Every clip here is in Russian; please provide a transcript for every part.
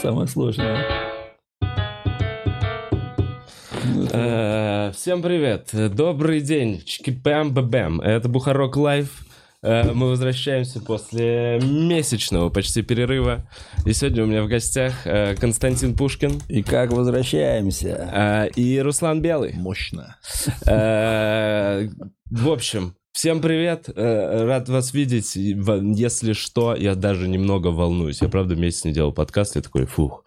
Самое сложное. Э, Всем привет, добрый день, чики-пам бэм Это Бухарок Лайв. Э, Мы возвращаемся после месячного почти перерыва. И сегодня у меня в гостях э, Константин Пушкин И как возвращаемся? и Руслан Белый. Мощно. В общем, всем привет, э, рад вас видеть. Если что, я даже немного волнуюсь. Я, правда, месяц не делал подкаст, я такой, фух.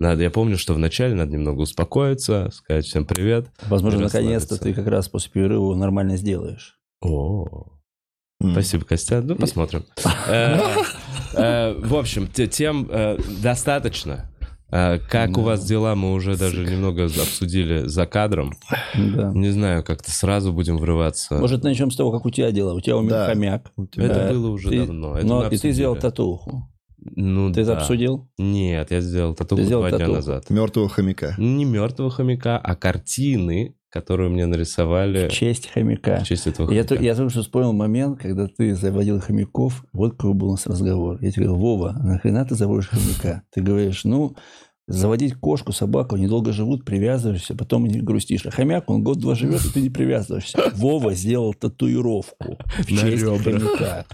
Надо, я помню, что вначале надо немного успокоиться, сказать всем привет. Возможно, наконец-то ты как раз после перерыва нормально сделаешь. О, М. Спасибо, Костя. Ну, посмотрим. Э, э, В общем, те- тем достаточно. Э, Как у вас дела, мы уже даже немного обсудили за кадром. Да. Не знаю, как-то сразу будем врываться. Может, начнем с того, как у тебя дела. У тебя умер Да. хомяк. Это Э, было уже ты- давно. это Но и ты сделал татуху. Ну, Ты это да. обсудил? Нет, я сделал татуху Ты сделал два дня татуху. назад. Мертвого хомяка. Не мертвого хомяка, а картины, которые мне нарисовали В честь хомяка. в честь этого Я, хомяка. то- я только что вспомнил момент, когда ты заводил хомяков. Вот какой был у нас разговор. Я тебе говорю, Вова, нахрена ты заводишь хомяка? Ты говоришь, ну, заводить кошку, собаку, они долго живут, привязываешься, потом не грустишь. А хомяк, он год-два живет, и ты не привязываешься. Вова сделал татуировку в На честь ребрах. хомяка.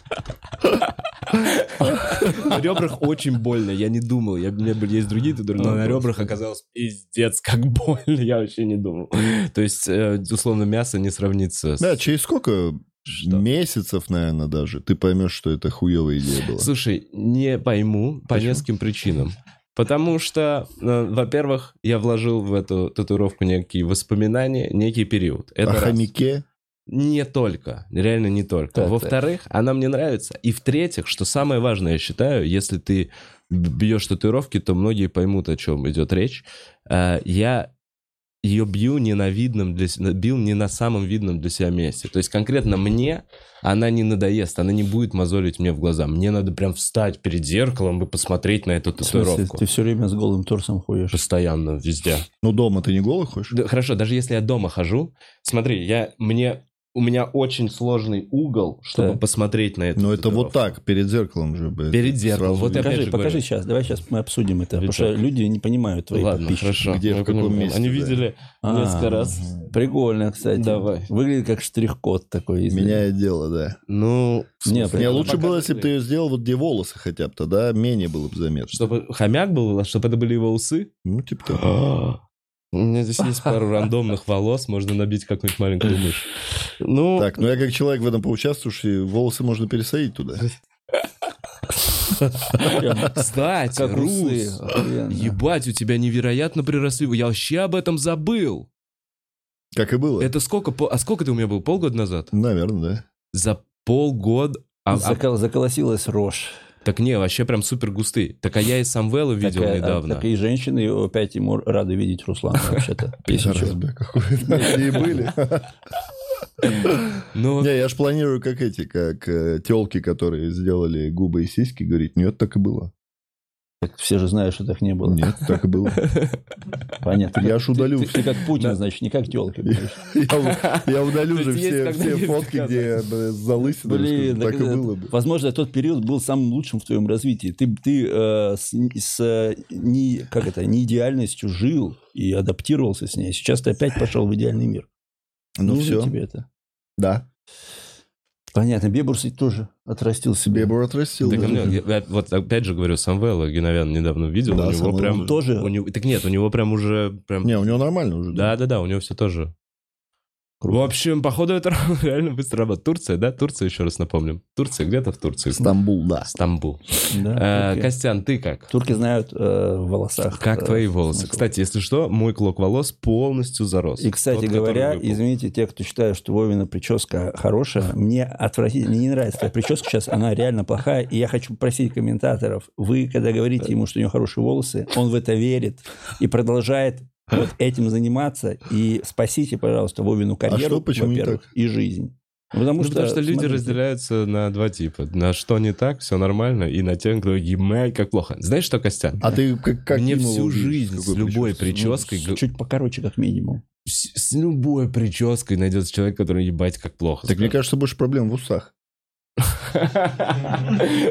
На ребрах очень больно, я не думал. Я, у меня были, есть другие татуировки, но на ребрах оказалось пиздец, как больно, я вообще не думал. То есть, э, условно, мясо не сравнится с... Да, через сколько Что? месяцев, наверное, даже, ты поймешь, что это хуевая идея была. Слушай, не пойму по Почему? нескольким причинам. Потому что, э, во-первых, я вложил в эту татуировку некие воспоминания, некий период. Это О раз. хомяке? Не только, реально не только. Во-вторых, она мне нравится. И в-третьих, что самое важное, я считаю, если ты бьешь татуировки, то многие поймут, о чем идет речь. Э, Я ее бью не на видном для бил не на самом видном для себя месте. То есть конкретно мне она не надоест, она не будет мозолить мне в глаза. Мне надо прям встать перед зеркалом и посмотреть на эту В смысле, татуировку. ты все время с голым торсом ходишь? Постоянно, везде. Ну, дома ты не голый ходишь? Да, хорошо, даже если я дома хожу, смотри, я мне у меня очень сложный угол, чтобы Так. посмотреть на это. Ну, это вот так, перед зеркалом же. блядь, Перед зеркалом, вот Покажи, же покажи говорю. сейчас, давай сейчас мы обсудим это, потому Ребят. что люди не понимают твои Ладно, подписчики. хорошо. Где, мы в каком месте, Они да. видели А, несколько раз. Прикольно, кстати. Давай. Выглядит как штрих-код такой. из- Меняет дело, да. Ну, Не, Не, Прикольно. лучше было, если бы ты ее сделал вот где волосы хотя бы, тогда менее было бы заметно. чтобы хомяк был, а чтобы это были его усы. Ну, типа того. У меня здесь есть пару рандомных волос, можно набить какую-нибудь маленькую мышь. Ну, Так, ну я как человек в этом поучаствовавший, волосы можно пересадить туда. Кстати, Как. Рус, ебать, у тебя невероятно приросли. Я вообще об этом забыл. Как и было. Это сколько, по- а сколько ты у меня был? Полгода назад? Наверное, да. За полгода? А- а- Закол- заколосилась рожь. Так не, вообще прям супер густые. Так а я и Самвела видел Такая- а, недавно. Так и женщины опять ему рады видеть Руслана вообще-то. Если Пидорас, чё. бля, какой. Такие были. Ну, Не, я ж планирую как эти, как телки, которые сделали губы и сиськи, говорить, нет, так и было. Так все же знают, что так не было. Нет, так и было. Понятно. Я ж Ты- удалю Ты, все. ты как Путин, значит, не как телка. Я, я удалю же все, все фотки, где залысиной, Блин, так и так это- было бы. Возможно, тот период был самым лучшим в твоем развитии. Ты, ты э, с, с, не, как это, не идеальностью жил и адаптировался с ней. Сейчас ты опять пошел в идеальный мир. Ну Нужно все, тебе это? да. Понятно. Бебурс тоже отрастил себе. Бебур отрастил. Так, да. у меня- я- я вот опять же говорю, Самвела Геновян недавно видел, Да, у него Самвела прям... тоже. у него- так нет, у него прям уже... Прям, Не, у него нормально уже. Да-да-да, у него все тоже. Круто. В общем, походу, это реально быстро работает. Турция, да? Турция, еще раз напомним. Турция, где-то в Турции. Стамбул, да. Стамбул. Да, Э. Костян, ты как? Турки знают э, в волосах. Как э, твои волосы? смысл. Кстати, если что, мой клок волос полностью зарос. И, кстати Тот, говоря, извините, те, кто считает, что Вовина прическа хорошая, мне отвратительно, мне не нравится твоя прическа сейчас, она реально плохая, и я хочу попросить комментаторов, вы, когда говорите ему, что у него хорошие волосы, он в это верит и продолжает вот этим заниматься, и спасите, пожалуйста, Вовину карьеру, А что, во-первых, так? и жизнь. Потому, Ну, что, потому что люди смотрите, разделяются на два типа. На что не так, все нормально, и на тех, кто ебать, как плохо. Знаешь что, Костян? А ты как, как Мне всю видишь? жизнь с любой прической? прической... г- Чуть покороче, как минимум. С, с любой прической найдется человек, который ебать как плохо. Так мне скажет. кажется, больше проблем в усах.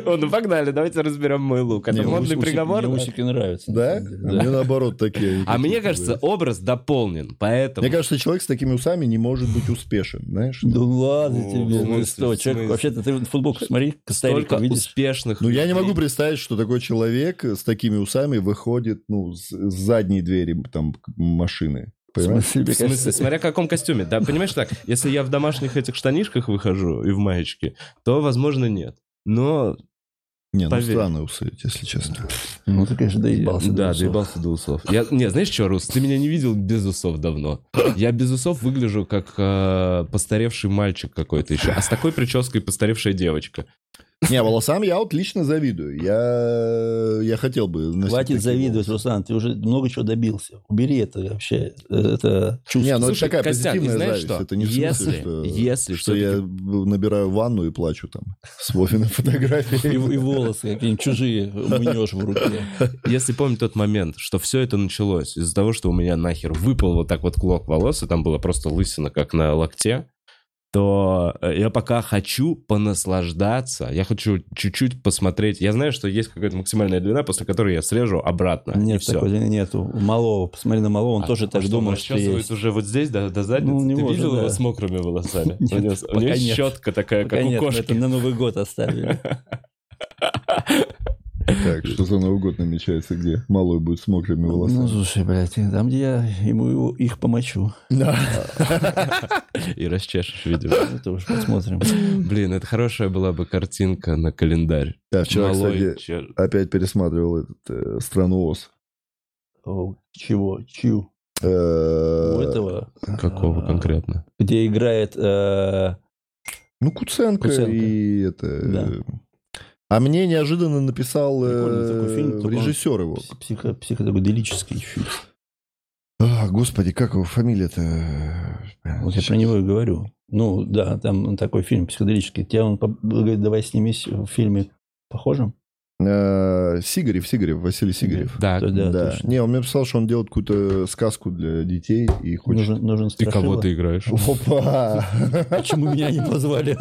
О, ну погнали, давайте разберем мой лук. Это Не, модный приговор? Мне да? усики нравятся. Да? А. Мне наоборот такие. А мне кажется, образ дополнен, поэтому... Мне кажется, человек с такими усами не может быть успешен, знаешь? Да ладно тебе, ну что, человек, смысле? вообще-то ты футболку смотри, Костарика, Столько видишь? успешных Ну, я не могу представить, что такой человек с такими усами выходит, ну, с, задней двери там к- В Понимаешь? смысле, В смотря в каком костюме. Да, понимаешь так, если я в домашних этих штанишках выхожу и в маечке, то, возможно, нет. Но, Не, ну Поверь. странно усы, если честно. Ну, ты, конечно, доебался. да, до усов. доебался до усов. Я, не, знаешь что, Рус, ты меня не видел без усов давно. Я без усов выгляжу как э, постаревший мальчик какой-то еще, а с такой прической постаревшая девочка. Не, волосам я вот лично завидую. Я, я хотел бы Хватит завидовать, волосы. Руслан, ты уже много чего добился. Убери это вообще, это чувство. Не, ну Слушай, это такая Костян, и позитивная знаешь зависть. что? Это не в Если- смысле, что, если что я набираю ванну и плачу там с Вовиной И, фотографией. и волосы какие-нибудь чужие мнешь в руке. Если помнить тот момент, что все это началось из-за того, что у меня нахер выпал вот так вот клок волос, и там была просто лысина, как на локте, то э, я пока хочу понаслаждаться, я хочу чуть-чуть посмотреть. Я знаю, что есть какая-то максимальная длина, после которой я срежу обратно. Нет, такой длины нету. Малого, посмотри на Малого, он тоже так думал, что есть. уже вот здесь, до, до задницы. Ну, Ты видел же, его да. с мокрыми волосами? Нет, у него, у пока него нет. щетка такая, Пока как у кошки. это на Новый год оставили. Так, что за Новый год намечается, где малой будет с мокрыми Ну, волосами. слушай, блядь, там, где я ему его- их помочу. И расчешешь, видимо. Это уж посмотрим. Блин, это хорошая была бы картинка на календарь. Я вчера, Малой кстати, опять пересматривал этот, э, «Страну Оз». Чего? Чью? У Э, этого? Какого а, конкретно? Где играет... э, Ну, Куценко, Куценко. и это... Да. А мне неожиданно написал фильм, э, он режиссер его. пси- Психо, психоделический фильм. А, господи, как его фамилия-то? Вот я про него и говорю. Ну, да, там такой фильм психоделический. Тебя он говорит, давай снимись в фильме похожем. Э, Сигарев, Сигарев, Василий Сигарев. Да, да, Да. Не, он мне писал, что он делает какую-то сказку для детей и хочет... Нужен, нужен и кого страшила. ты играешь? Опа! Почему меня не позвали?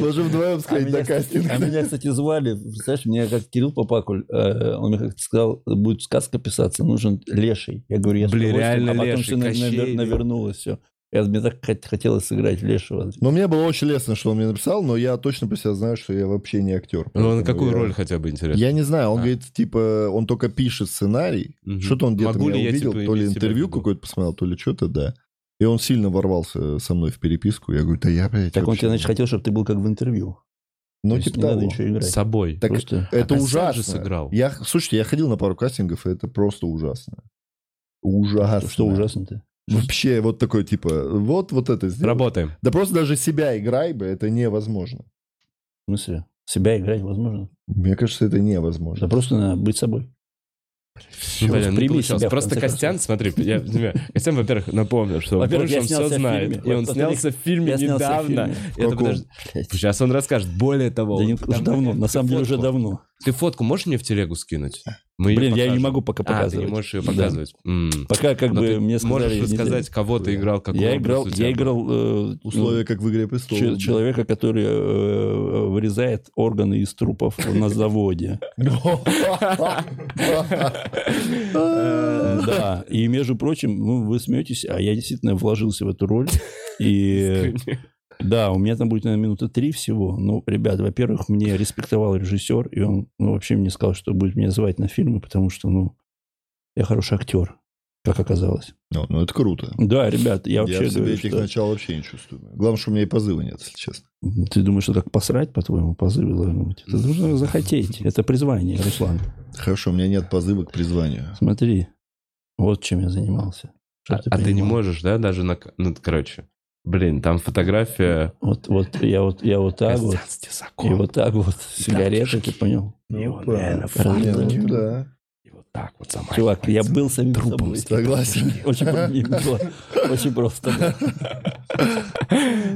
Можем вдвоем А сходить меня, на кстати, кастинг. а меня, кстати, звали. Представляешь, мне как Кирилл Попакуль, э, он мне как-то сказал, будет сказка писаться, нужен леший. Я говорю, я с Блин, удовольствием, реально а потом все навернулось все. Я, мне так хот- хотелось сыграть лешего. Но мне было очень лестно, что он мне написал, но я точно про себя знаю, что я вообще не актер. Ну, на какую я- роль хотя бы интересно? Я не знаю, он А. говорит, типа, он только пишет сценарий. Мгм. Что-то он где-то Могу меня ли я, увидел, типа, то ли интервью какое-то посмотрел, то ли что-то, да. И он сильно ворвался со мной в переписку. Я говорю, да я, блядь, Так он вообще тебе, не- значит, хотел, чтобы ты был как в интервью. Ну, типа не надо того. ничего играть. С собой. Так Просто... это Костян ужасно. же сыграл. Я, слушайте, я ходил на пару кастингов, и это просто ужасно. Ужасно. Что ужасно-то? Вообще, вот такой, типа, вот, вот это сделай. Работаем. Да просто даже себя играй бы, это невозможно. В смысле? Себя играть возможно? Мне кажется, это Да невозможно. просто надо быть собой. Ну, блин, не прими получилось. себя, Просто Костян, смотри, я, например, Костян, во-первых, напомню, что Во-первых, я он все знает. фильме. И он снялся в фильме я снялся в недавно. фильме. Это каком? подожди. Сейчас он расскажет. Более того, Да не, там, уже давно, на самом деле уже давно. Ты фотку можешь мне в телегу скинуть? Мы Блин, я не могу пока А, ты показывать. не можешь ее Да. показывать. М. Пока как Но бы ты мне сказали... можешь рассказать, кого ты играл, какой Я играл, я играл э, Условия, как в «Игре престолов». че- человека, который э, вырезает органы из трупов на заводе. Да, и между прочим, ну, вы смеетесь, а я действительно вложился в эту роль. И да, у меня там будет, наверное, минуты три всего. Ну, ребят, во-первых, мне респектовал режиссер, и он ну, вообще мне сказал, что будет меня звать на фильмы, потому что, ну, я хороший актер, как оказалось. Ну, ну, это круто. Да, ребят, я Я, вообще в себе говорю, этих что- начал вообще не чувствую. Главное, что у меня и позыва нет, если честно. Ты думаешь, что так посрать, по-твоему, позывы должны быть? Это нужно захотеть. Это призвание, Руслан. Хорошо, у меня нет позыва к призванию. Смотри, вот чем я занимался. А, а ты не можешь, да, даже на... Ну, короче, блин, там фотография... Вот, вот я вот, я вот так вот, и вот так вот, сигареты, ты понял? И он Опа. реально ну да. И вот так вот замахивается. Чувак, я был самим Трупом. Согласен. Очень, было. очень просто.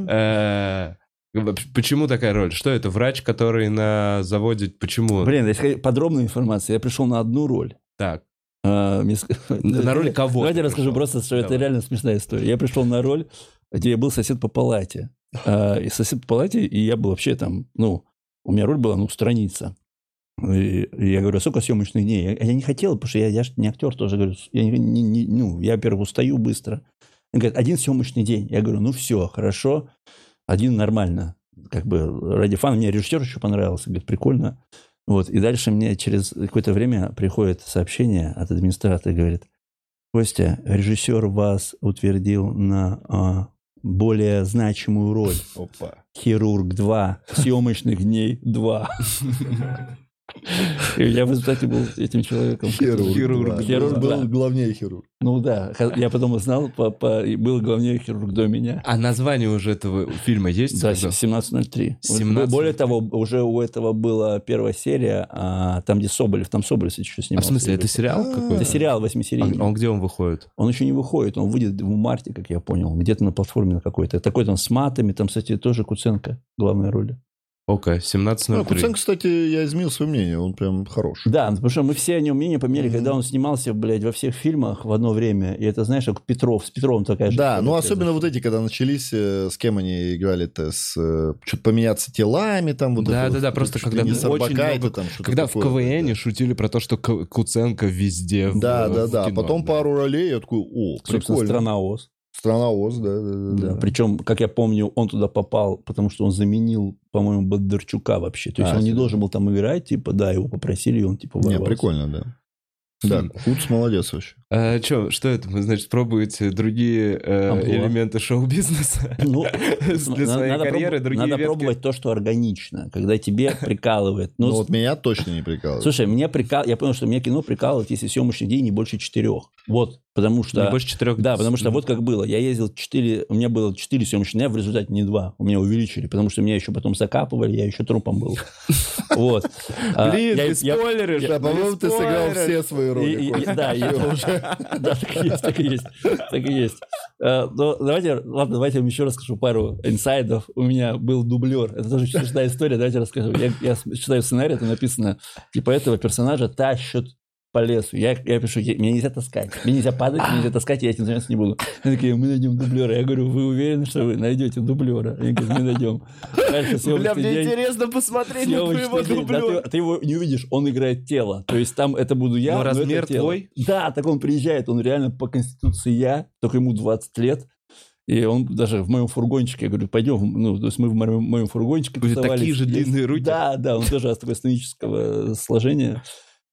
Э, Почему такая роль? Что это? Врач, который на заводе... Почему? Блин, если хотите подробную информацию, я пришел на одну роль. Так. А, На роль кого Давайте расскажу просто, что это реально смешная история. Я пришел на роль, где я был сосед по палате. а, и сосед по палате, и я был вообще там, ну, у меня роль была, ну, страница. И, и я говорю, «А сколько съемочных дней? Я, я не хотел, потому что я, я же не актер тоже, говорю, я, не, не, ну, я, во-первых, устаю быстро. Он говорит, один съемочный день. Я говорю, ну, все, хорошо, один нормально. Как бы ради фана. Мне режиссер еще понравился, говорит, прикольно. Вот, и дальше мне через какое-то время приходит сообщение от администратора, говорит, Костя, режиссер вас утвердил на а, более значимую роль. Опа. Хирург 2, съемочных дней 2. Я в результате был этим человеком. Хирург. да. Хирург, Был главнее хирург. Ну да, я потом узнал, по, по- и был главнее хирург до меня. А название уже этого фильма есть? Да, Когда? 17.03. 17:03. Более того, уже у этого была первая серия, а, там, где Соболев, там Соболев еще А снимался. в смысле, это сериал А, какой-то? Это сериал А восьмисерийный. он где он выходит? Он еще не выходит, он выйдет в марте, как я понял, где-то на платформе на какой-то. Такой там с матами, там, кстати, тоже Куценко, главная роли. Окей, Ну, 17.03. Куценко, кстати, я изменил свое мнение, он прям хорош. Да, потому что мы все о нем мнение поменяли, Мгм. когда он снимался, блядь, во всех фильмах в одно время. И это, знаешь, как Петров, с Петровым такая же Да, ну особенно вот эти, когда начались, э, с кем они играли-то, с что-то поменяться телами, там вот Да, это да, вот, да, просто когда не очень много- там что-то Когда в КВН да. шутили про то, что Ку- Куценко везде в- Да, да, в да. кино, Потом да. пару ролей, я такой, о, Собственно, прикольно. «Страна Оз». Страна Оз, да, да, да. Да. да. Причем, как я помню, он туда попал, потому что он заменил, по-моему, Бондарчука вообще. То есть А, он не серьезно? должен был там играть, типа, да, его попросили, и он типа Не, ворвался. прикольно, да. Да, Хм. Куц молодец вообще. А, чё, что это? Вы, значит, пробуете другие э, элементы шоу-бизнеса? Ну, Для своей надо карьеры проб- другие Надо ветки? пробовать то, что органично, когда тебе прикалывает. Ну, Ну, вот меня точно не прикалывает. Слушай, мне прикал... я понял, что мне кино прикалывает, если съемочный день не больше четырех. Вот, потому что... Не больше четырех. Да, потому что вот как было. Я ездил 4, у меня было 4 съемочных дня, в результате не 2. У меня увеличили, потому что меня еще потом закапывали, я еще трупом был. Вот. А, Блин, ты спойлеришь. Да, по-моему, ты сыграл все свои роли. Да, я уже... Да, так и есть, так и есть. Так и есть. Э, но Давайте, ладно, давайте я вам еще расскажу пару инсайдов. У меня был дублер. Это тоже смешная история, давайте расскажу. Я, я читаю сценарий, там написано, типа, этого персонажа тащат по лесу. Я, я пишу, «Я- меня нельзя таскать. Мне нельзя падать, мне нельзя таскать, я этим заниматься не буду. Они такие, мы найдем дублера. Я говорю, вы уверены, что вы найдете дублера? Они говорят, мы найдем. Дальше Бля, мне день. интересно посмотреть на твоего день. Да, дублера. ты, ты его не увидишь, он играет тело. То есть там это буду я, Но но это размер тело. твой? Да, так он приезжает, он реально по конституции я, только ему 20 лет. И он даже в моем фургончике, я говорю, пойдем, ну, то есть мы в моем, моем фургончике Были такие же длинные руки? Да, да, он тоже астроастенического сложения.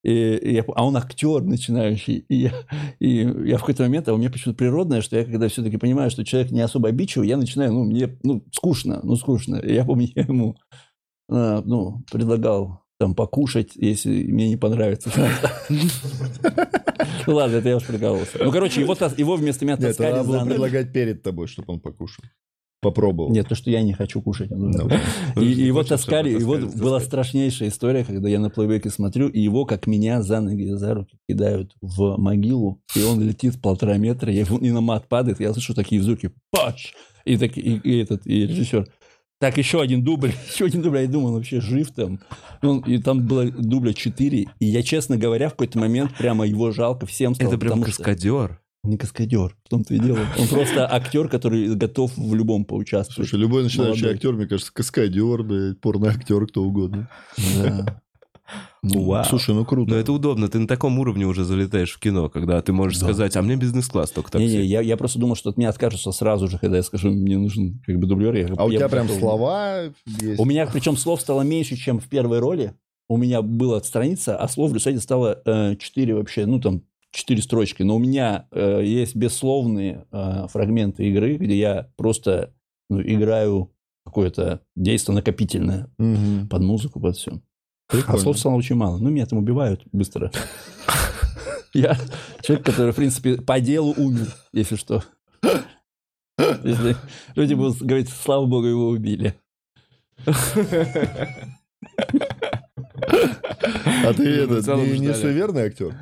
И, и я, а он актер начинающий. И я, и я в какой-то момент, а у меня почему-то природное, что я когда все-таки понимаю, что человек не особо обидчивый, я начинаю, ну, мне, ну, скучно, ну, скучно. И я помню, я ему, а, ну, предлагал там покушать, если мне не понравится. Ладно, это я уж прикалывался. Ну, короче, его, его вместо меня Нет, таскали надо было предлагать перед тобой, чтобы он покушал. Попробовал. Нет, то, что я не хочу кушать. должен. Ну, И, его хочешь, чтобы таскали, и вот была страшнейшая история, когда я на плейбеке смотрю, и его, как меня, за ноги, за руки кидают в могилу, и он летит полтора метра, и, и на мат падает, я слышу такие звуки, паш! И, так, и, и этот, и режиссер, так, еще один дубль, еще один дубль, я думал, он вообще жив там. Ну, и там было дубля 4, и я, честно говоря, в какой-то момент прямо его жалко всем стало, Это прям что- каскадер. Он не каскадер, в том-то и дело. Он просто актер, который готов в любом поучаствовать. Слушай, любой начинающий Молодой. актер, мне кажется, каскадер, блядь, порноактер, кто угодно. Да. Ну, вау. Слушай, ну круто. Но это удобно, ты на таком уровне уже залетаешь в кино, когда ты можешь Да. сказать, а мне бизнес-класс только такси. Не-не, я, я просто думал, что от меня откажутся сразу же, когда я скажу, мне нужен как бы дублер. Я, А у я тебя прям готов. слова есть? У меня, причем, слов стало меньше, чем в первой роли. У меня была страница, а слов в результате стало э, 4 вообще, ну там 4 строчки. Но у меня э, есть бессловные э, фрагменты игры, где я просто ну, играю какое-то действие накопительное Мгм. под музыку, под все. А Прикольно. слов стало очень мало. Ну, меня там убивают быстро. Я человек, который, в принципе, по делу умер, если что. Если люди будут говорить, слава богу, его убили. А ты этот, не, суеверный актер?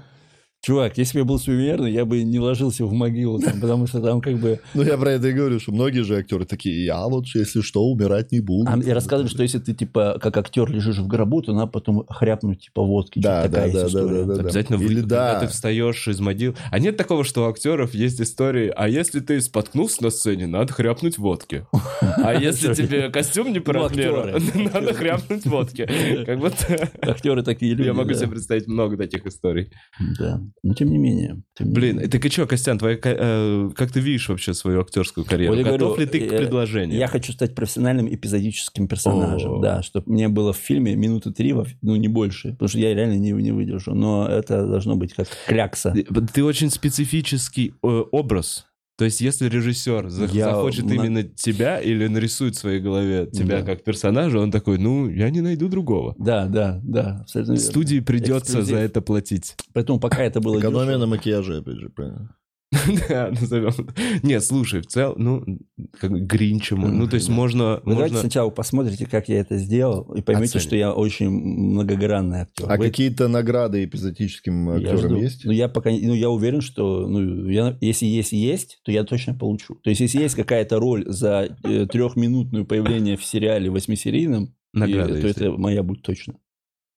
Чувак, если бы я был суеверный, я бы не ложился в могилу, там, потому что там как бы... Ну, я про это и говорю, что многие же актеры такие, я вот, если что, умирать не буду. А, и рассказывали, что если ты, типа, как актер лежишь в гробу, то надо потом хряпнуть, типа, водки. Да, Что-то да, такая да, есть да, да, да. Обязательно Или да. ты встаешь из могил. А нет такого, что у актеров есть истории, а если ты споткнулся на сцене, надо хряпнуть водки. А если тебе костюм не по Ну, размеру, актеры. надо хряпнуть водки. Как будто... Актеры такие люди. Я могу себе представить много таких историй. Да, но тем не менее. тем не Блин, менее. так и что, Костян, твоя, э, как ты видишь вообще свою актерскую карьеру? Вот Готов говорю, ли ты к э, предложению? Я хочу стать профессиональным эпизодическим персонажем, О. да, чтобы мне было в фильме минуты три, ну, не больше, потому что я реально не, не выдержу, но это должно быть как клякса. Ты- Ты очень специфический э, образ. То есть, если режиссер за- Я захочет на- именно тебя или нарисует в своей голове тебя Да. как персонажа, он такой, ну, я не найду другого. Да, да, да, абсолютно верно. Студии придется Эксклюзив. за это платить. Поэтому пока это было Экономия дешево- на макияже, опять же, правильно. Да, назовем. Нет, слушай, в целом, ну, как Гринчем. Ну, то есть можно... Вы давайте можно... сначала посмотрите, как я это сделал, и поймете, что я очень многогранный актер. А какие-то награды эпизодическим актерам есть? Ну, я пока, ну, я уверен, что, ну, я, если есть есть, то я точно получу. То есть, если есть какая-то роль за э, трехминутное появление в сериале восьмисерийном, и- Награда то это моя будет точно.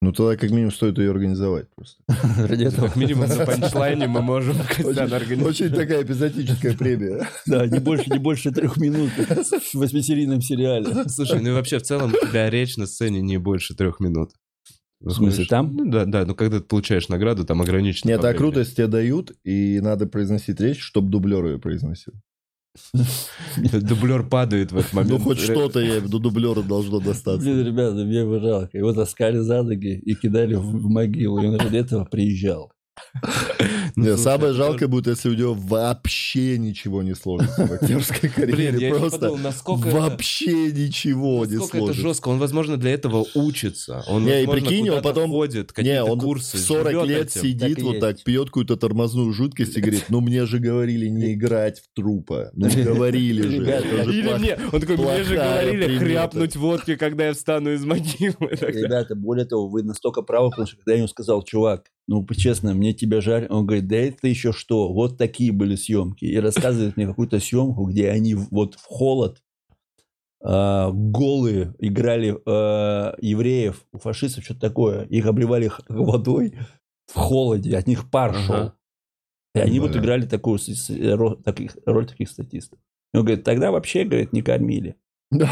Ну, тогда как минимум стоит ее организовать просто. Ради этого, Как минимум на панчлайне мы можем Костян Очень, организовать. очень такая эпизодическая премия. да, не больше, не больше трех минут в восьмисерийном сериале. Слушай, ну и вообще в целом у тебя речь на сцене не больше трех минут. В смысле, там? Ну, да, да, ну когда ты получаешь награду, там ограничено. Нет, а времени. круто, если тебе дают, и надо произносить речь, чтобы дублер ее произносил. Дублер падает в этот момент. Ну, хоть что-то я до дублера должно достаться. Блин, ребята, мне его жалко. Его таскали за ноги и кидали в, в могилу. И он ради этого приезжал. Не, слушай, самое жалкое будет, если у него вообще ничего не сложится в актерской карьере. Просто подумал, насколько... вообще ничего не Насколько это сложится. жестко. Он, возможно, для этого учится. Он, Не, и прикинь, он потом- ходит, Не, какие-то он курсы, в 40 живет лет этим. сидит Так вот есть. так, пьет какую-то тормозную жидкость и говорит, ну мне же говорили не играть в трупа. Ну говорили же. Или нет, он такой, мне же говорили примета». хряпнуть водки, когда я встану из могилы. Ребята, более того, вы настолько правы, потому что когда я ему сказал, чувак, ну, честно, мне тебя жаль, он говорит, да это еще что, вот такие были съемки. И рассказывает мне какую-то съемку, где они вот в холод а, голые играли а, евреев, у фашистов, что-то такое. Их обливали водой в холоде, от них пар Ага. шел. И они вот Бля. играли такую с- с- ро- таких- роль таких статистов. И он говорит, тогда вообще, говорит, не кормили. Бля,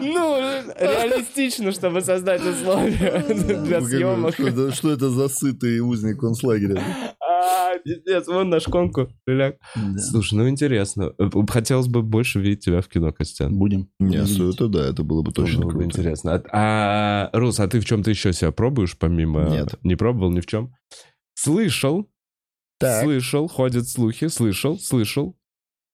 Ну, реалистично, чтобы создать условия для Ну, съемок. Что это, за сытый узник концлагеря? А, пиздец, вон наш конку. Ляг. Да. Слушай, ну интересно. Э, Хотелось бы больше видеть тебя в кино, Костян. Будем. Не, это да, это было бы точно круто. интересно. А, а, Рус, а ты в чем-то еще себя пробуешь, помимо... Нет. Не пробовал ни в чем? Слышал, Так. слышал, ходят слухи, слышал, слышал.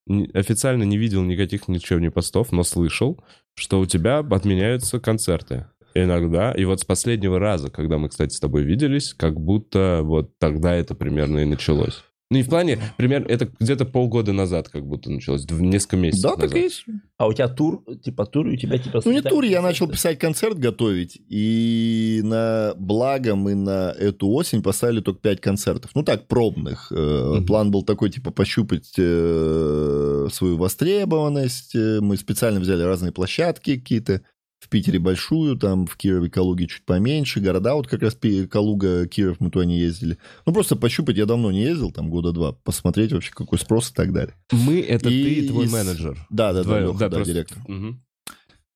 Официально не видел никаких ничего, ни постов, но слышал, что у тебя отменяются концерты. Иногда. И вот с последнего раза, когда мы, кстати, с тобой виделись, как будто вот тогда это примерно и началось. Ну и в плане, примерно, это где-то полгода назад как будто началось, в несколько месяцев Да, так назад. и есть. А у тебя тур, типа тур, и у тебя типа... Ну, не тур, я начал писать концерт, готовить. И на благо мы на эту осень поставили только 5 концертов. Ну, так, пробных. Мгм. План был такой, типа, пощупать э, свою востребованность. Э, Мы специально взяли разные площадки какие-то. В Питере большую, там в Кирове, Калуге чуть поменьше. Города, вот как раз Калуга, Киров, мы туда не ездили. Ну, просто пощупать, я давно не ездил, там года два, посмотреть вообще, какой спрос и так далее. Мы — это И ты и твой из- менеджер. Да, да, да, Вдвоем, Леха, да, просто- директор.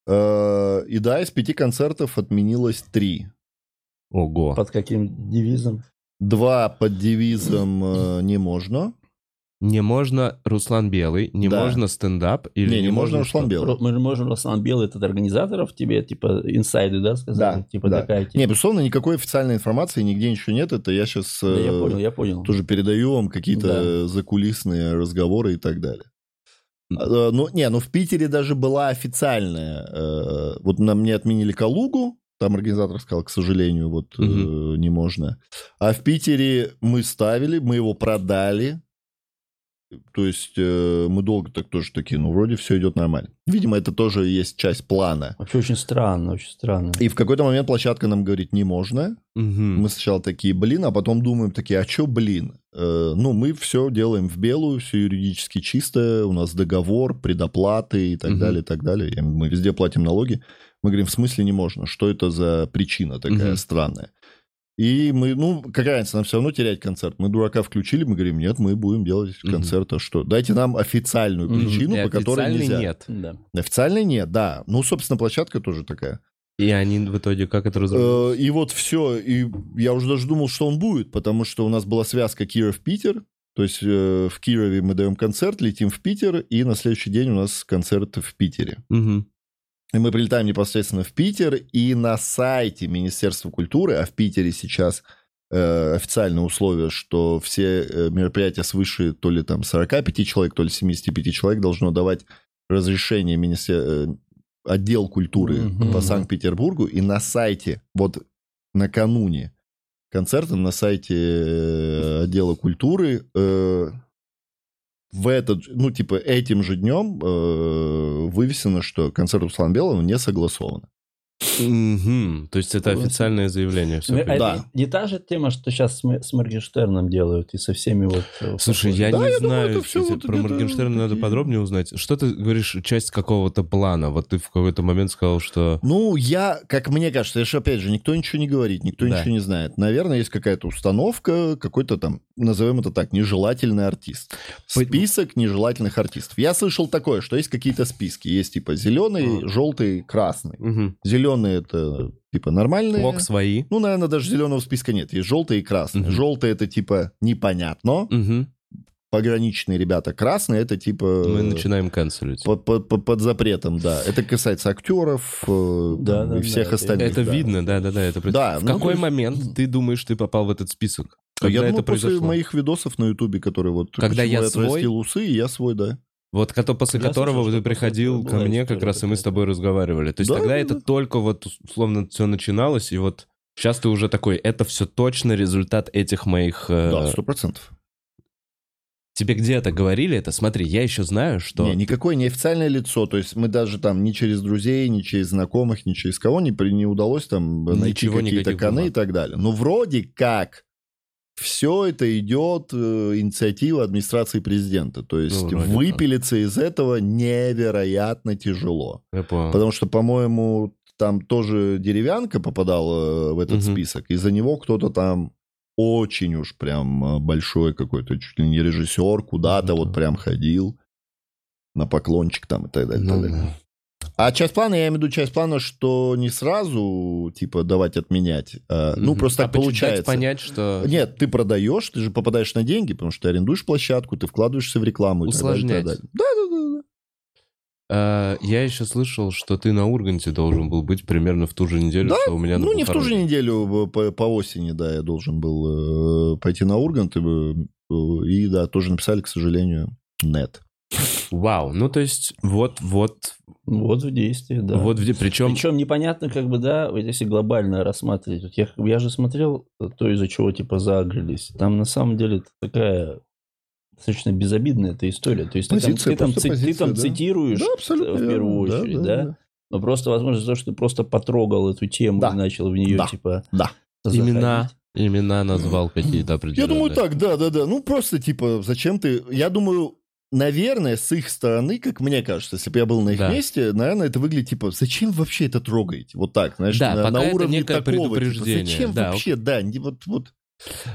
Э, И да, из пяти концертов отменилось три. Ого. Под каким девизом? Два под девизом э, «не можно». Не можно Руслан Белый, не Да. можно стендап или не, не, можно Руслан что? Белый. Мы же можем Руслан Белый, этот организаторов, тебе типа инсайды, да, сказали? Да, Типа да. такая, типа. Не, безусловно, никакой официальной информации нигде ничего нет. Это я сейчас Да, я понял, я понял. тоже передаю вам какие-то Да. закулисные разговоры и так далее. А, э, Ну, не, ну в Питере даже была официальная. э, Вот на мне отменили Калугу, там организатор сказал, к сожалению, вот э, Мгм. не можно. А в Питере мы ставили, мы его продали. То есть э, мы долго так тоже такие, ну, вроде все идет нормально. Видимо, это тоже есть часть плана. Вообще очень странно, очень странно. И в какой-то момент площадка нам говорит, не можно. Мгм. Мы сначала такие, блин, а потом думаем такие, а чё, блин? Э, ну, мы все делаем в белую, все юридически чисто, у нас договор, предоплаты и так Мгм. далее, и так далее. И Мы везде платим налоги. Мы говорим, в смысле не можно? Что это за причина такая Мгм. странная? И мы, ну, какая разница, нам все равно терять концерт. Мы дурака включили, мы говорим, нет, мы будем делать Мгм. концерт, а что? Дайте нам официальную причину, по которой нельзя. нет. Да. Официальной нет, да. Ну, собственно, площадка тоже такая. И они в итоге как это? Э, И вот все, и я уже даже думал, что он будет, потому что у нас была связка Киров-Питер, то есть э, в Кирове мы даем концерт, летим в Питер, и на следующий день у нас концерт в Питере. И мы прилетаем непосредственно в Питер, и на сайте Министерства культуры, а в Питере сейчас э, официальное условие, что все э, мероприятия свыше то ли там 45 человек, то ли 75 человек должно давать разрешение министер... э, отдел культуры Мгм. по Санкт-Петербургу, и на сайте, вот накануне концерта, на сайте э, отдела культуры э, в этот, ну, типа, этим же днем э, вывесено, что концерт Руслана Белого не согласован. Мгм. То есть это официальное заявление. всё Ну, а понятно. Да. это не та же тема, что сейчас с, Моргенштерном делают и со всеми вот... э, Слушай, я Да, не я думаю, знаю, это всё эти- вот про Моргенштерна надо такие- подробнее узнать. Что ты говоришь, часть какого-то плана? Вот ты в какой-то момент сказал, что... Ну, я, как мне кажется, я же, опять же, никто ничего не говорит, никто Да. ничего не знает. Наверное, есть какая-то установка, какой-то там, назовем это так, нежелательный артист. Список нежелательных артистов. Я слышал такое, что есть какие-то списки. Есть типа зеленый, желтый, красный. Мгм. Зеленый это типа нормальные. Лок свои. Ну, наверное, даже зеленого списка нет. Есть желтый и красный. Мгм. Желтый это типа непонятно. Мгм. Пограничные ребята. Красный это типа... Мы начинаем канцелить. Под, под- под- под запретом, да. Это касается актеров э, Да, там, да, и да, всех это- остальных. Это да. видно, да-да-да. Это... Да, в ну, какой есть- момент ты думаешь, ты попал в этот список? А Когда я думаю, это после произошло? моих видосов на Ютубе, которые вот... Когда я отрастил свой? усы, и я свой, да. Вот кото- после Я которого слышал, ты приходил ко мне, как раз и мы с тобой разговаривали. То есть Да, тогда да, это да. только вот условно все начиналось, и вот сейчас ты уже такой, это все точно результат этих моих... э, Да, сто процентов. Тебе где-то говорили это? Смотри, я еще знаю, что... Не, никакое неофициальное лицо. То есть мы даже там ни через друзей, ни через знакомых, ни через кого не, при- не удалось там найти Ничего, какие-то коны бумаг. и так далее. Но вроде как все это идет э, инициатива администрации президента. То есть Ну, вроде выпилиться из этого невероятно тяжело. Я понял. Потому что, по-моему, там тоже деревянка попадала э, в этот Мгм. список. И за него кто-то там очень уж прям э, большой какой-то, чуть ли не режиссер, куда-то Ну да. вот прям ходил на поклончик там и так далее. и так Ну, далее. А часть плана, я имею в виду часть плана, что не сразу, типа, давать отменять. а, ну, Мгм. просто А так получается. понять, что... Нет, ты продаешь, ты же попадаешь на деньги, потому что ты арендуешь площадку, ты вкладываешься в рекламу Усложнять. далее. Да, да, да, да. А, я еще слышал, что ты на Урганте должен был быть примерно в ту же неделю, Да, что у меня на Ну, не в ту же неделю, по, по осени, да, я должен был э, пойти на Ургант, и, э, и, да, тоже написали, к сожалению, нет. Вау, ну то есть вот, вот, Вот в действии, да. вот где, причем... Причем непонятно, как бы, да, вот если глобально рассматривать. Вот я, я же смотрел то, из-за чего, типа, загрелись. Там, на самом деле, такая достаточно безобидная эта история. То есть ты там, Позиция, ты там, ци- ты позиция, там да. цитируешь Да, абсолютно в первую верно, да, очередь, да, да, да. Но просто, возможно, то, что ты просто потрогал эту тему Да. и начал в нее, Да. типа, Да. Имена, заходить. имена назвал какие-то Я определенные. думаю, так, да, да, да. Ну, просто, типа, зачем ты... Я думаю, наверное, с их стороны, как мне кажется, если бы я был на их Да. месте, наверное, это выглядит, типа, зачем вообще это трогаете? Вот так, знаешь, Да, на, пока на это уровне некое такого. типа, зачем да, вообще, да, не вот, вот...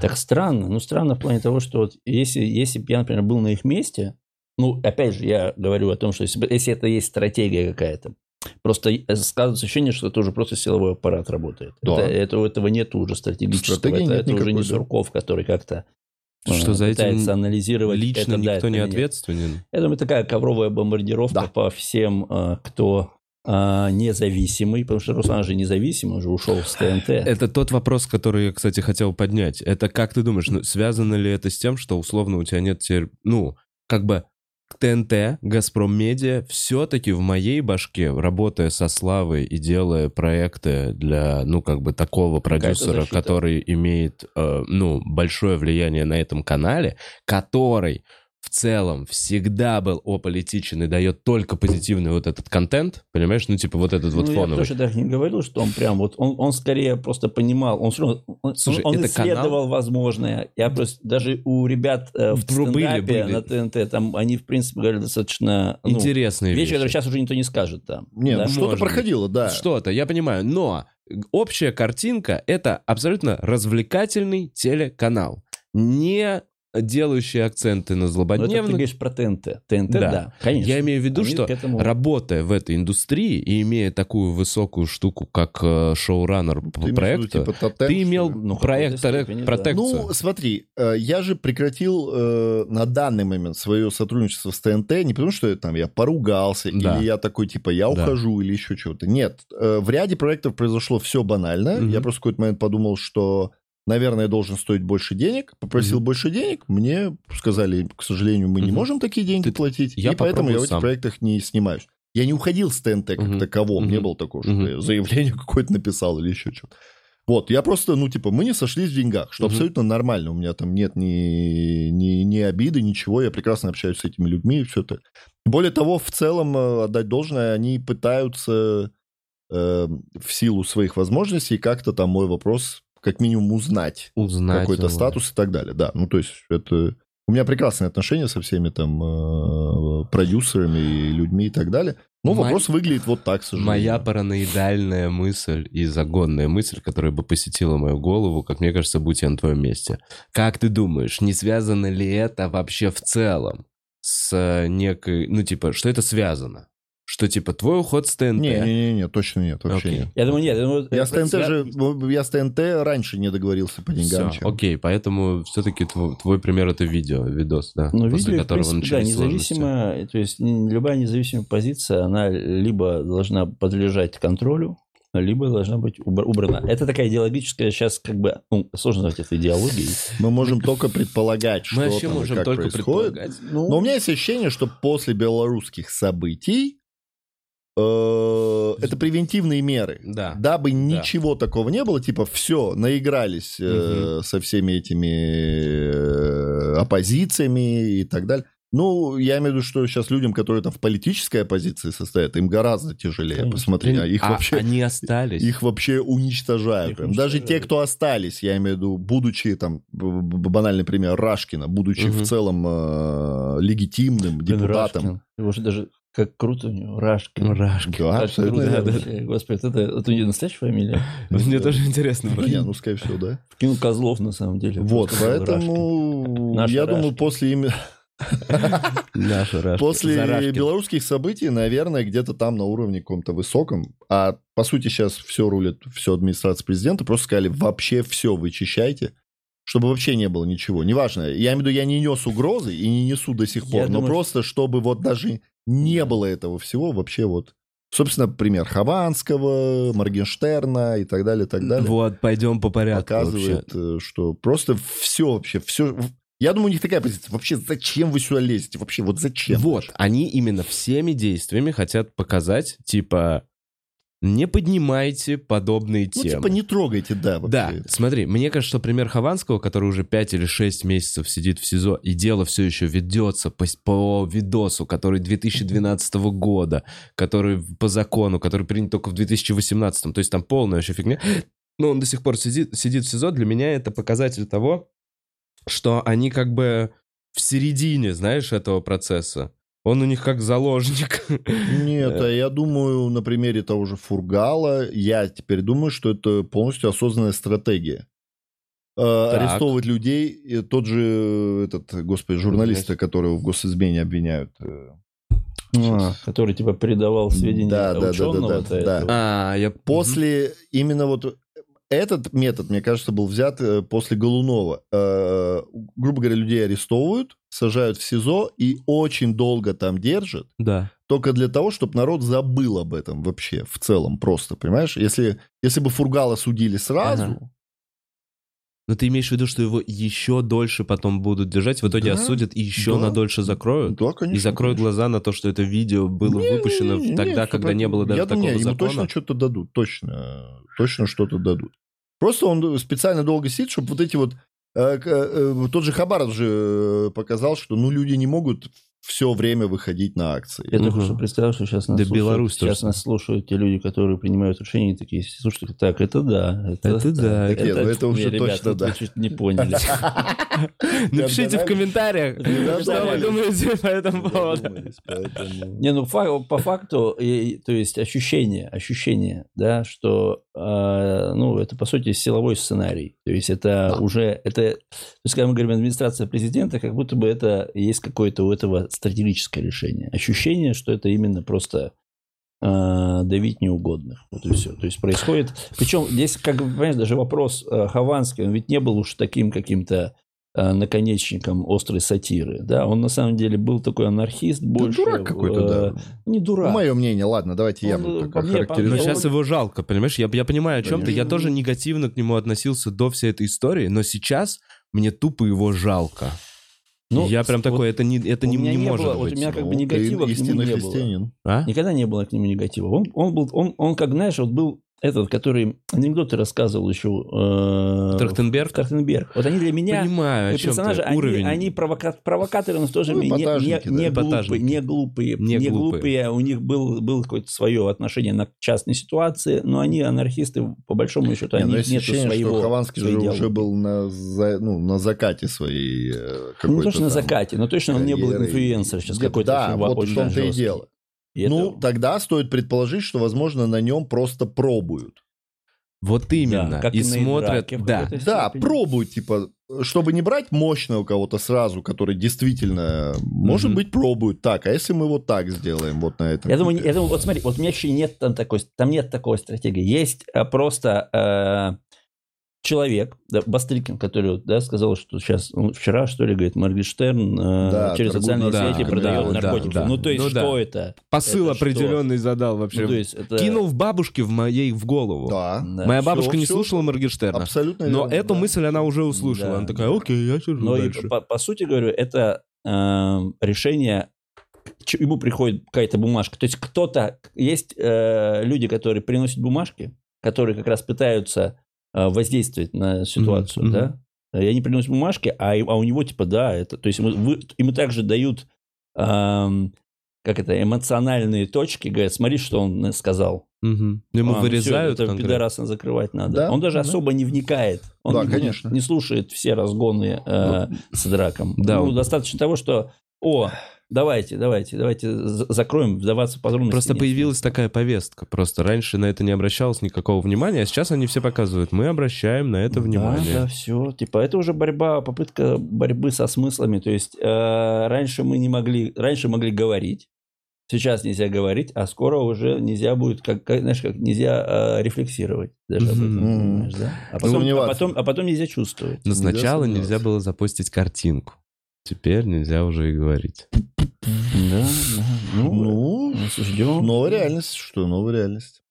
Так странно. Ну, странно в плане того, что вот если, если бы я, например, был на их месте, ну, опять же, я говорю о том, что если, если это есть стратегия какая-то, просто э, складывается ощущение, что это уже просто силовой аппарат работает. Да. Это, это- этого нет уже стратегического. Стратегии это нет это уже не да. Сурков, который как-то Что за этим анализировать. Лично это да, никто это не нет. ответственен. Я думаю, такая ковровая бомбардировка Да. по всем, э, кто э, независимый, потому что Руслан же независимый, уже ушел с ТНТ. Это тот вопрос, который я, кстати, хотел поднять. Это как ты думаешь, ну, связано ли это с тем, что условно у тебя нет теперь, ну, как бы ТНТ, Газпром Медиа, все-таки в моей башке, работая со Славой и делая проекты для, ну, как бы такого продюсера, который имеет, э, ну, большое влияние на этом канале, который в целом всегда был ополитичен и дает только позитивный вот этот контент, понимаешь? Ну, типа вот этот вот ну, я фоновый. тоже так не говорил, что он прям вот, он, он скорее просто понимал, он, он, Слушай, он это исследовал канал? возможное. Я просто, даже у ребят э, в Были, стендапе были. на ТНТ, там они, в принципе, говорили достаточно... ну, Интересные вещи, вещи. которые сейчас уже никто не скажет там. Не, да? ну что-то проходило, да. Что-то, я понимаю, но общая картинка — это абсолютно развлекательный телеканал, не делающий акценты на Но это ты злободневных. говоришь про ТНТ. ТНТ, Да. да, конечно. Я имею в виду, Они что этому- работая в этой индустрии и имея такую высокую штуку, как э, шоураннер Ты в виду, проекту, типа, тотем, ты имел? Ну, проект, степени, да. протекцию. Ну, смотри, э, я же прекратил э, на данный момент свое сотрудничество с ТНТ не потому, что я, там я поругался, Да. или я такой, типа, я Да. ухожу, или еще чего-то. Нет, э, в ряде проектов произошло все банально. Мгм. Я просто в какой-то момент подумал, что, наверное, должен стоить больше денег. Попросил Мгм. больше денег. Мне сказали, к сожалению, мы не Мгм. можем такие деньги Ты- платить. я и поэтому я в этих сам. проектах не снимаюсь. Я не уходил с ТНТ как Мгм. таковом. Не Мгм. было такого, что Мгм. я заявление какое-то написал или еще что-то. Вот, я просто, ну, типа, мы не сошлись в деньгах, что Мгм. абсолютно нормально. У меня там нет ни, ни, ни обиды, ничего. Я прекрасно общаюсь с этими людьми и все это. Более того, в целом, э, отдать должное, они пытаются э, в силу своих возможностей как-то там мой вопрос как минимум узнать. Узнать какой-то его. статус и так далее. Да, ну, то есть это... У меня прекрасные отношения со всеми там э, продюсерами и людьми и так далее. Но Моя- вопрос выглядит вот так, к сожалению. Моя параноидальная мысль и загонная мысль, которая бы посетила мою голову, как мне кажется, будь я на твоем месте. Как ты думаешь, не связано ли это вообще в целом с э, некой... Ну, типа, что это связано? Что, типа, твой уход с ТНТ... Не-не-не, точно нет, вообще Окей. нет. Я думаю, нет. я думаю, Я с ТНТ свя- же, я с ТНТ раньше не договорился по деньгам. Всё, чем- окей, поэтому все-таки твой, твой пример это видео, видос, да, Ну, после видео, которого принципе, да, сложности. независимо, то есть любая независимая позиция, она либо должна подлежать контролю, либо должна быть убр- убрана. Это такая идеологическая сейчас как бы, ну, сложно назвать это идеологией. Мы можем только предполагать, что Мы вообще там можем как только происходит. предполагать. Ну, Но у меня есть ощущение, что после белорусских событий это превентивные меры. Да. Дабы ничего такого не было, типа, все, наигрались э, со всеми этими э, оппозициями и так далее. Ну, я имею в виду, что сейчас людям, которые там в политической оппозиции состоят, им гораздо тяжелее. Конечно. Посмотри, а их А вообще... они остались. Их вообще уничтожают. Их прям. Даже те, уничтожают. кто остались, я имею в виду, будучи, там, банальный пример, Рашкина, будучи Мгм. в целом э, легитимным депутатом. Рашкин. Его же даже как круто у него, Рашкин. Рашки. Да, Как абсолютно круто верно. вообще. Господи, это, это у нее настоящая фамилия? Мне тоже интересно. Ну, не, ну, скорее всего, да. Кинул Козлов, на самом деле. Вот, Рашкин. поэтому я думаю, Рашкин. после Наша Рашки. После Зарашки. белорусских событий, наверное, где-то там на уровне каком-то высоком, а по сути сейчас все рулит, все администрация президента, просто сказали, вообще все вычищайте, чтобы вообще не было ничего. Неважно, я имею в виду, я не нес угрозы и не несу до сих Я пор, но думаю, просто чтобы вот даже не было этого всего, вообще вот. Собственно, пример Хованского, Моргенштерна и так далее, и так далее. Вот, пойдем по порядку вообще. показывает, э, что просто все вообще, все... Я думаю, у них такая позиция. Вообще, зачем вы сюда лезете? Вообще, вот зачем? Вот, они именно всеми действиями хотят показать, типа, не поднимайте подобные Ну, темы. типа, не трогайте, да, вообще. Да, смотри, мне кажется, что пример Хованского, который уже 5 или 6 месяцев сидит в СИЗО, и дело все еще ведется по, по видосу, который 2012 года, который по закону, который принят только в 2018, то есть там полная вообще фигня, но он до сих пор сидит, сидит в СИЗО, для меня это показатель того, что они как бы в середине, знаешь, этого процесса. Он у них как заложник. Нет, а я думаю, на примере того же Фургала, я теперь думаю, что это полностью осознанная стратегия. Э, Так. Арестовывать людей, и тот же, э, этот, господи, журналиста, которого в госизмене обвиняют. э, А, который типа передавал сведения Да, да, да, ученого. да, вот да, этого. А, я... После именно вот этот метод, мне кажется, был взят э, после Голунова. Э, грубо говоря, людей арестовывают, сажают в СИЗО и очень долго там держат, Да. только для того, чтобы народ забыл об этом вообще в целом просто, понимаешь? Если, если бы Фургала судили сразу, Ага. Но ты имеешь в виду, что его еще дольше потом будут держать, в итоге Да, осудят и еще да. на дольше закроют? да, конечно. и закроют конечно. глаза на то, что это видео было Не, выпущено не, не, тогда, всё когда не было даже Я думаю, такого не, ему закона? точно что-то дадут, точно, точно что-то дадут. Просто он специально долго сидит, чтобы вот эти вот тот же Хабаров же э, показал, что ну люди не могут все время выходить на акции. Я только Мгм. что представил, что сейчас нас, Да слушают, Беларусь тоже сейчас нас слушают те люди, которые принимают решения, и такие, слушайте, так, это да. Это да, это- нет, ну это уже ребят, точно да. вы чуть не поняли. Напишите в комментариях, что вы думаете по этому поводу. Не, ну по факту, то есть ощущение, ощущение, да, что, э, ну, это по сути силовой сценарий. То есть это уже, это, то есть когда мы говорим администрация президента, как будто бы это есть какое-то у этого стратегическое решение. Ощущение, что это именно просто э, давить неугодных. Вот и все. То есть происходит... Причем здесь, как бы, понимаешь, даже вопрос э, Хованский, он ведь не был уж таким каким-то э, наконечником острой сатиры. Да? Он на самом деле был такой анархист Да больше. дурак какой-то, э, да. Не дурак. Мое мнение, ладно, давайте я Он, буду э, охарактеризовать. Но сейчас его жалко, понимаешь? Я, я понимаю, о чем ты. Я Конечно. тоже негативно к нему относился до всей этой истории, но сейчас мне тупо его жалко. Ну, я прям вот такой, это не, это у не, меня не не может было- быть. вот у меня как Ну, бы ты негатива к нему не было. христианин. А? Никогда не было к нему негатива. Он, он был, он, он, как, знаешь, вот был этот, который анекдоты рассказывал еще... Э, Трахтенберг? Трахтенберг. Вот они для меня... Понимаю, о чем персонажи, ты. они, Уровень. они провока- провокаторы, но в то же Ну, время не, эпатажники, не, да. не глупые, не глупые, Не не, глупые. глупые. У них был, было какое-то свое отношение на частной ситуации, но они анархисты, по большому счету, Не, они ну, есть нету ощущение, своего... что Хованский же своей уже идеологии. был на, за- ну, на закате своей э, Ну, какой-то не то, что на там закате, но точно он не был инфлюенсер сейчас Нет, какой-то. Да, вот в том-то и дело. И ну, это- тогда стоит предположить, что, возможно, на нем просто пробуют. Вот именно. Да, как и и смотрят... Да. Да, пробуют, типа, чтобы не брать мощного кого-то сразу, который действительно, может Мгм. быть, пробуют так, а если мы вот так сделаем, вот на этом. Я думаю, я думаю, вот смотри, вот у меня еще нет там такой, там нет такой стратегии. Есть а, просто э, человек, да, Бастрыкин, который да, сказал, что сейчас, ну, вчера, что ли, говорит, Моргенштерн э, Да, через социальные наркотиками, сети продает да, наркотики. да, ну, то есть, ну что да. это? Посыл Это что? определенный задал вообще. Ну, то есть, это... Кинул в бабушке в моей в голову. Да, Да. Моя Всё, бабушка не всё. слушала Моргенштерна. абсолютно Но верно, эту да. мысль она уже услышала. Да, она такая, да. окей, я сижу Но и дальше. по, по сути говорю, это э, решение, ему приходит какая-то бумажка. То есть кто-то, есть э, люди, которые приносят бумажки, которые как раз пытаются воздействовать на ситуацию, Мгм, да, и они приносят бумажки, а, а у него типа, да, это, то есть ему, вы- ему также дают, эм, как это, эмоциональные точки, говорят, смотри, что он сказал. Мгм. Ему А, ну вырезают это конкретно. пидораса закрывать надо. Да, он даже да. особо не вникает. Он Да, не, конечно. не слушает все разгоны э, с драком. Да, Ну, он- достаточно того, что о, давайте, давайте, давайте за- закроем, вдаваться в подробности. Просто нет появилась такая повестка. Просто раньше на это не обращалось никакого внимания, а сейчас они все показывают. Мы обращаем на это внимание. Да, да, все. Типа, это уже борьба, попытка борьбы со смыслами. То есть э, раньше мы не могли, раньше могли говорить, сейчас нельзя говорить, а скоро уже нельзя будет, как, как, знаешь, как нельзя э, рефлексировать даже об этом, понимаешь, да? А потом, а, потом, а потом нельзя чувствовать. Но Нельзя сначала сомневаться. нельзя было запостить картинку. Теперь нельзя уже и говорить. Да, да. Ну, Ну, ждем. новая реальность, что новая реальность.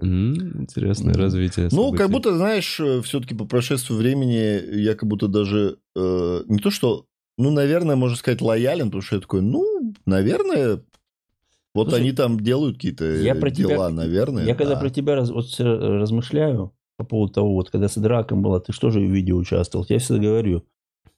Интересное Мгм. развитие. Ну, событий. как будто, знаешь, все-таки по прошествию времени я как будто даже э, не то что, ну, наверное, можно сказать, лоялен, потому что я такой, ну, наверное, вот Слушай, они там делают какие-то я э, про тебя- дела, наверное. Я когда да. про тебя раз- вот всё размышляю по поводу того, вот когда с драком было, ты что же в видео участвовал, я всегда говорю,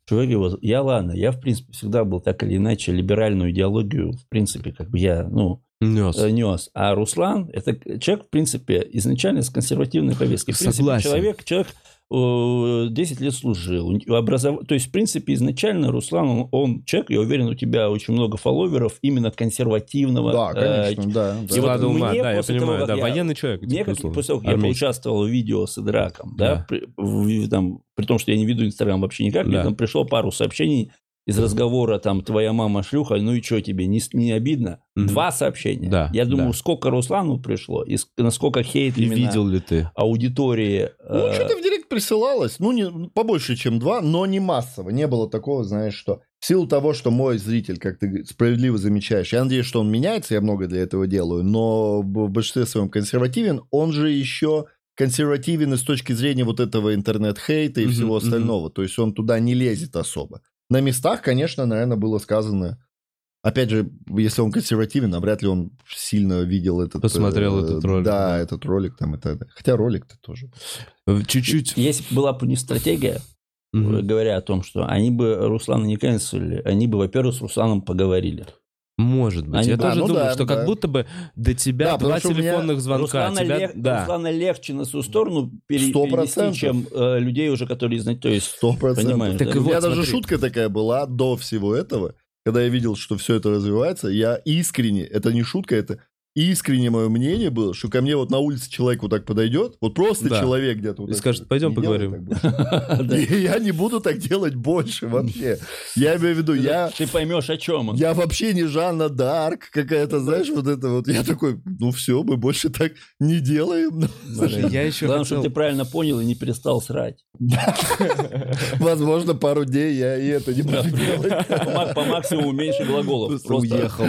чуваки, вот я ладно, я в принципе всегда был так или иначе либеральную идеологию, в принципе, как бы я, ну, Нес. э, нес. А Руслан, это человек, в принципе, изначально с консервативной повесткой. В принципе, Согласен. человек, человек 10 лет служил. образов- То есть, в принципе, изначально Руслан, он, он человек, я уверен, у тебя очень много фолловеров именно консервативного. Да, э, конечно, да. да. и вот ума, мне да, я понимаю. того, как да, я- военный человек. Мне, как, безусловно. после того, как я поучаствовал в видео с Идраком, да, Да. при, в- там, при том, что я не веду Инстаграм вообще никак, мне Да. там пришло пару сообщений из разговора, там, твоя мама шлюха, ну и что тебе, не, не обидно? Мгм. Два сообщения. Да, Я думаю, да. сколько Руслану пришло, и ск- насколько хейт И именно видел ли ты? аудитории. Ну, э, что-то в директ присылалось. Ну, не, побольше, чем два, но не массово. Не было такого, знаешь, что... В силу того, что мой зритель, как ты справедливо замечаешь, я надеюсь, что он меняется, я много для этого делаю, но в большинстве своем консервативен, он же еще консервативен и с точки зрения вот этого интернет-хейта и Мгм, всего остального. То есть он туда не лезет особо. На местах, конечно, наверное, было сказано... Опять же, если он консервативен, а вряд ли он сильно видел этот... Посмотрел э, этот ролик, Да, да. этот ролик там и так далее. Хотя ролик-то тоже. Чуть-чуть. Если бы была бы них стратегия, говоря о том, что они бы Руслана не канцелили, они бы, во-первых, с Русланом поговорили. Может быть. Они- Я А, тоже ну думаю, да, что да. как будто бы до тебя Да, два телефонных звонка. Руслана, тебя- лег- да. Руслана легче на свою сторону пере- Сто перевести, процентов. чем э, людей уже, которые знают. То есть, Сто процентов. Понимаешь, Так да? и У меня вот, даже смотри. шутка такая была до всего этого, когда я видел, что все это развивается, я искренне, это не шутка, это искренне мое мнение было, что ко мне вот на улице человек вот так подойдет, вот просто Да. человек где-то вот И так скажет, «Пойдем «Не делай поговорим». так больше». да. И я не буду так делать больше вообще. Я имею в виду, я... ты поймешь, о чем он. Я вообще не Жанна Дарк какая-то, знаешь, вот это вот. Я такой, ну все, мы больше так не делаем. Ну, Слушай, я еще Главное, чтобы ты правильно понял и не перестал срать. Возможно, пару дней я и это не буду делать. По, ма- по максимуму меньше глаголов. Просто уехал.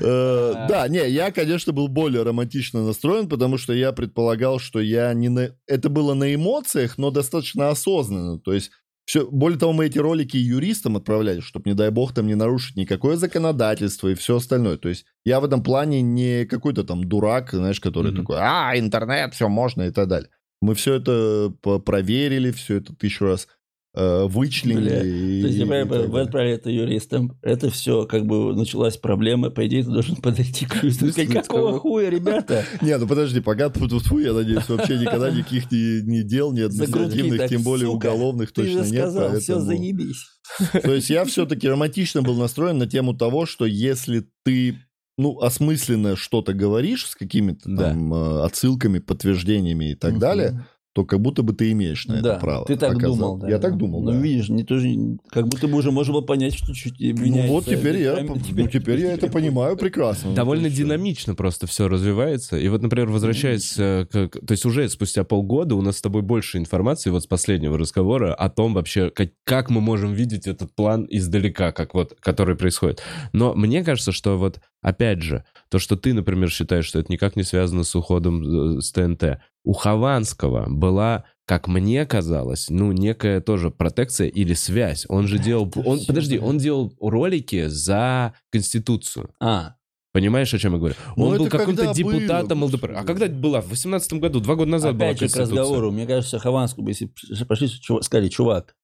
Э, Да, не, я, конечно, был более романтично настроен, потому что я предполагал, что я не на... Это было на эмоциях, но достаточно осознанно. То есть, все... более того, мы эти ролики юристам отправляли, чтобы, не дай бог, там не нарушить никакое законодательство и все остальное. То есть, я в этом плане не какой-то там дурак, знаешь, который Мгм. такой, а, интернет, все можно и так далее. Мы все это проверили, все это тысячу раз вычленили. Бля, и- То есть, я понимаю, вы отправили это юристам, это все, как бы, началась проблема, по идее, ты должен подойти к юристу и сказать, какого хуя, ребята? Не, ну подожди, пока тьфу я надеюсь, вообще никогда никаких ни, ни дел, ни административных, тем более уголовных Ты точно нет. сказал, все, заебись. То есть я все-таки романтично был настроен на тему того, что если ты ну, осмысленно что-то говоришь с какими-то там э, отсылками, подтверждениями и так далее, то как будто бы ты имеешь на Да, это право. ты так оказалось. думал, да. Я да. так думал, Ну, да. видишь, не тоже, как будто бы уже можно было понять, что чуть Ну меняется. вот теперь я, Прям ну, теперь я это понимаю прекрасно. Ну, Довольно динамично просто все развивается. И вот, например, возвращаясь э, к... к- То есть уже спустя полгода у нас с тобой больше информации вот с последнего разговора о том вообще, как, как мы можем видеть этот план издалека, как вот, который происходит. Но мне кажется, что вот, опять же, то, что ты, например, считаешь, что это никак не связано с уходом э, с ТНТ. У Хованского была как мне казалось, ну, некая тоже протекция или связь. Он же делал... Он, подожди, он делал ролики за Конституцию. А, Понимаешь, о чем я говорю? Ну, Он был каким-то депутатом было, ЛДПР. А когда это была? В 18 году, два года назад была опять же к разговору. Мне кажется, Хованскую бы, если пошли, чувак- сказали, чувак,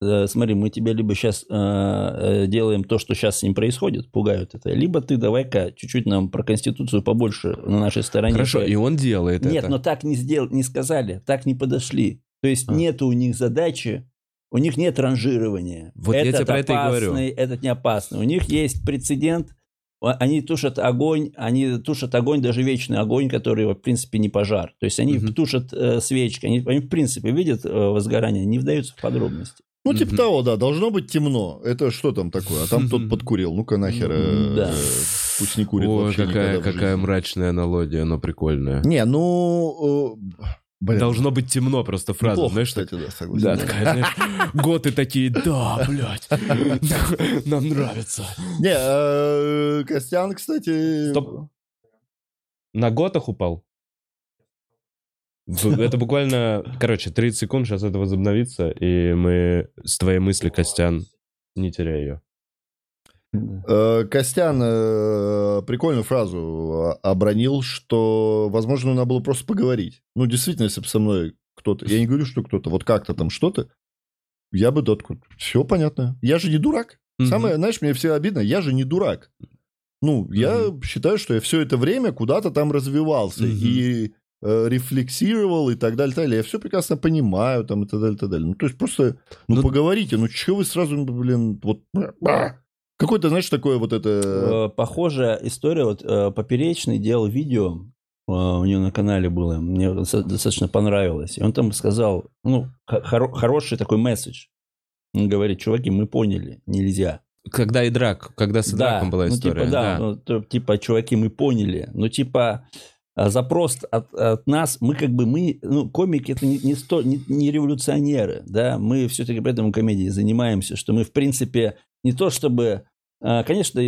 смотри, мы тебе либо сейчас делаем то, что сейчас с ним происходит, пугают это, либо ты давай-ка чуть-чуть нам про Конституцию побольше на нашей стороне. Хорошо, и он делает Нет, это. но так не сделали, не сказали, так не подошли. То есть А. нет у них задачи, у них нет ранжирования. Вот я тебе про это и говорю. опасный, Этот не опасный. У них есть прецедент. Они тушат огонь, они тушат огонь, даже вечный огонь, который, в принципе, не пожар. То есть они Мгм. тушат э, свечки, они, они, в принципе, видят э, возгорание, не вдаются в подробности. Ну, типа Мгм. того, да, должно быть темно. Это что там такое? А там тот подкурил. Ну-ка нахер. э, Да. Пусть не курит Ой, вообще какая, какая мрачная аналогия, но прикольная. Не, ну... э, Блин, Должно быть темно, просто фраза, неплохо, знаешь, кстати, да, согласен. Да, такая, знаешь, готы такие, да, блядь, нам нравится. Не, э, Костян, кстати... Стоп. На готах упал? Это буквально, короче, 30 секунд, сейчас это возобновится, и мы с твоей мысли, Костян, не теряй ее. Э, Костян э, прикольную фразу э, обронил, что, возможно, надо было просто поговорить. Ну, действительно, если бы со мной кто-то... Я не говорю, что кто-то, вот как-то там что-то, я бы такой, все понятно. Я же не дурак. Самое, знаешь, мне все обидно, я же не дурак. Ну, я считаю, что я все это время куда-то там развивался Мгм. и рефлексировал и так далее, так далее. Я все прекрасно понимаю там и так далее, так далее. Ну, то есть просто, ну, Ну- поговорите, ну, что вы сразу, блин, вот... Какой-то, знаешь, такое вот это... Э, Похожая история. Вот э, Поперечный делал видео, э, у него на канале было, мне доста- достаточно понравилось. И он там сказал, ну, х- хоро- хороший такой месседж. Он говорит, чуваки, мы поняли, нельзя. Когда и драк, когда с драком была ну, история. типа, да, да. ну, то- типа, чуваки, мы поняли. Ну, типа, запрос от, от нас, мы как бы, мы, ну, комики это не, не, сто, не, не революционеры, да, мы все-таки поэтому комедией занимаемся, что мы, в принципе, не то чтобы, а, конечно,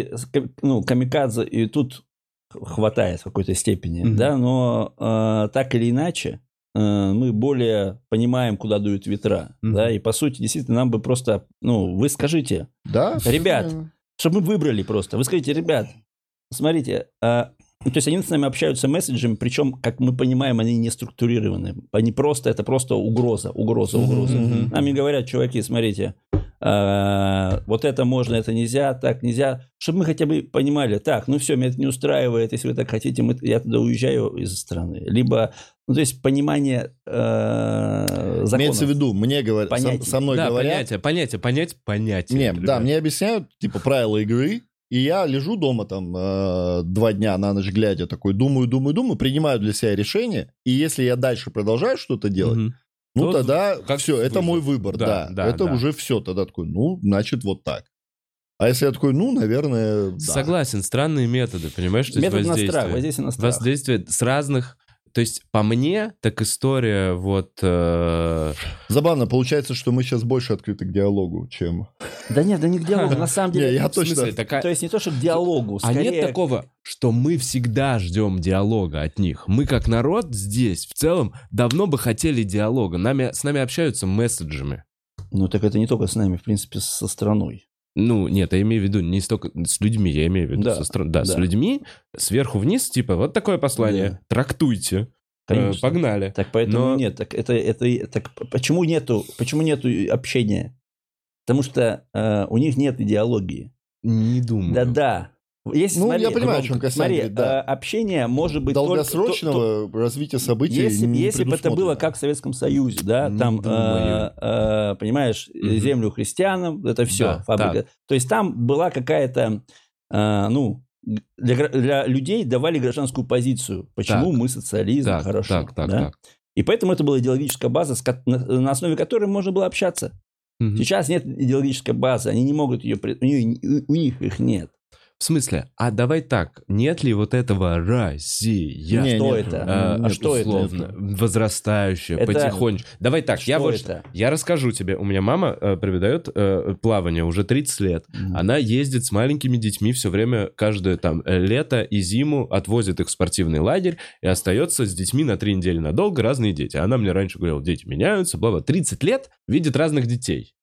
ну, камикадзе и тут хватает в какой-то степени, Мгм. да, но а, так или иначе, а, мы более понимаем, куда дуют ветра, Мгм. да, и по сути, действительно, нам бы просто, ну, вы скажите, Да? Ребят, чтобы мы выбрали просто. Вы скажите, ребят, смотрите, а, то есть они с нами общаются месседжами, причем, как мы понимаем, они не структурированы. Они просто, это просто угроза, угроза, угроза. Мгм. Нам и говорят, чуваки, смотрите, э, вот это можно, это нельзя, так нельзя. Чтобы мы хотя бы понимали, так, ну все, меня это не устраивает, если вы так хотите, мы, я тогда уезжаю из страны. Либо, ну то есть понимание э, законов. Имеется в виду, мне говорят, со, Понятие. со мной да, говорят, понятие, понятие, понять, понятие. Не, ребят. да, мне объясняют, типа, правила игры, и я лежу дома там э, два дня на ночь глядя, такой, думаю, думаю, думаю, принимаю для себя решение, и если я дальше продолжаю что-то делать, Мгм. ну Вот тогда как все, это выбор. мой выбор, Да, да, да, это да. уже все, тогда такой, ну, значит, вот так. А если я такой, ну, наверное, да. Согласен, странные методы, понимаешь, то есть Метод на воздействие. страх, воздействие на страх. Воздействие с разных... То есть, по мне, так история вот... э, Забавно, получается, что мы сейчас больше открыты к диалогу, чем... Да нет, да не к диалогу, на самом деле. Не, я точно... такая- То есть не то, что к диалогу, А нет такого, что мы всегда ждем диалога от них. Мы как народ здесь в целом давно бы хотели диалога. Нами, с нами общаются месседжами. Ну так это не только с нами, в принципе, со страной. Ну, нет, я имею в виду не столько с людьми, я имею в виду Да, со стран- да, с да. людьми сверху вниз, типа, вот такое послание, Да. трактуйте, Э, Конечно. погнали. Так поэтому Но- нет, так это, это так почему нету, почему нету общения? Потому что э, у них нет идеологии. Не думаю. Да-да. Если, Ну, смотри, я понимаю, о Ром, чем Касьян Смотри, говорит, да. э, общение может быть только- Долгосрочного развития то- событий если, не если бы это было как в Советском Союзе, да, Не там, э, э, понимаешь, Мгм. землю христианам, это все, Да, фабрика. То есть там была какая-то, э, ну, для, для людей давали гражданскую позицию. Почему Так. мы социализм, Так, хорошо. так, так, да? так. И поэтому это была идеологическая база, на, основе которой можно было общаться. Мгм. Сейчас нет идеологической базы, они не могут ее, у, нее- у них их нет. В смысле, а давай так, нет ли вот этого Россия? Не, что нет, это? А, а что это? условно, возрастающее, Это- потихонечку. Давай так, я Что вот это? я расскажу тебе. У меня мама э, преподает э, плавание уже 30 лет. Мгм. Она ездит с маленькими детьми все время, каждое там э, лето и зиму отвозит их в спортивный лагерь и остается с детьми на три недели надолго разные дети. Она мне раньше говорила, дети меняются, бла-бла. 30 лет видит разных детей.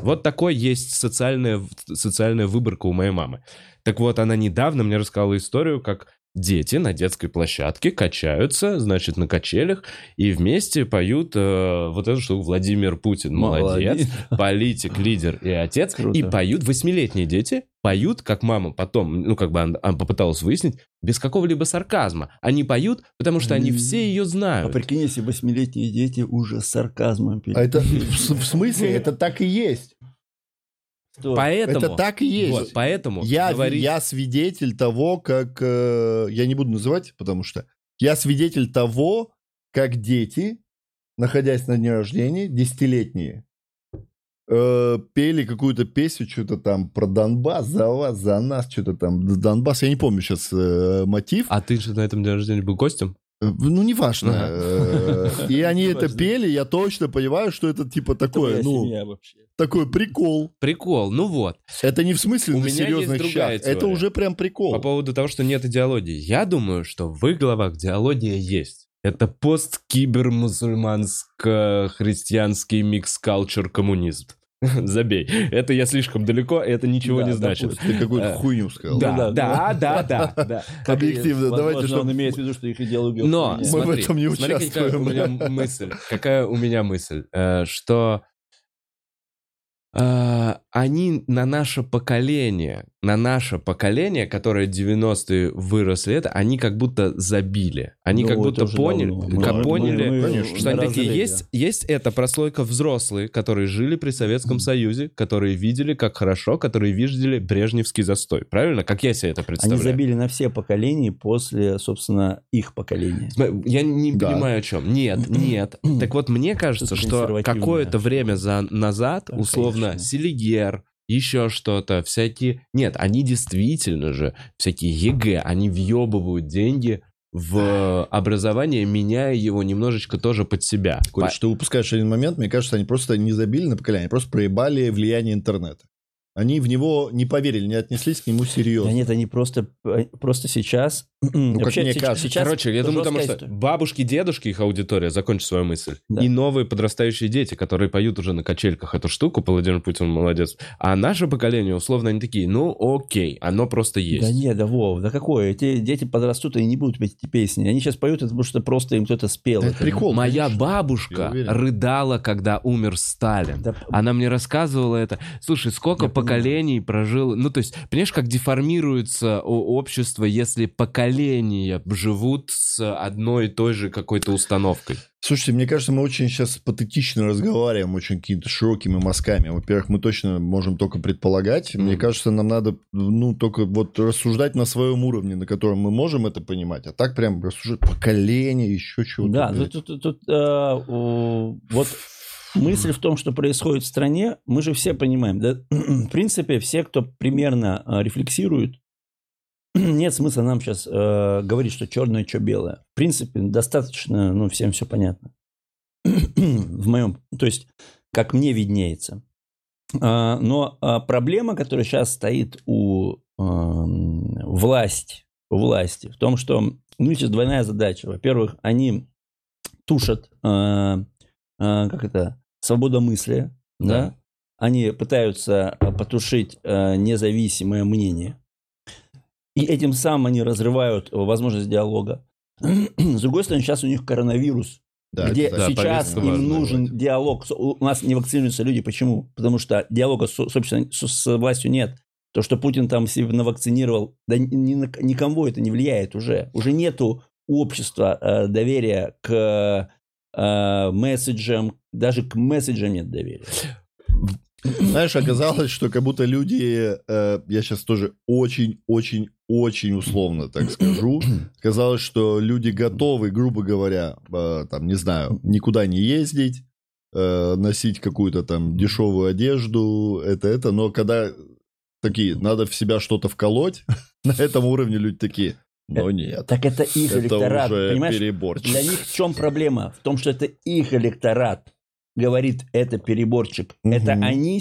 Вот такой есть социальная, социальная выборка у моей мамы. Так вот, она недавно мне рассказала историю, как дети на детской площадке качаются, значит, на качелях, и вместе поют э, вот эту штуку «Владимир Путин, молодец», политик, лидер и отец, Круто. и поют, восьмилетние дети поют, как мама потом, ну, как бы она, она попыталась выяснить, без какого-либо сарказма. Они поют, потому что они все ее А знают. прикинь, если восьмилетние дети уже с сарказмом пели. А это в смысле? Это так и есть. Что? Поэтому... Это так и есть. Вот, поэтому Я, говорить- я свидетель того, как... э, я не буду называть, потому что... Я свидетель того, как дети, находясь на дне рождения, десятилетние, э, пели какую-то песню, что-то там про Донбасс, за вас, за нас, что-то там, Донбасс, я не помню сейчас э, мотив. А ты же на этом дне рождения был гостем? Э, Ну, неважно. Ага. Э, И они это пели, я точно понимаю, что это типа такое, ну, такой прикол. Прикол, ну вот. Это не в смысле У на серьезных щах, это уже прям прикол. По поводу того, что нет идеологии. Я думаю, что в их головах идеология есть. Это пост-кибер-мусульманско-христианский микс-калчер коммунизм. Забей. Это я слишком далеко, и это ничего Да, не значит. Ты какую-то Э, хуйню сказал. Да, да, да, да, да, да. Как Объективно, давайте, чтоб- он имеет в виду, что их идеология... Но. Мы в смотри, этом не смотри, какая у участвуем. меня мысль. Какая у меня мысль. Э, Что они на наше поколение, на наше поколение, которое 90-е выросли, это, они как будто забили. Они Ну, как будто поняли, давно. как Мы- поняли, мы- конечно. что они такие, есть, есть эта прослойка взрослые, которые жили при Советском. Союзе, которые видели, как хорошо, которые видели Брежневский застой. Правильно? Как я себе это Они представляю? забили на все поколения после, собственно, их поколения. Я не Да. понимаю, о чем. Нет, нет. Так вот, мне кажется, что какое-то время за, назад, Да, условно, конечно. Селигер, еще что-то, всякие... Нет, они действительно же, всякие ЕГЭ, они въебывают деньги в образование, меняя его немножечко тоже под себя. Коль, что ты упускаешь один момент, мне кажется, они просто не забили на поколение, они просто проебали влияние интернета. Они в него не поверили, не отнеслись к нему серьезно. Да нет, они просто, э, просто сейчас... Ну, как мне кажется. сейчас Короче, я думаю, потому что история. бабушки, дедушки, их аудитория, закончу свою мысль, Да. и новые подрастающие дети, которые поют уже на качельках эту штуку, Владимир Путин молодец. А наше поколение, условно, они такие, ну окей, оно просто есть. Да нет, да Вов, да какое? Эти дети подрастут и не будут петь эти песни. Они сейчас поют это, потому что просто им кто-то спел. Да это прикол. Моя конечно. бабушка рыдала, когда умер Сталин. Да, Она мне рассказывала это. Слушай, сколько понимаю. Поколений прожило... Ну, то есть, понимаешь, как деформируется общество, если поколения живут с одной и той же какой-то установкой? Слушайте, мне кажется, мы очень сейчас патетично разговариваем, очень какими-то широкими мазками. Во-первых, мы точно можем только предполагать. Мне Мгм. кажется, нам надо, ну, только вот рассуждать на своем уровне, на котором мы можем это понимать. А так прям рассуждать поколение, еще чего-то. Да, блядь. тут, тут- тут, э, вот мысль в том, что происходит в стране, мы же все понимаем. Да? В принципе, все, кто примерно э, рефлексирует, нет смысла нам сейчас говорить, что черное, что белое. В принципе, достаточно, ну, всем все понятно. В моем, то есть, как мне виднеется. А, Но а, проблема, которая сейчас стоит у эм, власти, у власти, в том, что у них сейчас двойная задача. Во-первых, они тушат, э, э, как это, свободомыслие, да? Да. Они пытаются э, потушить э, независимое мнение. И этим самым они разрывают возможность диалога. С другой стороны, сейчас у них коронавирус, Да, где это- да, сейчас повестка им нужен Владимир. диалог. У нас не вакцинируются люди. Почему? Потому что диалога, с- собственно, с, властью нет. То, что Путин там себе навакцинировал, да ни, никому это не влияет уже. Уже нету общества э, доверия к э, месседжам, даже к месседжам нет доверия. Знаешь, оказалось, что как будто люди, э, я сейчас тоже очень-очень-очень условно так скажу, казалось, что люди готовы, грубо говоря, э, там, не знаю, никуда не ездить, э, носить какую-то там дешевую одежду, это-это, но когда такие, надо в себя что-то вколоть, на этом уровне люди такие, но нет, Так это их это электорат, уже понимаешь? переборчик. Для них в чем проблема? В том, что это их электорат говорит, это переборчик. Мгм. Это они,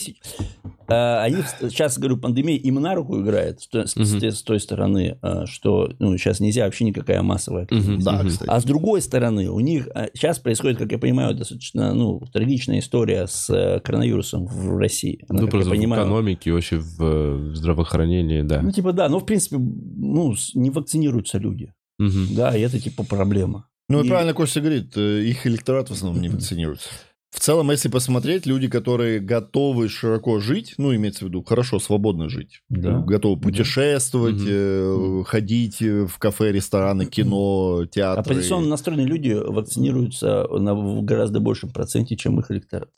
э, они сейчас, говорю, пандемия им на руку играет с, той- с- с той- стороны, э, что ну, сейчас нельзя вообще никакая массовая активность. Да, кстати. А с другой стороны, у них э, сейчас происходит, как я понимаю, достаточно ну, трагичная история с э, коронавирусом в России. Она, Ну, просто я в понимаю, экономике, вообще в здравоохранении, да. ну, типа, да, но в принципе, ну, не вакцинируются люди. Мгм. Да, и это типа проблема. Ну, и правильно Костя говорит, их электорат в основном не вакцинируется. В целом, если посмотреть, люди, которые готовы широко жить, ну, имеется в виду, хорошо, свободно жить, Да. готовы путешествовать, Мгм. э, ходить э, в кафе, рестораны, кино, театры. Оппозиционно настроенные люди вакцинируются на в гораздо большем проценте, чем их электорат.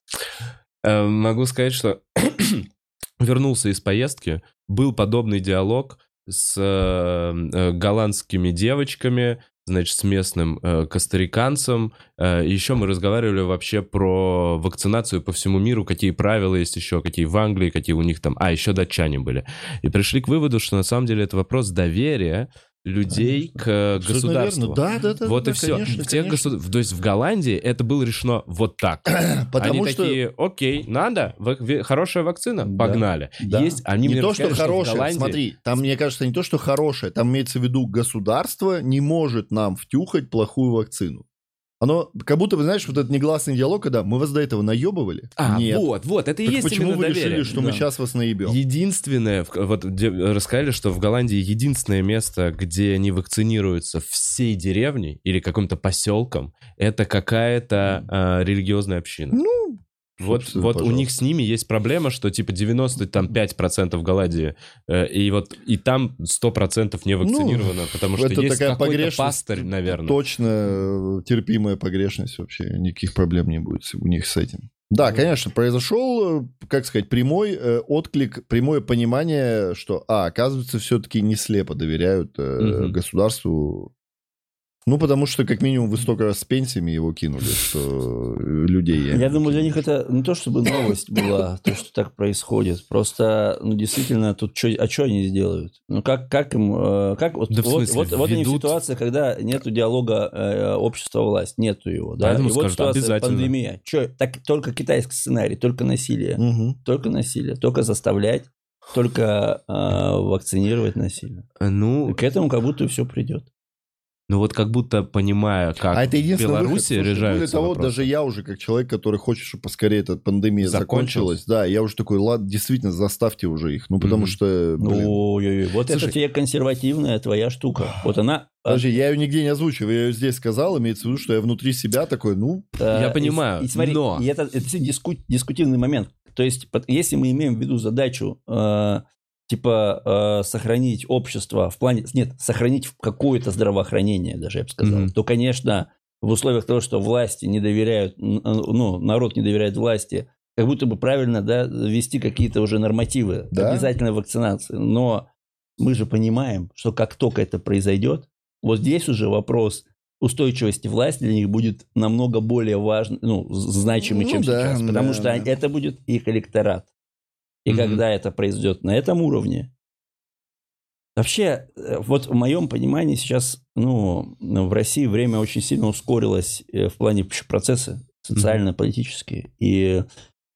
Э, Могу сказать, что вернулся из поездки, был подобный диалог с э, э, голландскими девочками, значит, с местным э, костариканцем. Э, еще мы разговаривали вообще про вакцинацию по всему миру, какие правила есть еще, какие в Англии, какие у них там... А, еще датчане были. И пришли к выводу, что на самом деле это вопрос доверия людей к э, Абсолютно государству. верно. Да, да, да. Вот да, и все. конечно, в тех конечно. государ- То есть в Голландии это было решено вот так. Потому они что такие, окей, надо, хорошая вакцина, Да. погнали. Да. Есть, они не то, что хорошее, Голландии- смотри, там, мне кажется, не то, что хорошее, там имеется в виду государство не может нам втюхать плохую вакцину. Оно, как будто, вы знаешь, вот этот негласный диалог, когда мы вас до этого наебывали. А, Нет. вот, вот, это и Так есть почему вы доверие. решили, что мы Да. сейчас вас наебем? Единственное, вот де- рассказали, что в Голландии единственное место, где не вакцинируются всей деревней или каким-то поселком, это какая-то а, религиозная община. Ну, Вот, вот у них с ними есть проблема, что типа 95% в Голландии, э, и вот и там 100% не вакцинировано, потому что Ну, это есть такая какой-то погрешность. пастырь, наверное. Точно э, терпимая погрешность вообще. Никаких проблем не будет у них с этим. Ну. Да, конечно, произошел, э, как сказать, прямой э, отклик, прямое понимание, что, а, оказывается, все-таки не слепо доверяют Мгм. государству. Ну, потому что, как минимум, вы столько раз с пенсиями его кинули, что э, людей... Я думаю, для них это не то, чтобы новость была, то, что так происходит. Просто, ну, действительно, тут чё, а что они сделают? Ну, как, как им... э, Как, вот, Да в вот, вот, вот они ситуации, когда нету диалога э, общества-власть, нету его. Да? Поэтому И вот скажут, ситуация обязательно. пандемия. Чё, так только китайский сценарий, только насилие. Мгм. Только насилие, только заставлять. только а, вакцинировать насильно. Ну, И к этому как будто все придет. Ну вот как будто понимая, как А это в выход. Беларуси Слушай, более того, вопросы. даже я уже, как человек, который хочет, чтобы поскорее эта пандемия Закончилась. закончилась, да, я уже такой, ладно, действительно, заставьте уже их. Ну, потому Мгм. что, блин. Ой-ой-ой, вот Слушай. это тебе консервативная твоя штука. Вот она... а, Подожди, я ее нигде не озвучиваю, я ее здесь сказал, имеется в виду, что я внутри себя такой, ну, э, Я и- понимаю, и, смотри, но- и это, это диску- дискутивный момент. То есть, если мы имеем в виду задачу, э, типа, э, сохранить общество в плане... Нет, сохранить какое-то здравоохранение, даже я бы сказал, Мгм. то, конечно, в условиях того, что власти не доверяют, н- ну, народ не доверяет власти, как будто бы правильно, да, ввести какие-то уже нормативы Да. обязательной вакцинации. Но мы же понимаем, что как только это произойдет, вот здесь уже вопрос устойчивости власти для них будет намного более важный, ну, значимый, Ну чем да, сейчас. Потому да, что да. это будет их электорат. И когда это произойдет на этом уровне, вообще, э, вот в моем понимании сейчас, ну, в России время очень сильно ускорилось э, в плане процесса социально-политические. И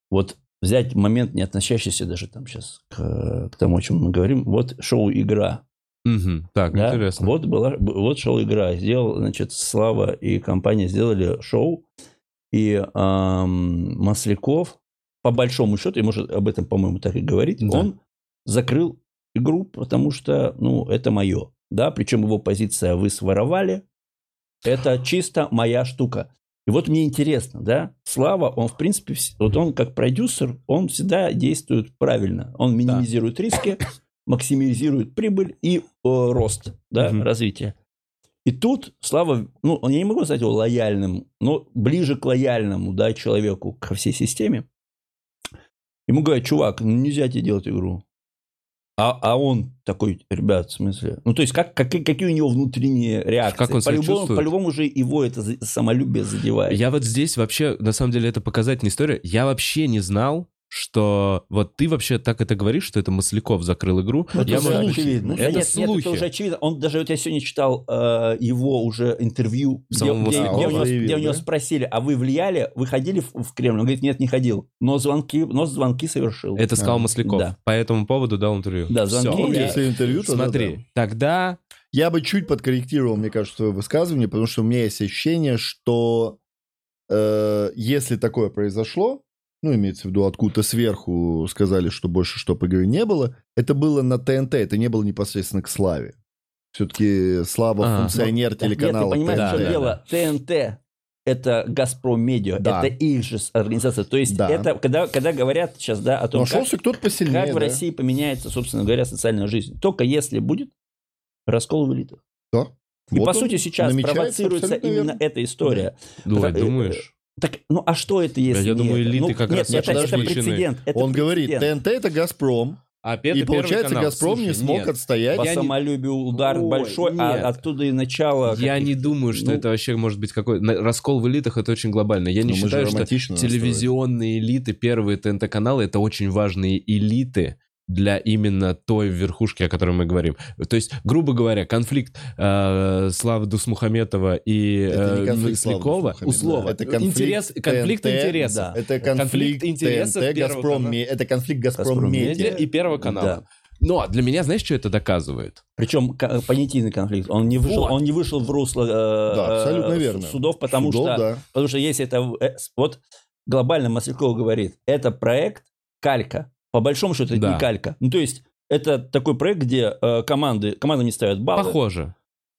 вот взять момент, не относящийся даже там сейчас к, к тому, о чем мы говорим, вот шоу «Игра». Мгм. Так, Да? интересно. Вот была, вот шоу «Игра». Сделал, значит, Слава и компания сделали шоу. И ам, Масляков, по большому счету, и может об этом, по-моему, так и говорить, Да. он закрыл игру, потому что, ну, это мое. Да, причем его позиция «вы своровали», это чисто моя штука. И вот мне интересно, да, Слава, он, в принципе, вот он как продюсер, он всегда действует правильно. Он минимизирует риски, максимизирует прибыль и э, рост, да, Мгм. развитие. И тут Слава, ну, я не могу назвать его лояльным, но ближе к лояльному, да, человеку ко всей системе. Ему говорят, чувак, ну, нельзя тебе делать игру. А, а он такой, ребят, в смысле? Ну, то есть, как, как, какие у него внутренние реакции? Как он себя по-любому, по-любому же его это самолюбие задевает. Я вот здесь вообще, на самом деле, это показательная история. Я вообще не знал, что вот ты вообще так это говоришь, что это Масляков закрыл игру. Ну, это я уже могу- очевидно. Это, нет, нет, слухи. это уже очевидно. Он даже вот я сегодня читал э, его уже интервью, где, где- где у него, заявил, где у него да? спросили, а вы влияли, вы ходили в, в Кремль? Он говорит, нет, не ходил. Но звонки, но звонки совершил. Это сказал А, Масляков. да. По этому поводу дал интервью. Да, звонки. окей. если интервью, то да, Смотри, да. тогда... Я бы чуть подкорректировал, мне кажется, свое высказывание, потому что у меня есть ощущение, что э, если такое произошло, ну, имеется в виду, откуда-то сверху сказали, что больше что по игре не было, это было на ТНТ, это не было непосредственно к Славе. Все-таки Слава А, функционер Да, Нет, телеканала ты понимаешь, Да, в чем да, дело? ТНТ это Газпром Медиа, Да. это их же организация. То есть Да. это, когда, когда говорят сейчас, да, о том, как, Нашелся кто-то посильнее, как в да. России поменяется, собственно говоря, социальная жизнь. Только если будет раскол в элитах. Да. И Вот по он сути сейчас провоцируется именно верно. эта история. Ой, Да, э, думаешь? Так, ну а что это если я не думаю, это? элиты Ну, как нет, раз это, это прецедент. это Он говорит, прецедент. ТНТ это Газпром, А и получается канал. Газпром не Слушай, смог нет. отстоять. По Я не- самолюбию удар Ой, большой, нет. а оттуда и начало. Я каких- не думаю, что ну, это вообще может быть какой... Раскол в элитах это очень глобально. Я не Ну, считаю, что телевизионные элиты, первые ТНТ-каналы, это очень важные элиты для именно той верхушки, о которой мы говорим. То есть, грубо говоря, конфликт э, Славы Дусмухаметова и э, Дусмухаметова, условно, это конфликт интерес, конфликт ТНТ, интересов. да. Это Конфликт конфликт, интересов ТНТ, Газпром, канала. Это конфликт Газпром, Газпром Медиа. И Первого канала. Да. Но для меня, знаешь, что это доказывает? Причем понятийный конфликт. Он не вышел, Вот. он не вышел в русло э, Да, абсолютно э, верно. судов, потому Судов, что да. потому что если это э, вот глобально Масляков говорит, это проект калька. По большому счету это Да. не калька. Ну то есть это такой проект, где э, команды команды не ставят баллы. Похоже.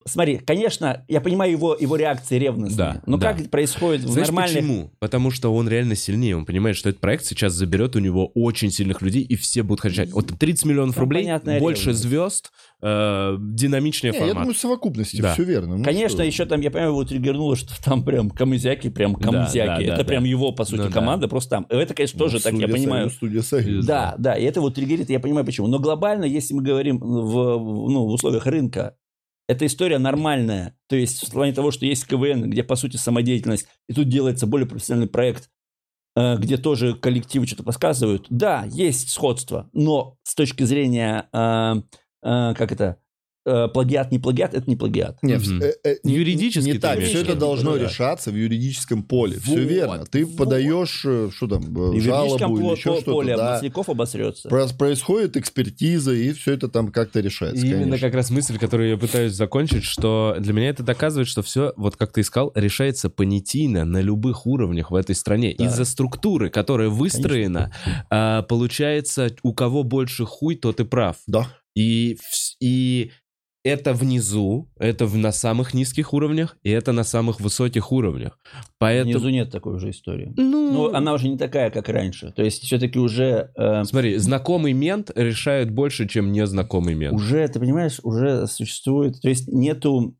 Смотри, конечно, я понимаю его его реакции ревностные, Да, но да. как происходит в Знаешь нормальных почему? Потому что он реально сильнее. Он понимает, что этот проект сейчас заберет у него очень сильных людей, и все будут хотеть. Вот 30 миллионов Там рублей, больше ревность. звезд, э, динамичнее Не, я формат. думаю, в совокупности Да. все верно. Ну, Конечно, что? еще там, я понимаю, его триггернуло, что там прям камызяки, прям Да, камызяки. да, да, это да. прям его, по сути, Ну да. команда, просто там. Это, конечно, тоже Ну, так, я понимаю. «Союз», студия «Союз». Да, да, и это вот триггерит, я понимаю почему. Но глобально, если мы говорим в, в- ну, в условиях рынка, эта история нормальная. То есть в плане того, что есть КВН, где, по сути, самодеятельность, и тут делается более профессиональный проект, э, где тоже коллективы что-то подсказывают. Да, есть сходство, но с точки зрения, э, э, как это, плагиат, не плагиат, это не плагиат. Нет, Мгм. э, э, не- Юридически не ты так. Все это должно да. решаться в юридическом поле. Все Вот, верно. Ты вот. подаешь, э, что там, э, И жалобу или еще что-то. поле да. Масляков обосрется. Про- Происходит экспертиза, и все это там как-то решается. И именно конечно. как раз мысль, которую я пытаюсь закончить, что для меня это доказывает, что все, вот как ты искал, решается понятийно на любых уровнях в этой стране. Да. Из-за структуры, которая выстроена, а, получается, у кого больше хуй, тот и прав. Да. И, и это внизу, это в- на самых низких уровнях, и это на самых высоких уровнях. Поэтому... Внизу нет такой уже истории. Ну, Ну, она уже не такая, как раньше. То есть, все-таки уже... э, Смотри, знакомый мент решает больше, чем незнакомый мент. Уже, ты понимаешь, уже существует... То есть, нету...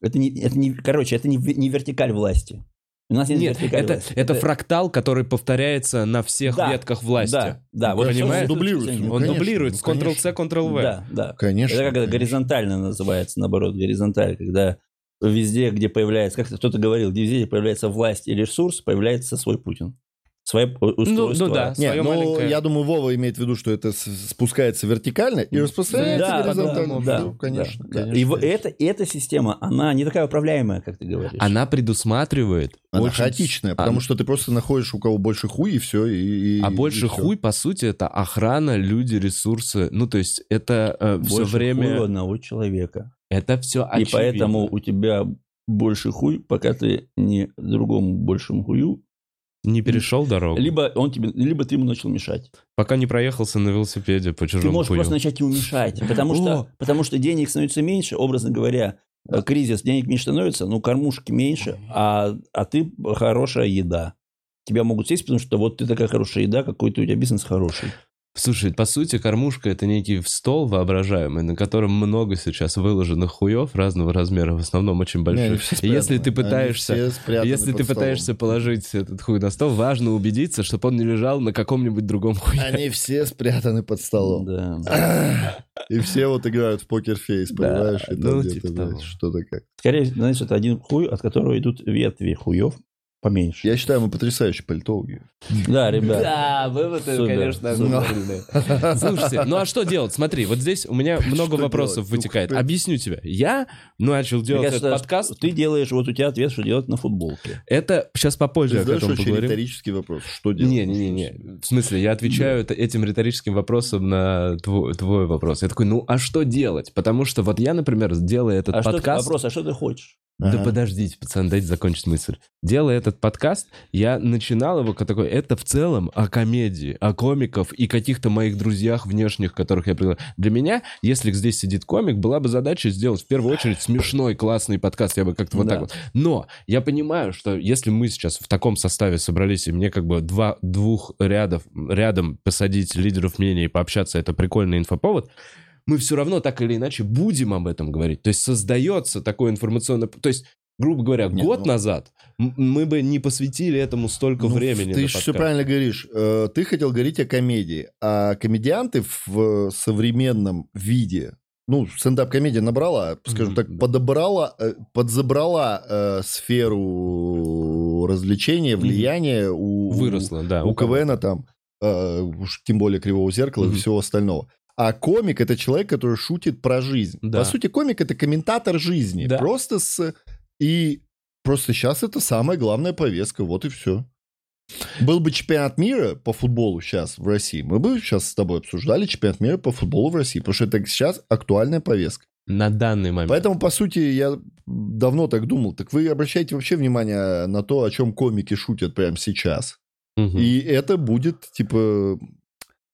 Это не, это не, короче, это не, не вертикаль власти. У нас нет, Нет, это, это фрактал, который повторяется на всех Да, ветках власти. Да, да. Вот Понимаешь? Он дублирует. существует. Ну, Он конечно, дублирует ну, Ctrl-C, Ctrl-V. Да, да. Конечно. Это как это конечно. горизонтально называется, наоборот, горизонталь, когда везде, где появляется, как кто-то говорил, где везде появляется власть или ресурс, появляется свой Путин. Свое устройство. ну да. Не, Своё ну, маленькое- я думаю, Вова имеет в виду, что это спускается вертикально и распространяется Да, горизонтально. да, Ну, да, конечно, да, конечно, И конечно. это, эта система, она не такая управляемая, как ты говоришь. Она предусматривает... Она очень- хаотичная, потому А- что ты просто находишь у кого больше хуй, и все. И, и- А и больше всё. хуй, по сути, это охрана, люди, ресурсы. Ну, то есть это все Больше хуй время... одного человека. Это все И поэтому у тебя больше хуй, пока ты не другому большему хую, Не перешел дорогу. либо он тебе, либо ты ему начал мешать. Пока не проехался на велосипеде по Ты чужому можешь хую. просто начать ему мешать, потому что, потому что денег становится меньше, образно говоря, э, кризис, денег меньше становится, ну, кормушки меньше, а, а ты хорошая еда. Тебя могут съесть, потому что вот ты такая хорошая еда, какой-то у тебя бизнес хороший. Слушай, по сути, кормушка это некий стол воображаемый, на котором много сейчас выложенных хуев разного размера, в основном очень Не, больших. И если ты пытаешься, если ты столом. пытаешься положить этот хуй на стол, важно убедиться, чтобы он не лежал на каком-нибудь другом хуе. Они все спрятаны под столом. Да. И все вот играют в покерфейс, Да, понимаешь? И там ну, где-то, типа блядь, того. что-то как. Скорее, знаешь, это один хуй, от которого идут ветви хуев поменьше. Я считаю, мы потрясающие политологи. Да, ребят. Да, выводы, Супер, конечно, супер. Слушайте, ну а что делать? Смотри, вот здесь у меня много Что вопросов делать? Ну, вытекает. Объясню тебе. Я начал делать кажется, этот подкаст. Ты делаешь, вот у тебя ответ, что делать на футболке. Это сейчас попозже Ты я к этому поговорим. риторический вопрос. Что делать? Не-не-не. В смысле, я отвечаю этим риторическим вопросом на твой, твой вопрос. Я такой, ну а что делать? Потому что вот я, например, делая этот А что, подкаст... вопрос, а что ты хочешь? Да Ага. подождите, пацан, дайте закончить мысль. Делая этот подкаст, я начинал его как такой, это в целом о комедии, о комиков и каких-то моих друзьях внешних, которых я пригласил. Для меня, если здесь сидит комик, была бы задача сделать в первую очередь смешной, классный подкаст. Я бы как-то вот Да. так вот. Но я понимаю, что если мы сейчас в таком составе собрались, и мне как бы два, двух рядов, рядом посадить лидеров мнений и пообщаться, это прикольный инфоповод, мы все равно так или иначе будем об этом говорить. То есть создается такое информационное... То есть, грубо говоря, Не, год ну- назад мы бы не посвятили этому столько Ну, времени. Ты все правильно говоришь. Э, Ты хотел говорить о комедии. А комедианты в современном виде, ну, стендап-комедия набрала, скажем так, подобрала, э, подзабрала э, сферу развлечения, влияния у, Выросло, да. у, у кого? КВН там, э, уж тем более Кривого Зеркала Мгм. и всего остального. А комик это человек, который шутит про жизнь. Да. По сути, комик это комментатор жизни. Да. Просто с... И просто сейчас это самая главная повестка. Вот и все. Был бы чемпионат мира по футболу сейчас в России, мы бы сейчас с тобой обсуждали чемпионат мира по футболу в России, потому что это сейчас актуальная повестка. На данный момент. Поэтому, по сути, я давно так думал. Так вы обращаете вообще внимание на то, о чем комики шутят прямо сейчас. Мгм. И это будет, типа...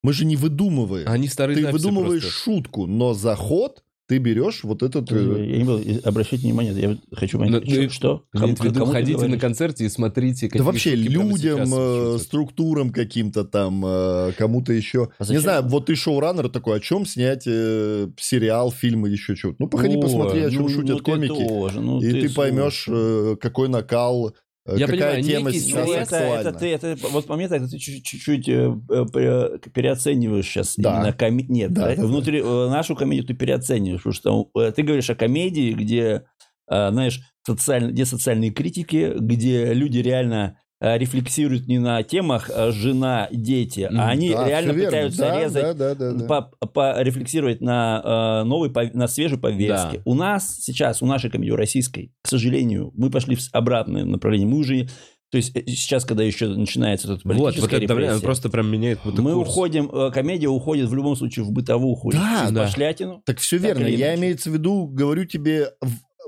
Мы же не выдумываем. Они старые ты выдумываешь просто. шутку, но заход ты берешь вот этот... э, Я не буду обращать внимание, я хочу понять, ну, что- Кому- виду, кому ты ходите на концерте и смотрите, какие Да вообще людям, э, структурам каким-то там, э, кому-то еще. А Не знаю, вот ты шоураннер такой, о чем снять э, сериал, фильм или еще что-то. Ну, походи, О, посмотри, о чем ну- шутят ну ты комики. тоже, ну и ты, слушай. поймешь, э, какой накал, Я какая понимаю, тема некий сейчас Ну, срез, это, актуальна. это, ты, это, вот момент, когда ты чуть- чуть-чуть э, э, пере- переоцениваешь сейчас Да. именно коми... Нет, Да, это да, внутри э, нашу комедию ты переоцениваешь, потому что э, ты говоришь о комедии, где, э, знаешь, социаль... где социальные критики, где люди реально э, рефлексируют не на темах э, жена, дети, а они Да, реально пытаются Да, резать да, да, да, да. по- порефлексировать на э, новой, на свежей повестке. Да. У нас сейчас, у нашей комедии российской, к сожалению, мы пошли в обратное направление. Мы уже, то есть э, сейчас, когда еще начинается тут Вот, политическая вот это давление, репрессия, просто прям меняет вот мы курс. уходим, э, комедия уходит в любом случае в бытовуху, Да, в да. пошлятину. Так все Так верно. Я имеется в виду, говорю тебе,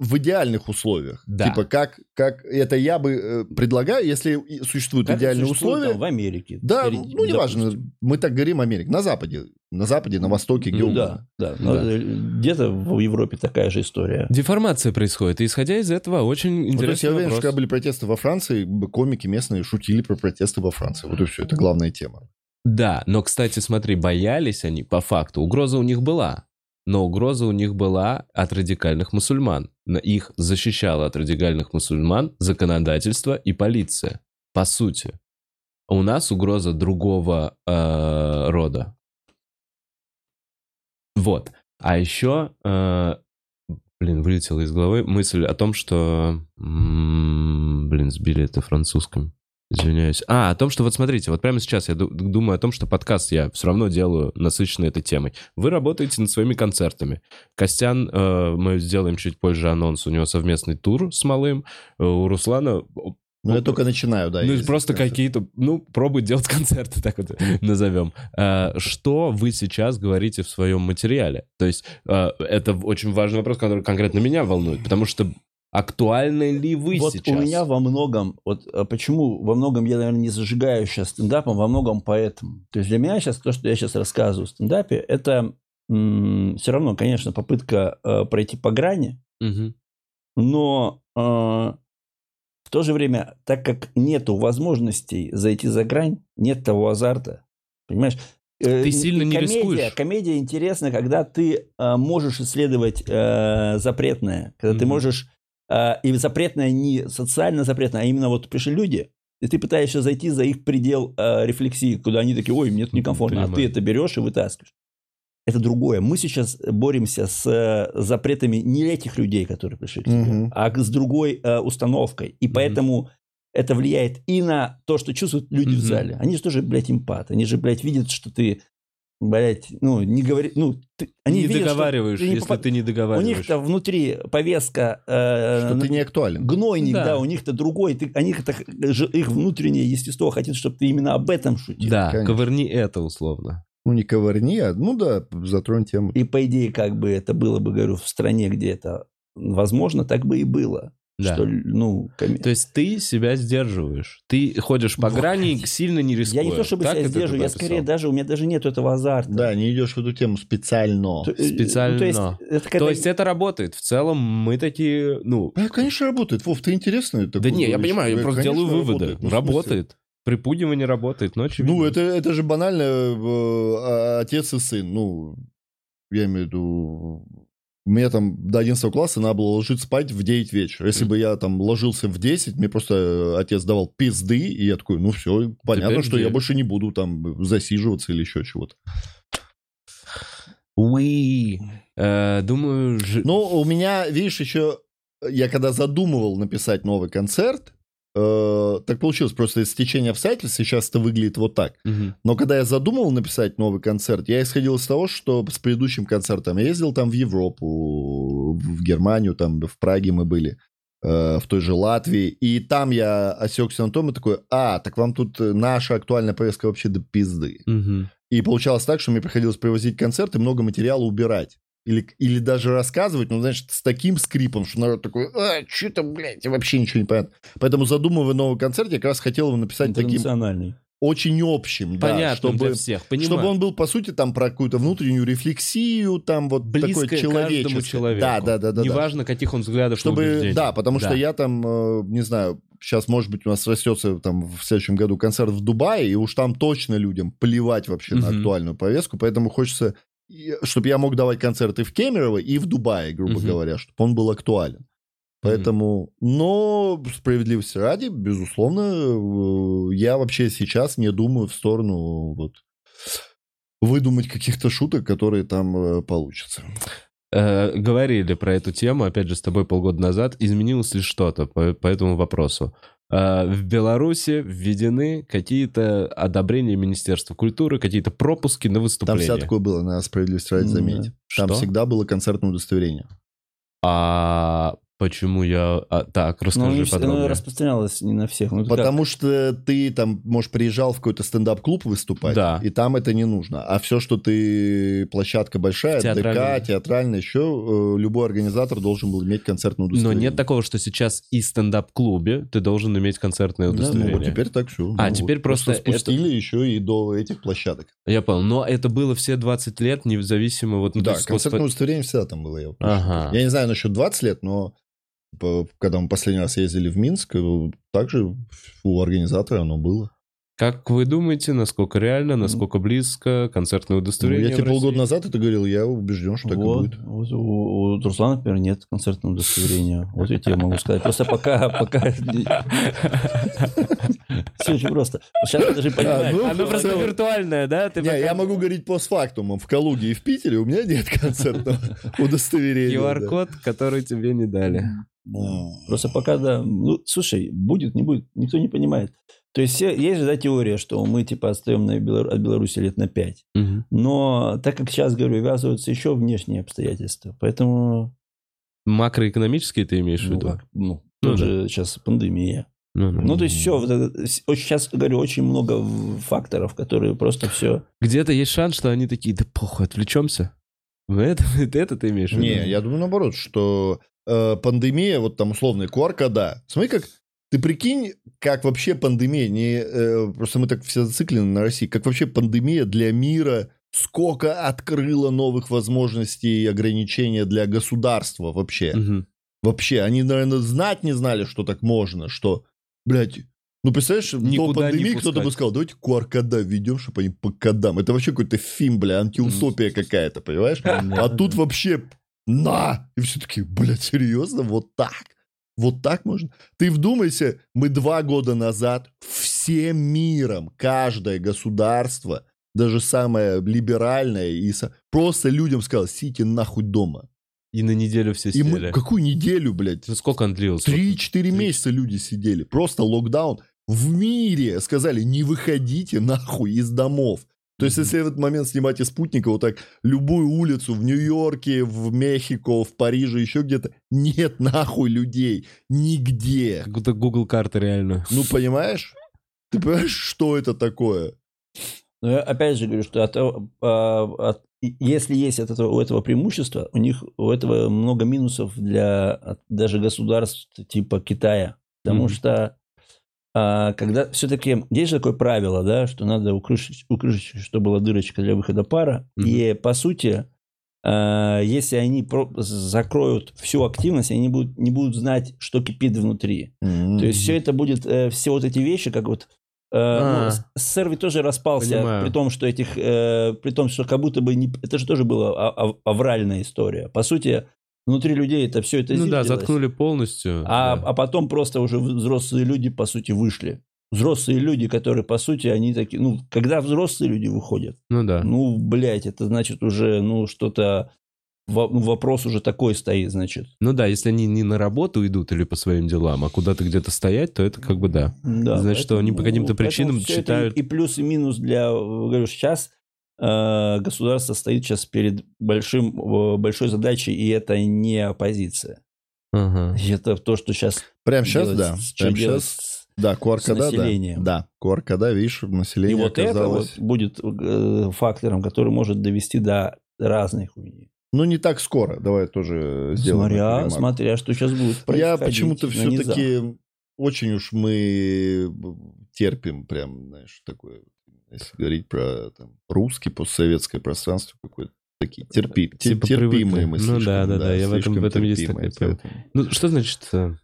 в, идеальных условиях. Да. Типа, как, как это я бы э, предлагаю, если существуют Как идеальные существует условия. там в Америке. Да, Или, ну неважно, допустим. мы так говорим Америка. На Западе, на Западе, на Востоке, где Ну угодно. да, да. Но, Да. э, Где-то в Европе такая же история. Деформация происходит. И исходя из этого, очень Ну, то есть я уверен, что вопрос. когда были протесты во Франции, комики местные шутили про протесты во Франции. Вот и все, это главная тема. Да, но, кстати, смотри, боялись они по факту. Угроза у них была. Но угроза у них была от радикальных мусульман. Их защищало от радикальных мусульман законодательство и полиция. По сути. А У нас угроза другого э, рода. Вот. А еще, э, блин, вылетела из головы мысль о том, что... м, блин, сбили это французском. Извиняюсь. А, о том, что вот смотрите, вот прямо сейчас я ду- думаю о том, что подкаст я все равно делаю насыщенный этой темой. Вы работаете над своими концертами. Костян, э, мы сделаем чуть позже анонс, у него совместный тур с Малым. Э, у Руслана Но я только начинаю, да. ну, просто какие-то, ну, пробует делать концерты, так вот назовем. А, Что вы сейчас говорите в своем материале? То есть а, это очень важный вопрос, который конкретно меня волнует, потому что актуальны ли вы вот сейчас? у меня во многом, вот э, почему во многом я, наверное, не зажигаю сейчас стендапом, во многом поэтому. То есть для меня сейчас то, что я сейчас рассказываю в стендапе, это все равно, конечно, попытка э, пройти по грани, Мгм. но э, в то же время, так как нету возможностей зайти за грань, нет того азарта, понимаешь? Э, Ты сильно не комедия, рискуешь. Комедия интересна, когда ты э, можешь исследовать э, запретное, когда ты Мгм. можешь и запретное не социально запретное, а именно вот пришли люди, и ты пытаешься зайти за их предел э, рефлексии, куда они такие, ой, мне это некомфортно, а ты Понимаю. это берешь и вытаскиваешь. Это другое. Мы сейчас боремся с э, запретами не этих людей, которые пришли к тебе, Мгм. а с другой э, установкой. И Мгм. поэтому это влияет и на то, что чувствуют люди в Мгм. зале. Они же тоже, блядь, импат. Они же, блядь, видят, что ты, блядь, ну, не говори... Ну, ты- они не видят, договариваешь, ты не если попад- ты не У договариваешь. них-то внутри повестка... э, Что ты не актуален. Гнойник, Да. да. у них-то другой. Ты, они это, же- их внутреннее естество хотят, чтобы ты именно об этом шутил. Да, Конечно. ковырни это условно. Ну, не ковырни, а, ну да, затронь тему. И по идее, как бы это было бы, говорю, в стране, где это возможно, так бы и было. Да. Что, ну, коми- То есть ты себя сдерживаешь. Ты ходишь по Вот. грани, сильно не рискуя. я не то чтобы Так себя сдерживаю, я написал? скорее даже, у меня даже нет этого азарта. Да, не идешь в эту тему специально. То- э, специально. ну, то есть, это То когда- есть это работает. В целом мы такие, ну... Да, конечно, работает. Вов, ты интересный такой. Да не, я понимаю, я просто делаю выводы. Ну, в смысле? Работает. Припугивание работает, но очевидно. Ну, это, это же банально э, а- отец и сын. Ну, я имею в виду... Мне там до 11 класса надо было ложиться спать в 9 вечера. Если бы я там ложился в 10, мне просто э, отец давал пизды, и я такой, ну все, понятно, Теперь что я где? больше не буду там засиживаться или еще чего-то. Уи. Э, Думаю, ж- Ну, у меня, видишь, еще я когда задумывал написать новый концерт, э, так получилось просто из течения обстоятельств, сейчас это выглядит вот так. Мгм. Но когда я задумывал написать новый концерт, я исходил из того, что с предыдущим концертом я ездил там в Европу, в Германию, там в Праге мы были, э, в той же Латвии, и там я осекся на том и такой, а, так вам тут наша актуальная повестка вообще до пизды. Мгм. И получалось так, что мне приходилось привозить концерт и много материала убирать. Или, или даже рассказывать, ну, знаешь, с таким скрипом, что народ такой, а, что там, блядь, вообще ничего не понятно. Поэтому, задумывая новый концерт, я как раз хотел его написать таким очень общим, да, Понятно чтобы, для всех, понимаю. чтобы он был, по сути, там про какую-то внутреннюю рефлексию, там вот такое Близкое человеческое. каждому человеку. Да, да, да, да. да. Неважно, каких он взглядов Чтобы, убеждений. да, потому Да. что я там, э, не знаю, сейчас, может быть, у нас растется там в следующем году концерт в Дубае, и уж там точно людям плевать вообще на Мгм. актуальную повестку, поэтому хочется, чтобы я мог давать концерты в Кемерово и в Дубае, грубо Мгм. говоря, чтобы он был актуален. Поэтому, но справедливости ради, безусловно, э, я вообще сейчас не думаю в сторону вот выдумать каких-то шуток, которые там э, получатся. Э, говорили про эту тему, опять же, с тобой полгода назад. Изменилось ли что-то по, по этому вопросу? Э, в Беларуси введены какие-то одобрения Министерства культуры, какие-то пропуски на Там выступления. всегда такое было, на справедливость ради заметить. Там Что? всегда было концертное удостоверение. А почему я... а, так, Но расскажи не вс- оно подробнее. распространялось не на всех. Ну, это как? Потому что ты там, может, приезжал в какой-то стендап-клуб выступать, Да. и там это не нужно. А все, что ты площадка большая, Театральная. ДК, театральная, еще любой организатор должен был иметь концертное Но удостоверение. нет такого, что сейчас и стендап-клубе ты должен иметь концертное Да, ну, удостоверение. вот теперь так все. А, теперь просто спустили еще и до этих площадок. Я понял. Но это было все 20 лет, независимо... Вот, ну, да, концертное вот- удостоверение всегда там было. Я, вот Ага. я не знаю насчет 20 лет, но типа, когда мы последний раз ездили в Минск, э, также у организатора оно было. Как вы думаете, насколько реально, насколько близко концертное Ну, удостоверение я тебе в России? полгода назад это говорил, я убежден, что так и будет. вот у, у Руслана, например, нет концертного удостоверения. Вот я тебе могу сказать. Просто пока... пока... Все очень просто. Сейчас ты даже понимаешь. ну, Оно просто всё. виртуальное, да? Ты Не, пока- я могу говорить постфактумом. В Калуге и в Питере у меня нет концертного удостоверения. да. QR-код, который тебе не дали. Просто пока, да. Ну, слушай, будет, не будет, никто не понимает. То есть все- есть же да, теория, что мы типа отстаем на Белор- от Беларуси лет на 5. Мгм. Но так как сейчас, говорю, ввязываются еще внешние обстоятельства. Поэтому, Макроэкономические ты имеешь в ну, виду? как, ну, Ну тут да. сейчас пандемия. Ну, ну. Ну, то есть все, сейчас, говорю, очень много факторов, которые просто все... Где-то есть шанс, что они такие, да похуй, отвлечемся. Ну, Это, это ты имеешь в виду? Не, я думаю наоборот, что э, пандемия, вот там условный QR-кода. Смотри, как ты прикинь, как вообще пандемия, не, э, просто мы так все зациклены на России, как вообще пандемия для мира, сколько открыла новых возможностей и ограничений для государства вообще. Мгм. Вообще, они, наверное, знать не знали, что так можно, что, блядь, ну, представляешь, Никуда до пандемии кто-то бы сказал, давайте QR-кода введем, чтобы они по кодам. Это вообще какой-то фильм, бля, антиутопия какая-то, понимаешь? А тут вообще на! И все таки блядь, серьезно? Вот так? Вот так можно? Ты вдумайся, мы два года назад всем миром, каждое государство, даже самое либеральное, и со- просто людям сказал, сидите нахуй дома. И на неделю все И мы сидели. какую неделю, блядь? Ну, сколько он длился? Три-четыре месяца люди сидели. Просто локдаун. В мире сказали, не выходите нахуй из домов. То есть, если в этот момент снимать из спутника вот так любую улицу в Нью-Йорке, в Мехико, в Париже, еще где-то, нет нахуй людей. Нигде. Как будто Google карта реально. Ну, понимаешь? Ты понимаешь, что это такое? Но я опять же говорю, что от, того, а, от- если есть от этого, у этого преимущества, у них у этого много минусов для от- даже государств типа Китая. Потому Мгм. что а, когда все-таки есть же такое правило, да, что надо у крышечки, у крышечки, чтобы была дырочка для выхода пара. Мгм. И по сути, а, если они про- закроют всю активность, они будут, не будут знать, что кипит внутри. То есть все это будет, э, все вот эти вещи, как вот э, А. ну, С- СССР ведь тоже распался, Понимаю. при том, что этих, э, при том, что как будто бы не, это же тоже была а- а- авральная история. По сути, внутри людей это все это Ну да, заткнули полностью. А, да. а потом просто уже взрослые люди, по сути, вышли. Взрослые люди, которые, по сути, они такие... Ну, когда взрослые люди выходят, Ну да. ну, блядь, это значит уже, ну, что-то... ну, вопрос уже такой стоит, значит. Ну да, если они не на работу идут или по своим делам, а куда-то где-то стоять, то это как бы да. Да, Значит, что они по каким-то поэтому причинам считают- И, плюс, и минус для... Говорю, сейчас э, государство стоит сейчас перед большим, э, большой задачей, и это не оппозиция. И это то, что сейчас Прям сейчас, делать, да. что Прям делать сейчас, да, QR-кода, да. населением. Да, QR-кода, видишь, И население вот это оказалось... вот будет э, фактором, который может довести до разной хуйни. Ну, не так скоро. Давай тоже сделаем. Смотря, смотря, что сейчас будет Я происходить почему-то на низах. все-таки очень уж мы терпим прям, знаешь, такое, если говорить про там, русский постсоветское пространство какое-то. Такие терпи, те- Типа терпимые привыкли. мы Ну слишком, да, да, да, я в этом- в этом есть такая тема. поэтому- Ну что значит... э,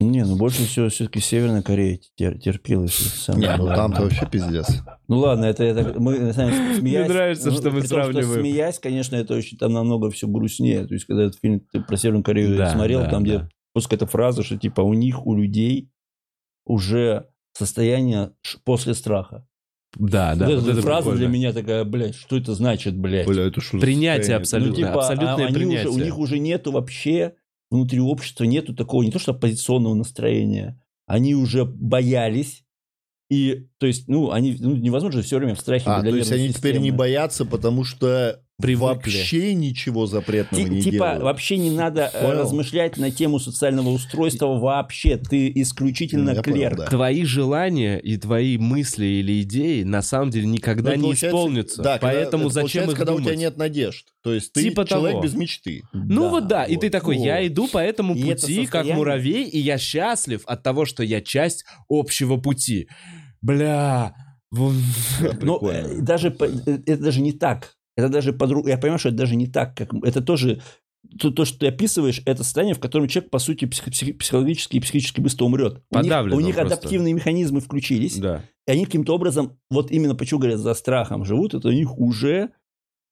Не, ну больше всего все-таки Северная Корея тер- терпела. самое Не, ну там-то вообще пиздец. Ну ладно, это, это мы на самом деле, смеясь. Мне нравится, ну, что мы том, сравниваем. смеясь, конечно, это очень там намного все грустнее. То есть, когда этот фильм ты про Северную Корею Да, смотрел, да, там, где да. просто какая-то фраза, что типа у них, у людей уже состояние после страха. Да, да. вот вот эта это фраза прикольно. для меня такая, блядь, что это значит, блядь? Бля, это что Принятие абсолютно. ну, типа, абсолютное а- они принятие. Уже, у них уже нету вообще внутри общества нету такого, не то что оппозиционного настроения, они уже боялись, и, то есть, ну, они, ну, невозможно же все время в страхе. А, то есть они теперь не системы. боятся, потому что Привыкли. вообще ничего запретного Ти- не типа, делают. вообще не надо э, Понял. размышлять на тему социального устройства вообще. Ты исключительно Я понял, клерк. да. Твои желания и твои мысли или идеи на самом деле никогда Ну, не исполнятся. да, когда- Поэтому это зачем получается, их когда думать? у тебя нет надежд. То есть ты Типа человек того. без мечты. Ну вот да, и ты вот, такой, я вот. иду по этому И это пути, как состояние- муравей, и я счастлив от того, что я часть общего пути. Бля, вон- Но э, даже э, это даже не так. Это даже по Я понимаю, что это даже не так. Как... Это тоже то, то, что ты описываешь, это состояние, в котором человек, по сути, псих- псих- психологически и психически быстро умрет. У них, Подавлен у них просто. адаптивные механизмы включились, да. и они каким-то образом, вот именно почему говорят, за страхом живут, это у них уже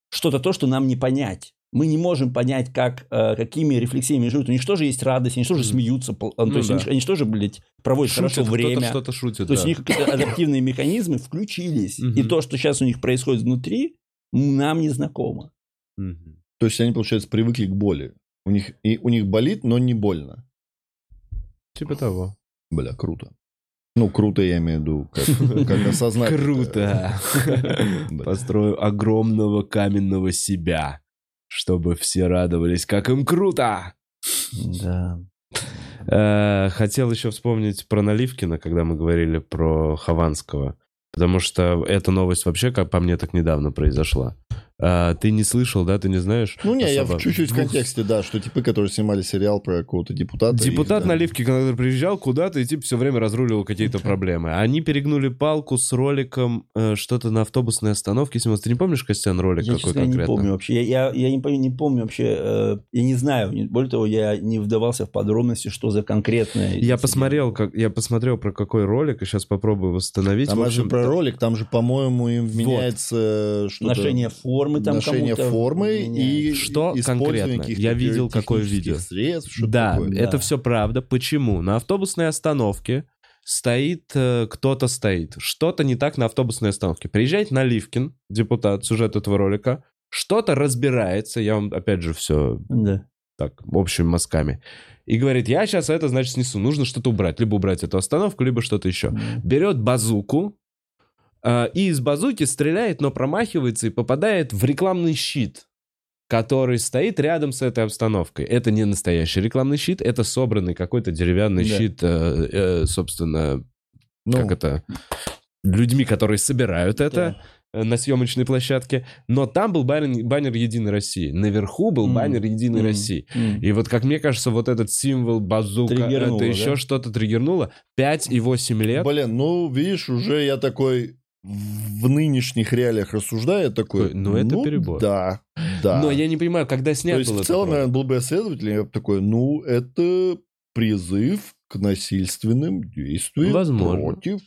что-то то, что нам не понять. Мы не можем понять, как, э, какими рефлексиями живут. У них тоже есть радость, они тоже Мгм. смеются. пол- ну, Ну то есть да. они, они же тоже, блядь, проводят Шутит, хорошо время. что-то шутит, То есть да. у них какие-то адаптивные механизмы включились. Мгм. И то, что сейчас у них происходит внутри, нам не знакомо. Мгм. То есть они, получается, привыкли к боли. У них, и, у них болит, но не больно. Типа того. Бля, круто. Ну, круто я имею в виду, как, как осознать. Круто. Построю огромного каменного себя, чтобы все радовались, как им круто. Да. Э, Хотел еще вспомнить про Наливкина, когда мы говорили про Хованского. Потому что эта новость вообще, как по мне, так недавно произошла. А, Ты не слышал, да? Ты не знаешь? Ну, не, я особо? в- чуть-чуть в контексте, да, что типы, которые снимали сериал про какого-то депутата. Депутат их, да. Наливки, когда приезжал куда-то и типа все время разруливал какие-то проблемы. Они перегнули палку с роликом э, что-то на автобусной остановке. Симон, ты не помнишь, Костян, ролик Я, какой честно, говоря, не конкретно? помню вообще. Я, я, я не, помню, не помню вообще. э, я не знаю. Не- Более того, я не вдавался в подробности, что за конкретное. Я посмотрел, как я посмотрел про какой ролик, и сейчас попробую восстановить. Там же про ролик, там же, по-моему, им вменяется что-то... Ношение формы там ношение кому-то формы и. Что конкретно? Я видел какое видео. средств, Да, такое. это Да. все правда. Почему? На автобусной остановке стоит э, кто-то стоит. Что-то не так на автобусной остановке. Приезжает Наливкин, депутат, сюжет этого ролика, что-то разбирается, я вам опять же все Да. так, общими мазками, и говорит, я сейчас это, значит, снесу, нужно что-то убрать, либо убрать эту остановку, либо что-то еще. Берет базуку, и из базуки стреляет, но промахивается и попадает в рекламный щит, который стоит рядом с этой обстановкой. Это не настоящий рекламный щит, это собранный какой-то деревянный Да. щит, э, э, собственно, Ну, как это, людьми, которые собирают это э, на съемочной площадке. Но там был баннер, баннер Единой России. Наверху был М. баннер Единой М. России. М. И вот, как мне кажется, вот этот символ базука, Триггернуло, это еще да? что-то триггернуло. 5 и 8 лет. Блин, ну, видишь, уже я такой в нынешних реалиях рассуждаю, такой, ну, это перебор. Да, да. Но я не понимаю, когда То снят есть, был в целом, наверное, был бы я следователем, я бы такой, ну, это призыв к насильственным действиям Возможно. против...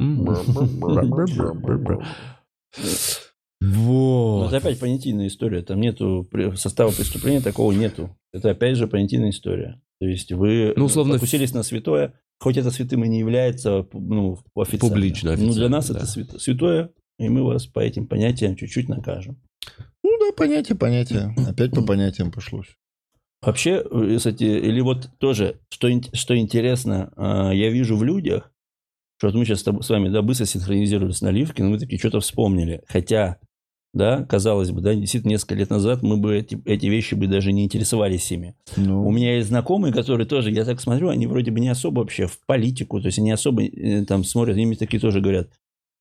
Ну, Вот. это опять понятийная история. Там нету состава преступления, такого нету. Это опять же понятийная история. То есть вы Ну, условно, покусились на святое, хоть это святым и не является ну, официально. Публично, Ну, для официально, нас да. это свято- святое, и мы вас по этим понятиям чуть-чуть накажем. Ну, да, понятие, понятие. Опять по понятиям пошлось. Вообще, э, кстати, или вот тоже, что, что интересно, а, я вижу в людях, что вот мы сейчас с вами да, быстро синхронизировались на Ливке, но мы такие что-то вспомнили. Хотя, да, казалось бы, да, действительно, несколько лет назад мы бы эти, эти вещи бы даже не интересовались ими. Ну, У меня есть знакомые, которые тоже, я так смотрю, они вроде бы не особо вообще в политику, то есть они особо э, там смотрят, мне такие тоже говорят,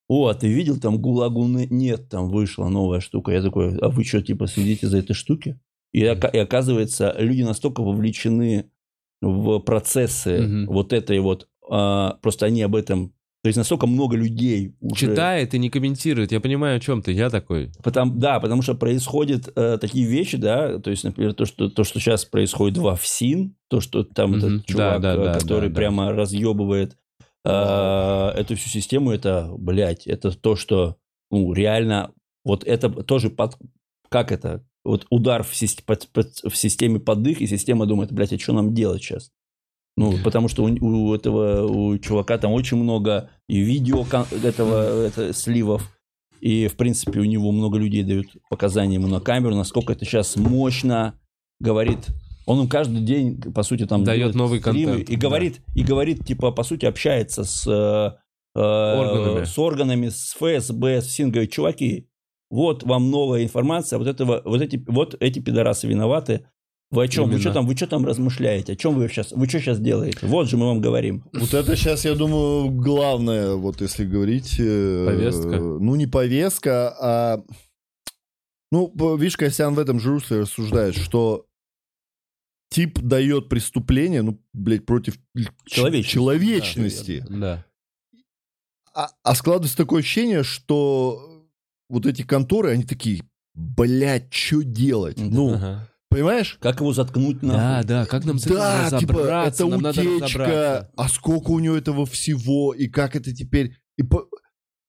о, а ты видел, там ГУЛАГу не- нет, там вышла новая штука. Я такой, а вы что, типа, следите за этой штуки? И, и оказывается, люди настолько вовлечены в процессы Мгм. вот этой вот, а, просто они об этом, то есть настолько много людей уже... Читает и не комментирует. Я понимаю, о чем ты. Я такой. Потому, да, потому что происходят э, такие вещи, да, то есть, например, то, что, то, что сейчас происходит во ФСИН, то, что там Мгм. этот чувак, Да, да, э, да, который да, да. прямо разъебывает э, эту всю систему, это, блядь, это то, что, ну, реально, вот это тоже под, как это, вот удар в, сис- под- под- в системе под дых, и система думает, блядь, а что нам делать сейчас? Ну, потому что у, у этого у чувака там очень много и видео этого это, сливов, и, в принципе, у него много людей дают показания ему на камеру, насколько это сейчас мощно говорит. Он им каждый день, по сути, там Дает новый контент, и говорит, и говорит, типа, по сути, общается с э, э, Органами. с органами, с ФСБ, с говорит, чуваки, вот вам новая информация, вот этого, вот эти, вот эти пидорасы виноваты. Вы о чем? Вы что там, вы что там размышляете? О чем вы сейчас? Вы что сейчас делаете? Вот же мы вам говорим. Вот это сейчас, я думаю, главное, вот если говорить... э, Повестка? Ну, не повестка, а... Ну, видишь, Костян в этом же русле рассуждает, что тип дает преступление, ну, блядь, против Человечности. человечности. Да. А, а складывается такое ощущение, что вот эти конторы, они такие, блядь, что делать? Да. Ну, Ага. Понимаешь? Как его заткнуть Да, нахуй? да, как нам с этим Да, типа, разобраться? это Нам утечка, а сколько у него этого всего, и как это теперь... И по-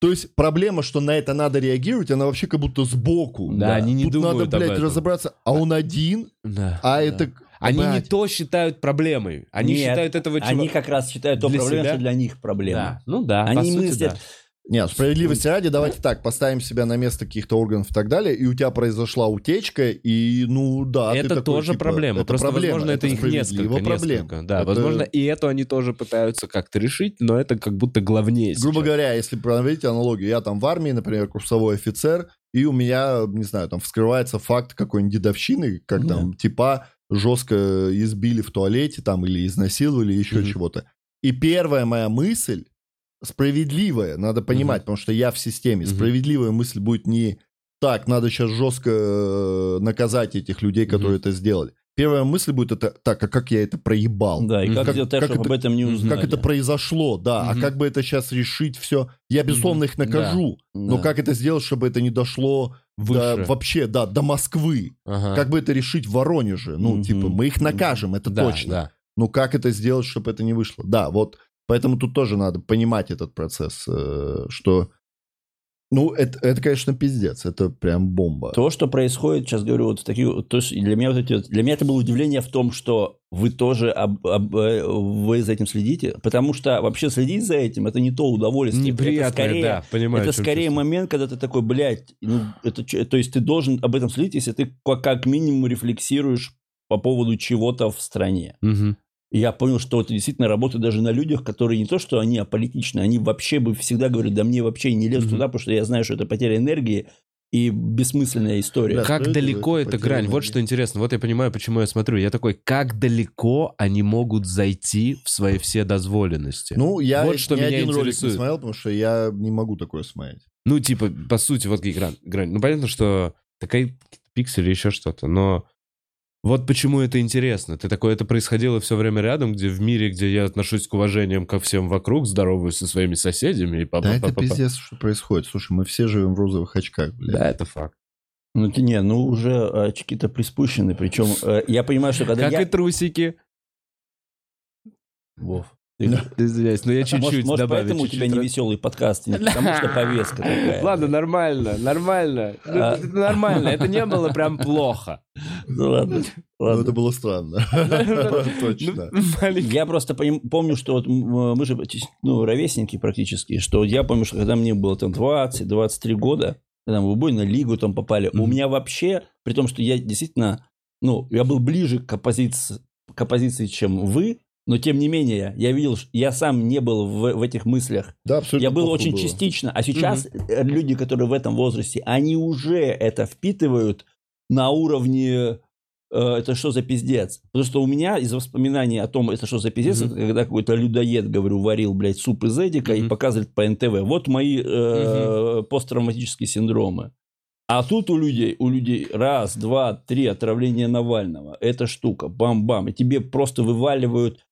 То есть проблема, что на это надо реагировать, она вообще как будто сбоку. Да, они не Тут думают надо, об блядь, этом. разобраться, а он один, Да. а Да. это... Они не блядь, то считают проблемой. Они Нет, считают этого чувака... Они как раз считают то проблему, что для них проблема. Да, ну да, Они по сути, мыслят, да. Нет, справедливости ради, давайте так, поставим себя на место каких-то органов и так далее, и у тебя произошла утечка, и, ну, да, это такой, тоже типа, проблема. это Просто, проблема, возможно, это, их справедливо несколько. проблем. несколько. Да, Это- возможно, и эту они тоже пытаются как-то решить, но это как будто главнее Грубо сейчас. говоря, если проводить аналогию, я там в армии, например, курсовой офицер, и у меня, не знаю, там вскрывается факт какой-нибудь дедовщины, как Да. там типа жестко избили в туалете там или изнасиловали, еще Мгм. чего-то. И первая моя мысль, справедливая, надо понимать, потому что я в системе, Мгм. справедливая мысль будет не так, надо сейчас жестко э, наказать этих людей, которые Мгм. это сделали. Первая мысль будет это, так, а как я это проебал? Да, и как, Как- сделать так, как чтобы это- об этом не узнали? Как это произошло, да. Мгм. А как бы это сейчас решить все? Я, безусловно, их накажу. Но Да. как это сделать, чтобы это не дошло до, Выше. вообще, да, до Москвы? Ага. Как бы это решить в Воронеже? Ну, Мгм. типа, мы их накажем, это Да, точно. да. Но как это сделать, чтобы это не вышло? Да, вот. Поэтому тут тоже надо понимать этот процесс, э, что... Ну, это, это, конечно, пиздец. Это прям бомба. То, что происходит, сейчас говорю, вот такие, вот, то есть для меня вот эти, для меня это было удивление в том, что вы тоже об- об- э, вы за этим следите, потому что вообще следить за этим это не то удовольствие, это Неприятно, скорее, да, понимаю. это скорее чувствую. момент, когда ты такой, блядь, ну это, то есть ты должен об этом следить, если ты как, как минимум рефлексируешь по поводу чего-то в стране. Мгм. И я понял, что это действительно работает даже на людях, которые не то, что они аполитичны, они вообще бы всегда говорят, да мне вообще не лезь Мгм. туда, потому что я знаю, что это потеря энергии и бессмысленная история. Да, Как далеко это эта грань? Вот что интересно. Вот я понимаю, почему я смотрю. Я такой, как далеко они могут зайти в свои все дозволенности? Ну, я Вот что ни меня один ролик не интересует. смотрел, потому что я не могу такое смотреть. Ну, типа, по сути, вот грань. грань. Ну, понятно, что такая пиксели, еще что-то, но вот почему это интересно. Ты такой, это происходило все время рядом, где в мире, где я отношусь к уважением ко всем вокруг, здороваюсь со своими соседями и па Да это пиздец, что происходит. Слушай, мы все живем в розовых очках, блядь. Да, это факт. Ну, ты не, ну уже очки-то приспущены, причем э, я понимаю, что когда Как я... и трусики. Вов, Извиняюсь, но я Может, чуть-чуть может, добавлю. поэтому у тебя чуть-чуть не веселый подкаст, не потому что повестка такая. Ладно, нормально, нормально. Ну, А- это Нормально, это не было прям плохо. Ну ладно, Ну, ладно. это было странно. Точно. Ну. Я просто помню, что вот м, мы же ну, ровесники практически, что я помню, что когда мне было там 20-23 года, когда мы в убойную лигу там попали, у меня вообще, при том, что я действительно, ну, я был ближе к оппозиции, к оппозиции, чем вы, но тем не менее, я видел, я сам не был в, в этих мыслях. Да, абсолютно. Я был очень было. частично. А сейчас э, люди, которые в этом возрасте, они уже это впитывают на уровне э, это что за пиздец? Потому что у меня из воспоминаний о том, это что за пиздец, это когда какой-то людоед, говорю, варил, блядь, суп из эдика и Мгм. показывает по НТВ. Вот мои э, посттравматические синдромы. А тут у людей, у людей раз, два, три отравления Навального. Эта штука, бам-бам. И тебе просто вываливают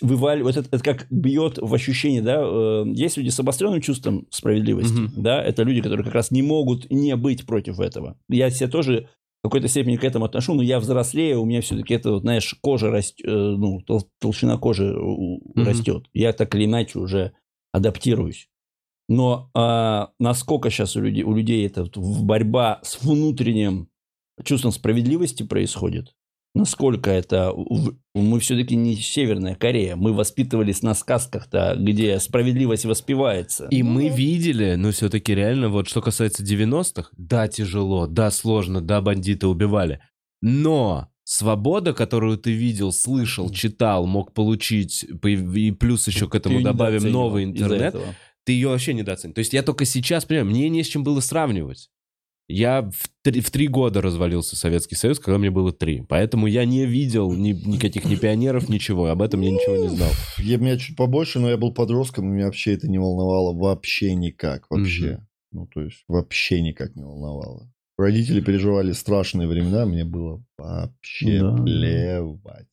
вываливают, это, это как бьет в ощущение, да, э, есть люди с обостренным чувством справедливости, Мгм. да, это люди, которые как раз не могут не быть против этого. Я себя тоже в какой-то степени к этому отношу, но я взрослею, у меня все-таки это, вот, знаешь, кожа растет, ну, тол- толщина кожи Мгм. растет. Я так или иначе уже адаптируюсь. Но а, насколько сейчас у людей, у людей это вот борьба с внутренним чувством справедливости происходит, насколько это... Мы все-таки не Северная Корея. Мы воспитывались на сказках-то, где справедливость воспевается. И мы видели, но все-таки реально, вот что касается 90-х, да, тяжело, да, сложно, да, бандиты убивали. Но свобода, которую ты видел, слышал, читал, мог получить, по- и плюс еще к этому добавим новый интернет, ты ее вообще недооценил. То есть я только сейчас понимаю, мне не с чем было сравнивать. Я в три, в три года развалился Советский Союз, когда мне было три. Поэтому я не видел ни, никаких ни пионеров, ничего. Об этом я ничего не знал. Я, меня чуть побольше, но я был подростком, и меня вообще это не волновало вообще никак. Вообще. Ну, то есть, вообще никак не волновало. Родители переживали страшные времена, мне было вообще Да. плевать.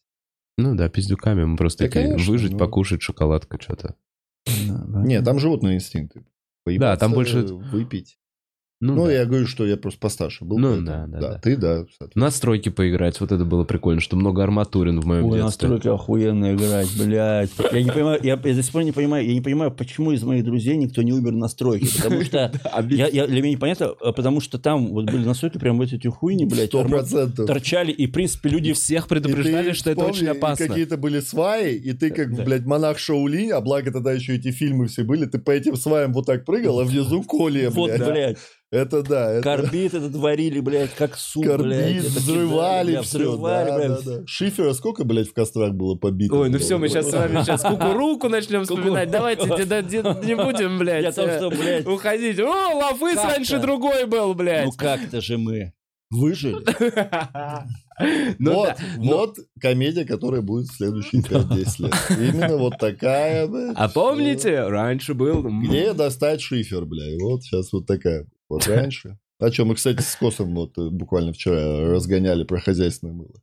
Ну да, пиздюками мы просто Да, такие, конечно, выжить, ну. покушать, шоколадка, что-то. Да, да. Нет, там животные инстинкты. Да, там больше- Выпить. Ну, Ну, да. я говорю, что я просто постарше был. Ну, да, да, да. Ты, да. соответственно. На стройке поиграть, вот это было прикольно, что много арматурин в моем Ой, детстве. стройке охуенно играть, блядь. Я не понимаю, я, я до сих пор не понимаю, я не понимаю, почему из моих друзей никто не умер на стройке. Потому что я, я- для меня непонятно, а потому что там вот были на стройке прям вот эти хуйни, блядь, Сто процентов. торчали, и, в принципе, люди всех предупреждали, что это очень опасно. Какие-то были сваи, и ты как, блядь, монах Шаолинь, а благо тогда еще эти фильмы все были, ты по этим сваям вот так прыгал, а внизу коле, Вот, блядь. Блядь, Это да. Это... карбид этот варили, блядь, как суп, блядь. Карбид, это взрывали бля, все. взрывали, да, блядь. да, да. Шифера сколько, блядь, в кострах было побито? Ой, ну блядь? все, мы сейчас с вами сейчас кукуруку начнем вспоминать. Давайте не, будем, блядь, Я том, что, блядь, уходить. О, Лафыс раньше другой был, блядь. ну как-то же мы выжили. Ну вот, да. но- вот комедия, которая будет в следующие 5-10 лет. Именно вот такая, блядь. А помните, раньше был... Где достать шифер, бля? И вот сейчас вот такая. Вот раньше. А что, мы, кстати, с Косом вот э, буквально вчера разгоняли про хозяйственное мыло.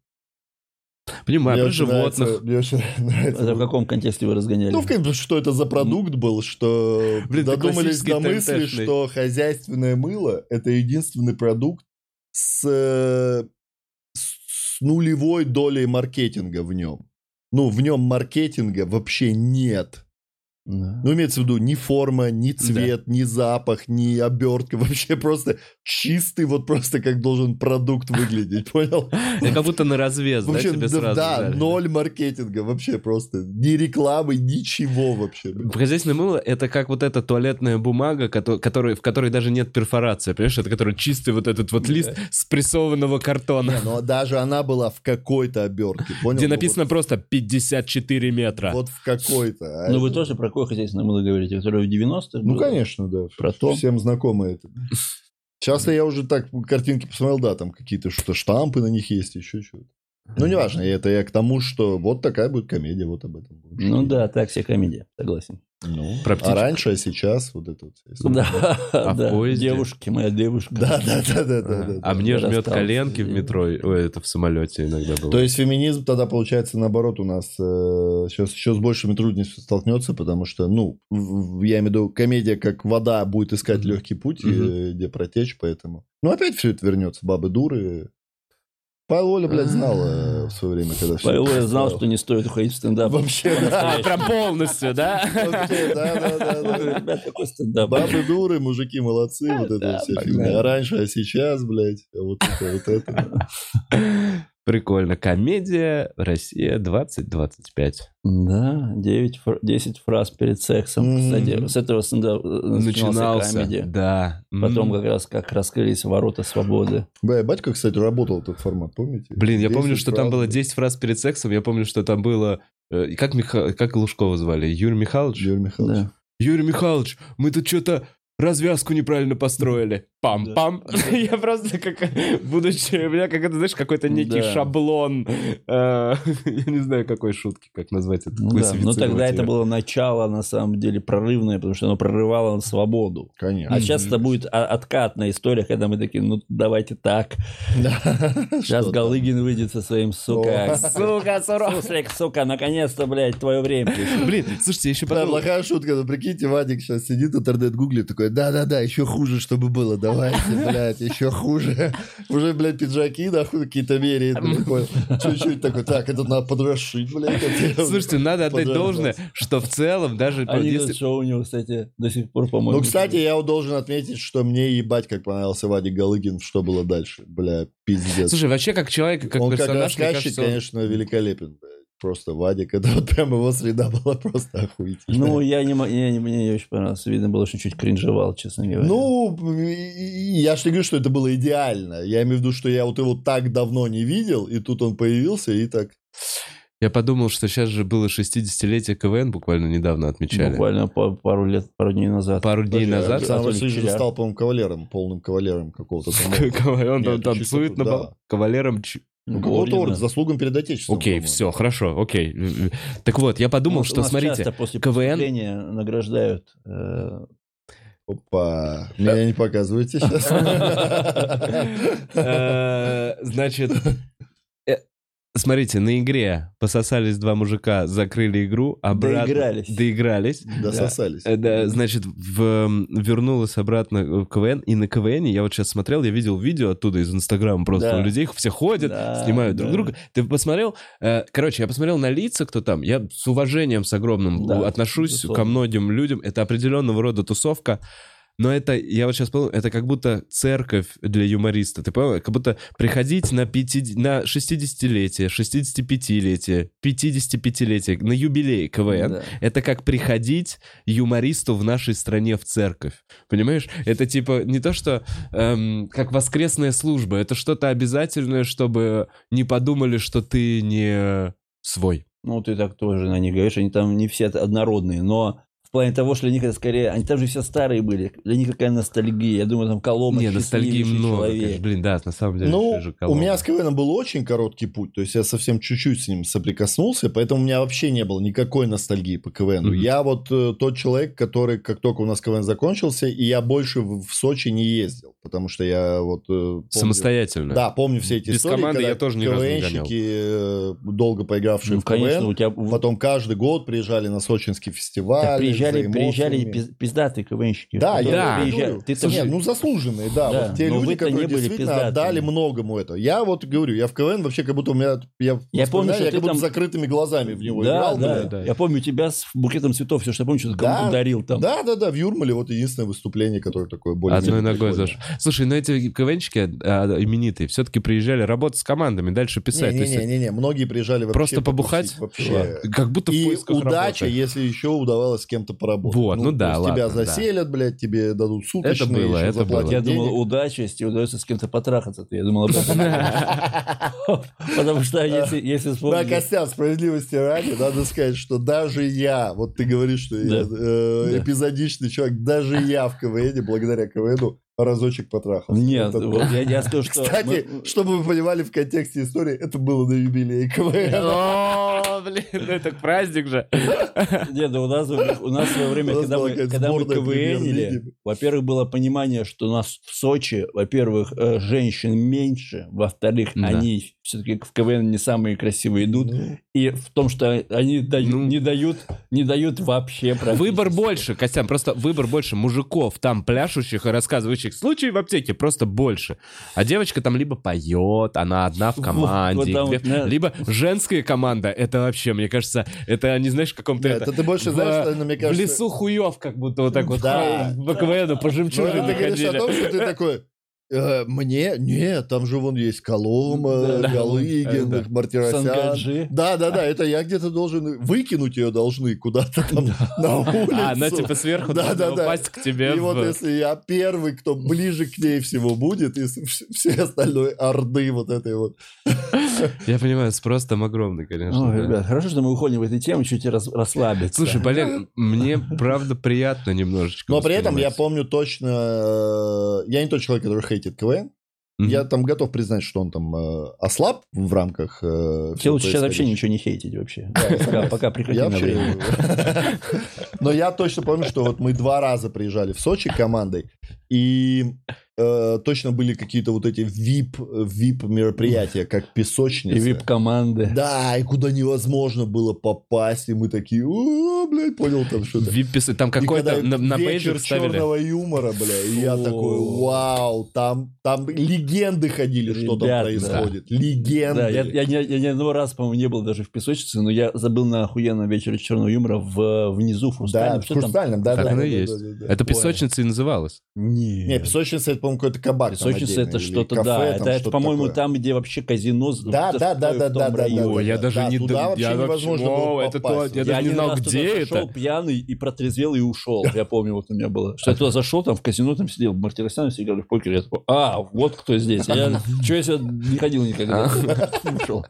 Понимаю, про животных. нравится- мне очень нравится. Это в каком контексте вы разгоняли? Ну, в что это за продукт был, что Блин, додумались до мысли, что хозяйственное мыло – это единственный продукт с, э, с нулевой долей маркетинга в нем. Ну, в нем маркетинга вообще нет. Да. Ну, имеется в виду ни форма, ни цвет, ни запах, ни обертка. Вообще просто чистый, вот просто как должен продукт выглядеть, понял? Я как будто на развес, да, Вообще, тебе да, сразу да, ноль маркетинга вообще просто. Ни рекламы, ничего вообще. Хозяйственное мыло — это как вот эта туалетная бумага, кото- которой, в которой даже нет перфорации, понимаешь? Это который чистый вот этот вот лист спрессованного картона, Не, но даже она была в какой-то обертке, понял? где Ну, написано просто 54 метра. Вот, в какой-то. а Ну, вы тоже про какое хозяйственное мыло говорите, которое в 90-х Ну, было? конечно, да. Про то. Всем знакомо это. Сейчас я уже так картинки посмотрел, да, там какие-то что штампы на них есть, еще что-то. Ну, неважно, это я к тому, что вот такая будет комедия, вот об этом. Ну да, так себе комедия, согласен. Ну, Про а раньше, а сейчас вот это вот. Да, А в да. поезде? Девушки, моя девушка. Да, да, да, да, да, да. А мне жмет коленки в метро, ой, это в самолете иногда было. То есть феминизм тогда, получается, наоборот, у нас э, сейчас еще с большими трудностями столкнется, потому что, ну, в- в- я имею в виду, комедия как вода будет искать легкий путь, э, где протечь, поэтому... Ну, опять все это вернется, бабы дуры. Павел Воля, блядь, знал э, в свое время, когда все... Павел, я знал, что не стоит уходить в стендап. Вообще, да. А, прям полностью, да? Вообще, да, да, да, да. Ребят, какой стендап? Бабы дуры, мужики молодцы, вот это погнали. фигня. А раньше, а сейчас, блядь, а вот это, вот это. Прикольно. Комедия Россия 2025. Да, 9, фр- 10 фраз перед сексом. Мгм. Кстати, с этого стендап э, начинался Начинался. комедия. Да. Потом М. как раз как раскрылись ворота свободы. Бля, батька, кстати, работал этот формат, помните? Блин, я помню, 10 что там фраз, было блядь. 10 фраз перед сексом. Я помню, что там было... э, Как, Миха... как Лужкова звали? Юрий Михайлович? Юрий Михайлович. Да. Юрий Михайлович, мы тут что-то развязку неправильно построили. Пам-пам. Я просто как, будучи, у меня как это, знаешь, какой-то некий Да. шаблон. э, Я не знаю, какой шутки, как назвать это. Ну, да. Но тогда это было начало, на самом деле, прорывное, потому что оно прорывало на свободу. Конечно. А сейчас это будет откатная история, когда мы такие, ну давайте так. Да. Сейчас Что-то. Галыгин выйдет со своим, сука. Сука. Суслик, сука, наконец-то, блядь, твое время. Блин, слушайте, еще Да, подумал... плохая шутка, но прикиньте, Вадик сейчас сидит, интернет гуглит, такой, такой, да-да-да, еще хуже, чтобы было, давайте, блядь, еще хуже. Уже, блядь, пиджаки, нахуй, какие-то понял? Чуть-чуть такой, так, это надо подрошить, блядь. Слушайте, надо отдать должное, что в целом даже Они если- что у него, кстати, до сих пор, по-моему... Ну, кстати, я должен отметить, что мне ебать, как понравился Вадик Галыгин, что было дальше. Бля, пиздец. Слушай, вообще как человек, как он как персонаж, мне рассказчик, кажется, конечно, великолепен. блядь. Просто Вадик, это вот прям его среда была просто охуительная. Ну, я не, я не, мне очень понравился. Видно было, что чуть кринжевал, честно говоря. Ну, я же не говорю, что это было идеально. Я имею в виду, что я вот его так давно не видел, и тут он появился, и так... Я подумал, что сейчас же было 60-летие КВН, буквально недавно отмечали. Буквально па- пару лет, пару дней назад. Пару дней Подожди, назад. Александр Васильевич стал, по-моему, кавалером, полным кавалером какого-то. Он там танцует на кавалером. Ч- Ну, заслугам перед Отечеством. Окей, все, хорошо, окей. Так вот, я подумал, Ну, что, смотрите, часто после КВН награждают. э, Опа, меня не показывайте сейчас. э, значит, смотрите, на игре пососались два мужика, закрыли игру, обратно... Доигрались. Доигрались. Дососались. Э, да, значит, в, вернулась обратно в КВН, и на КВН, я вот сейчас смотрел, я видел видео оттуда из Инстаграма, просто Да. у людей все ходят, Да, снимают друг да. друга. Ты посмотрел? Э, короче, я посмотрел на лица, кто там. Я с уважением, с огромным Да, отношусь безусловно. ко многим людям. Это определенного рода тусовка. Но это, я вот сейчас понял, это как будто церковь для юмориста. Ты понял? Как будто приходить на, 50, на 60-летие, 65-летие, 55-летие, на юбилей КВН. да. Это как приходить юмористу в нашей стране в церковь. Понимаешь? Это типа не то, что эм, как воскресная служба. Это что-то обязательное, чтобы не подумали, что ты не свой. Ну, ты так тоже на них говоришь, они там не все однородные, но в плане того, что для них это скорее... Они там же все старые были. Для них какая ностальгия. Я думаю, там Коломбо не, ностальгии много. человек. конечно. Блин, да, на самом деле. Ну, у меня с КВН был очень короткий путь, то есть я совсем чуть-чуть с ним соприкоснулся, поэтому у меня вообще не было никакой ностальгии по КВН. Мгм. Я вот э, тот человек, который, как только у нас КВН закончился, и я больше в, в Сочи не ездил, потому что я вот... э, помню- Самостоятельно. Да, помню все эти Без истории, команды когда я тоже ни разу не КВНщики, э, долго поигравшие Ну, в КВН, конечно, у тебя... потом каждый год приезжали на сочинский фестиваль. Приезжали, приезжали пиз- пиздатые КВНщики. Да, которые я приезжали. говорю. Ты Нет, ну заслуженные, да. Да, вот те но люди, вы-то не которые были действительно пиздатыми. отдали многому это. Я вот говорю, я в КВН вообще как будто у меня... Я, Я помню, что я как будто там- с закрытыми глазами в него да, играл. да, да. Я помню тебя с букетом цветов, все, что я помню, что ты Да. кому-то дарил там. Да, да, да, в Юрмале вот единственное выступление, которое такое более Одной ногой зашел. Слушай, ну эти КВНчики а, именитые все-таки приезжали работать с командами, дальше писать. Не-не-не, многие приезжали вообще Просто побухать? Вообще. Как будто в И поисках удача, работы. если еще удавалось с кем-то поработать. Вот, ну да, то есть Тебя ладно, да. заселят, блядь, тебе дадут суточные, было, еще это было. Я денег. думал, удача, если удается с кем-то потрахаться, я думал об этом. Потому что если, если Да, вспомнить... Костян, справедливости ради, надо сказать, что даже я, вот ты говоришь, что я Да. э, Да. эпизодичный человек, даже я в КВН, благодаря КВНу, разочек потрахался. Нет, Это вот я, я скажу, что... Кстати, мы- чтобы вы понимали в контексте истории, это было на юбилее КВН. О, блин, ну это праздник же. Нет, да у нас, у нас в свое время, когда была мы, когда мы КВНили, во-первых, было понимание, что у нас в Сочи, во-первых, э, женщин меньше, во-вторых, Да. они все-таки в КВН не самые красивые идут, Ну, и в том, что они дают- Ну. не, дают, не дают вообще. Выбор больше, Костян, просто выбор больше мужиков там пляшущих и рассказывающих случаи в аптеке просто больше. А девочка там либо поет, она одна в команде, вот там вот, да. либо женская команда. Это вообще, мне кажется, это не знаешь в каком-то это, это ты больше в- знаешь, наверное, мне в кажется... лесу хуев, как будто вот так вот Да. по КВНу, по Ну, жемчужине ты говоришь о том, что ты такой... «Э, Мне? Нет, там же вон есть Колома, Да. Галыгин, Да. Мартиросян. Сангаджи. Да, да, да, это я где-то должен... Выкинуть ее должны куда-то там на улицу. А, она типа сверху Да, должна да, да. упасть к тебе. И в- вот если я первый, кто ближе к ней всего будет, и все остальной орды вот этой вот. Я понимаю, спрос там огромный, конечно. Ой, да. ребят, хорошо, что мы уходим в эту тему, чуть рас- расслабиться. Слушай, Олег, мне правда приятно немножечко. Но при этом я помню точно... э, Я не тот человек, который хейтит КВН. Мгм. Я там готов признать, что он там э, ослаб в рамках... э, Тебе лучше сейчас вообще ничего не хейтить вообще. Пока, пока прекрати Я на вообще- время. Но я точно помню, что вот мы два раза приезжали в Сочи командой, и э, точно были какие-то вот эти VIP, VIP мероприятия, как песочница. И вип-команды. Да, и куда невозможно было попасть, и мы такие, о, блядь, понял там что-то. Вип-писы, там какой-то на, на вечер ставили. черного юмора, бля, и я такой, вау, там, там легенды ходили, что там происходит. Легенды. Да, я, я, не- я ни одного раза, по-моему, не был даже в песочнице, но я забыл на охуенном вечере черного юмора в, внизу, в Да, Хрустальном. в Что там? Хрустальном, да, да. да, да, да, да, да. Это песочница и называлась. Не. Не, песочница, это, по-моему, какой-то кабак. отдельный, это что-то, кафе, да. там Это, это, что-то по-моему, такое. там, где вообще казино. Да, да, да, да, да, да, да, я даже да, не... туда вообще я невозможно было это то- я даже не знал, где это. зашел пьяный и протрезвел и ушел. Я помню, вот у меня было. Что я туда зашел, там в казино там сидел Мартиросян, все играли в покер. Я такой, а, вот кто здесь. Я, что я сюда не ходил никогда. Ушел.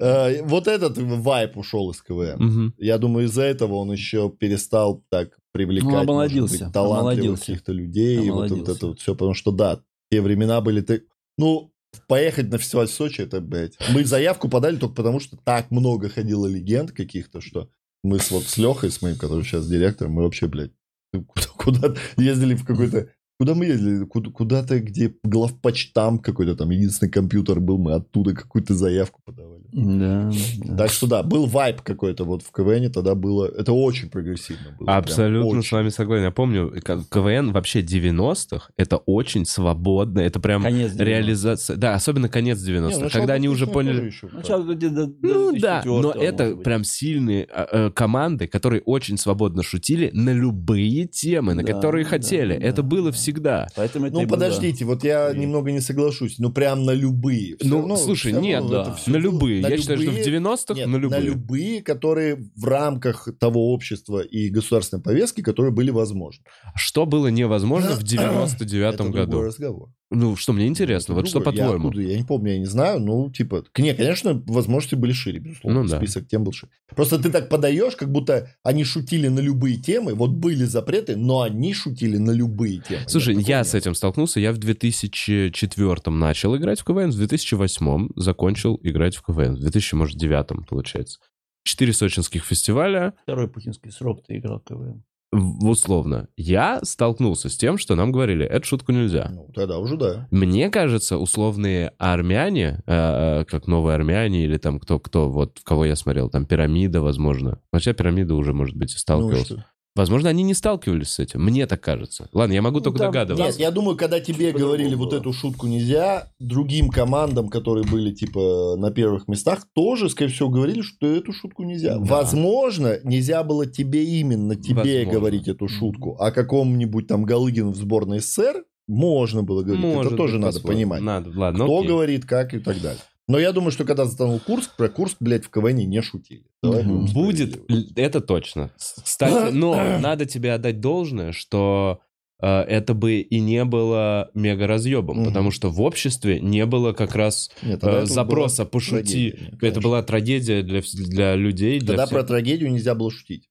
Э, Вот этот вайп ушел из КВН. Мгм. Я думаю, из-за этого он еще перестал так привлекать, Ну, омолодился, быть, талантливых каких-то людей. И вот, вот это вот все, потому что, да, те времена были... ты- Ну, поехать на фестиваль в Сочи, это, блядь... Мы заявку подали только потому, что так много ходило легенд каких-то, что мы с, вот с Лехой, с моим, который сейчас директор, мы вообще, блядь, куда, куда ездили в какой-то... Куда мы ездили? Куда- Куда-то, где главпочтам какой-то там, единственный компьютер был, мы оттуда какую-то заявку подавали. Да, да. Так что да, был вайп какой-то вот в КВН, тогда было... Это очень прогрессивно было. Абсолютно с вами согласен. Я помню, КВН вообще 90-х, это очень свободно, это прям Конец 90-х. реализация. Да, особенно конец 90-х, Не, начало когда они уже 2000-х поняли... еще, Начало до Ну да, 2004-го, но это быть. прям сильные а, э, команды, которые очень свободно шутили на любые темы, на Да, которые да, хотели. да, это было да. всегда. Поэтому это Ну, было. подождите, вот я И- немного не соглашусь. Ну, прям на любые. Всё Ну, равно- слушай, нет, это да. на было. любые. На Я считаю, что в любые- 90-х Нет, на любые. на любые, которые в рамках того общества и государственной повестки, которые были возможны. Что было невозможно в Это 99-м другой году? разговор. Ну, что мне интересно, Это вот что. Я по-твоему? откуда? Я, не помню, я не знаю. Ну, типа, не, конечно, возможности были шире, безусловно. Ну да. Список тем был шире. Просто ты так подаешь, как будто они шутили на любые темы. Вот были запреты, но они шутили на любые темы. Слушай, Нет, я с этим столкнулся. Я в 2004 начал играть в КВН, в 2008 закончил играть в КВН. В 2009, получается. Четыре сочинских фестиваля, Второй путинский срок ты играл в КВН. Условно. Я столкнулся с тем, что нам говорили, эту шутку нельзя. Ну, тогда уже да. Мне кажется, условные армяне, э, э, как новые армяне или там кто, кто, вот в кого я смотрел, там пирамида, возможно. Хотя пирамида уже, может быть, и Ну, сталкивался. что? Возможно, они не сталкивались с этим. Мне так кажется. Ладно, я могу Ну, только там- догадываться. Нет, я думаю, когда тебе По-другому говорили вот было. эту шутку нельзя, другим командам, которые были типа на первых местах, тоже, скорее всего, говорили, что эту шутку нельзя. Да. Возможно, нельзя было тебе именно тебе Возможно. говорить эту шутку, а какому-нибудь там Галыгину в сборной СССР можно было говорить. Может Это тоже надо понимать. Надо, ладно, Кто окей. говорит, как и так далее. Но я думаю, что когда затонул Курск, про Курск, блядь, в КВН не шутили. Давай Будет, это точно. Кстати, но надо тебе отдать должное, что э, это бы и не было мега разъебом, потому что в обществе не было как раз Нет, э, запроса пошути. трагедия, Это была трагедия для, для людей. Для Тогда всех. про трагедию нельзя было шутить.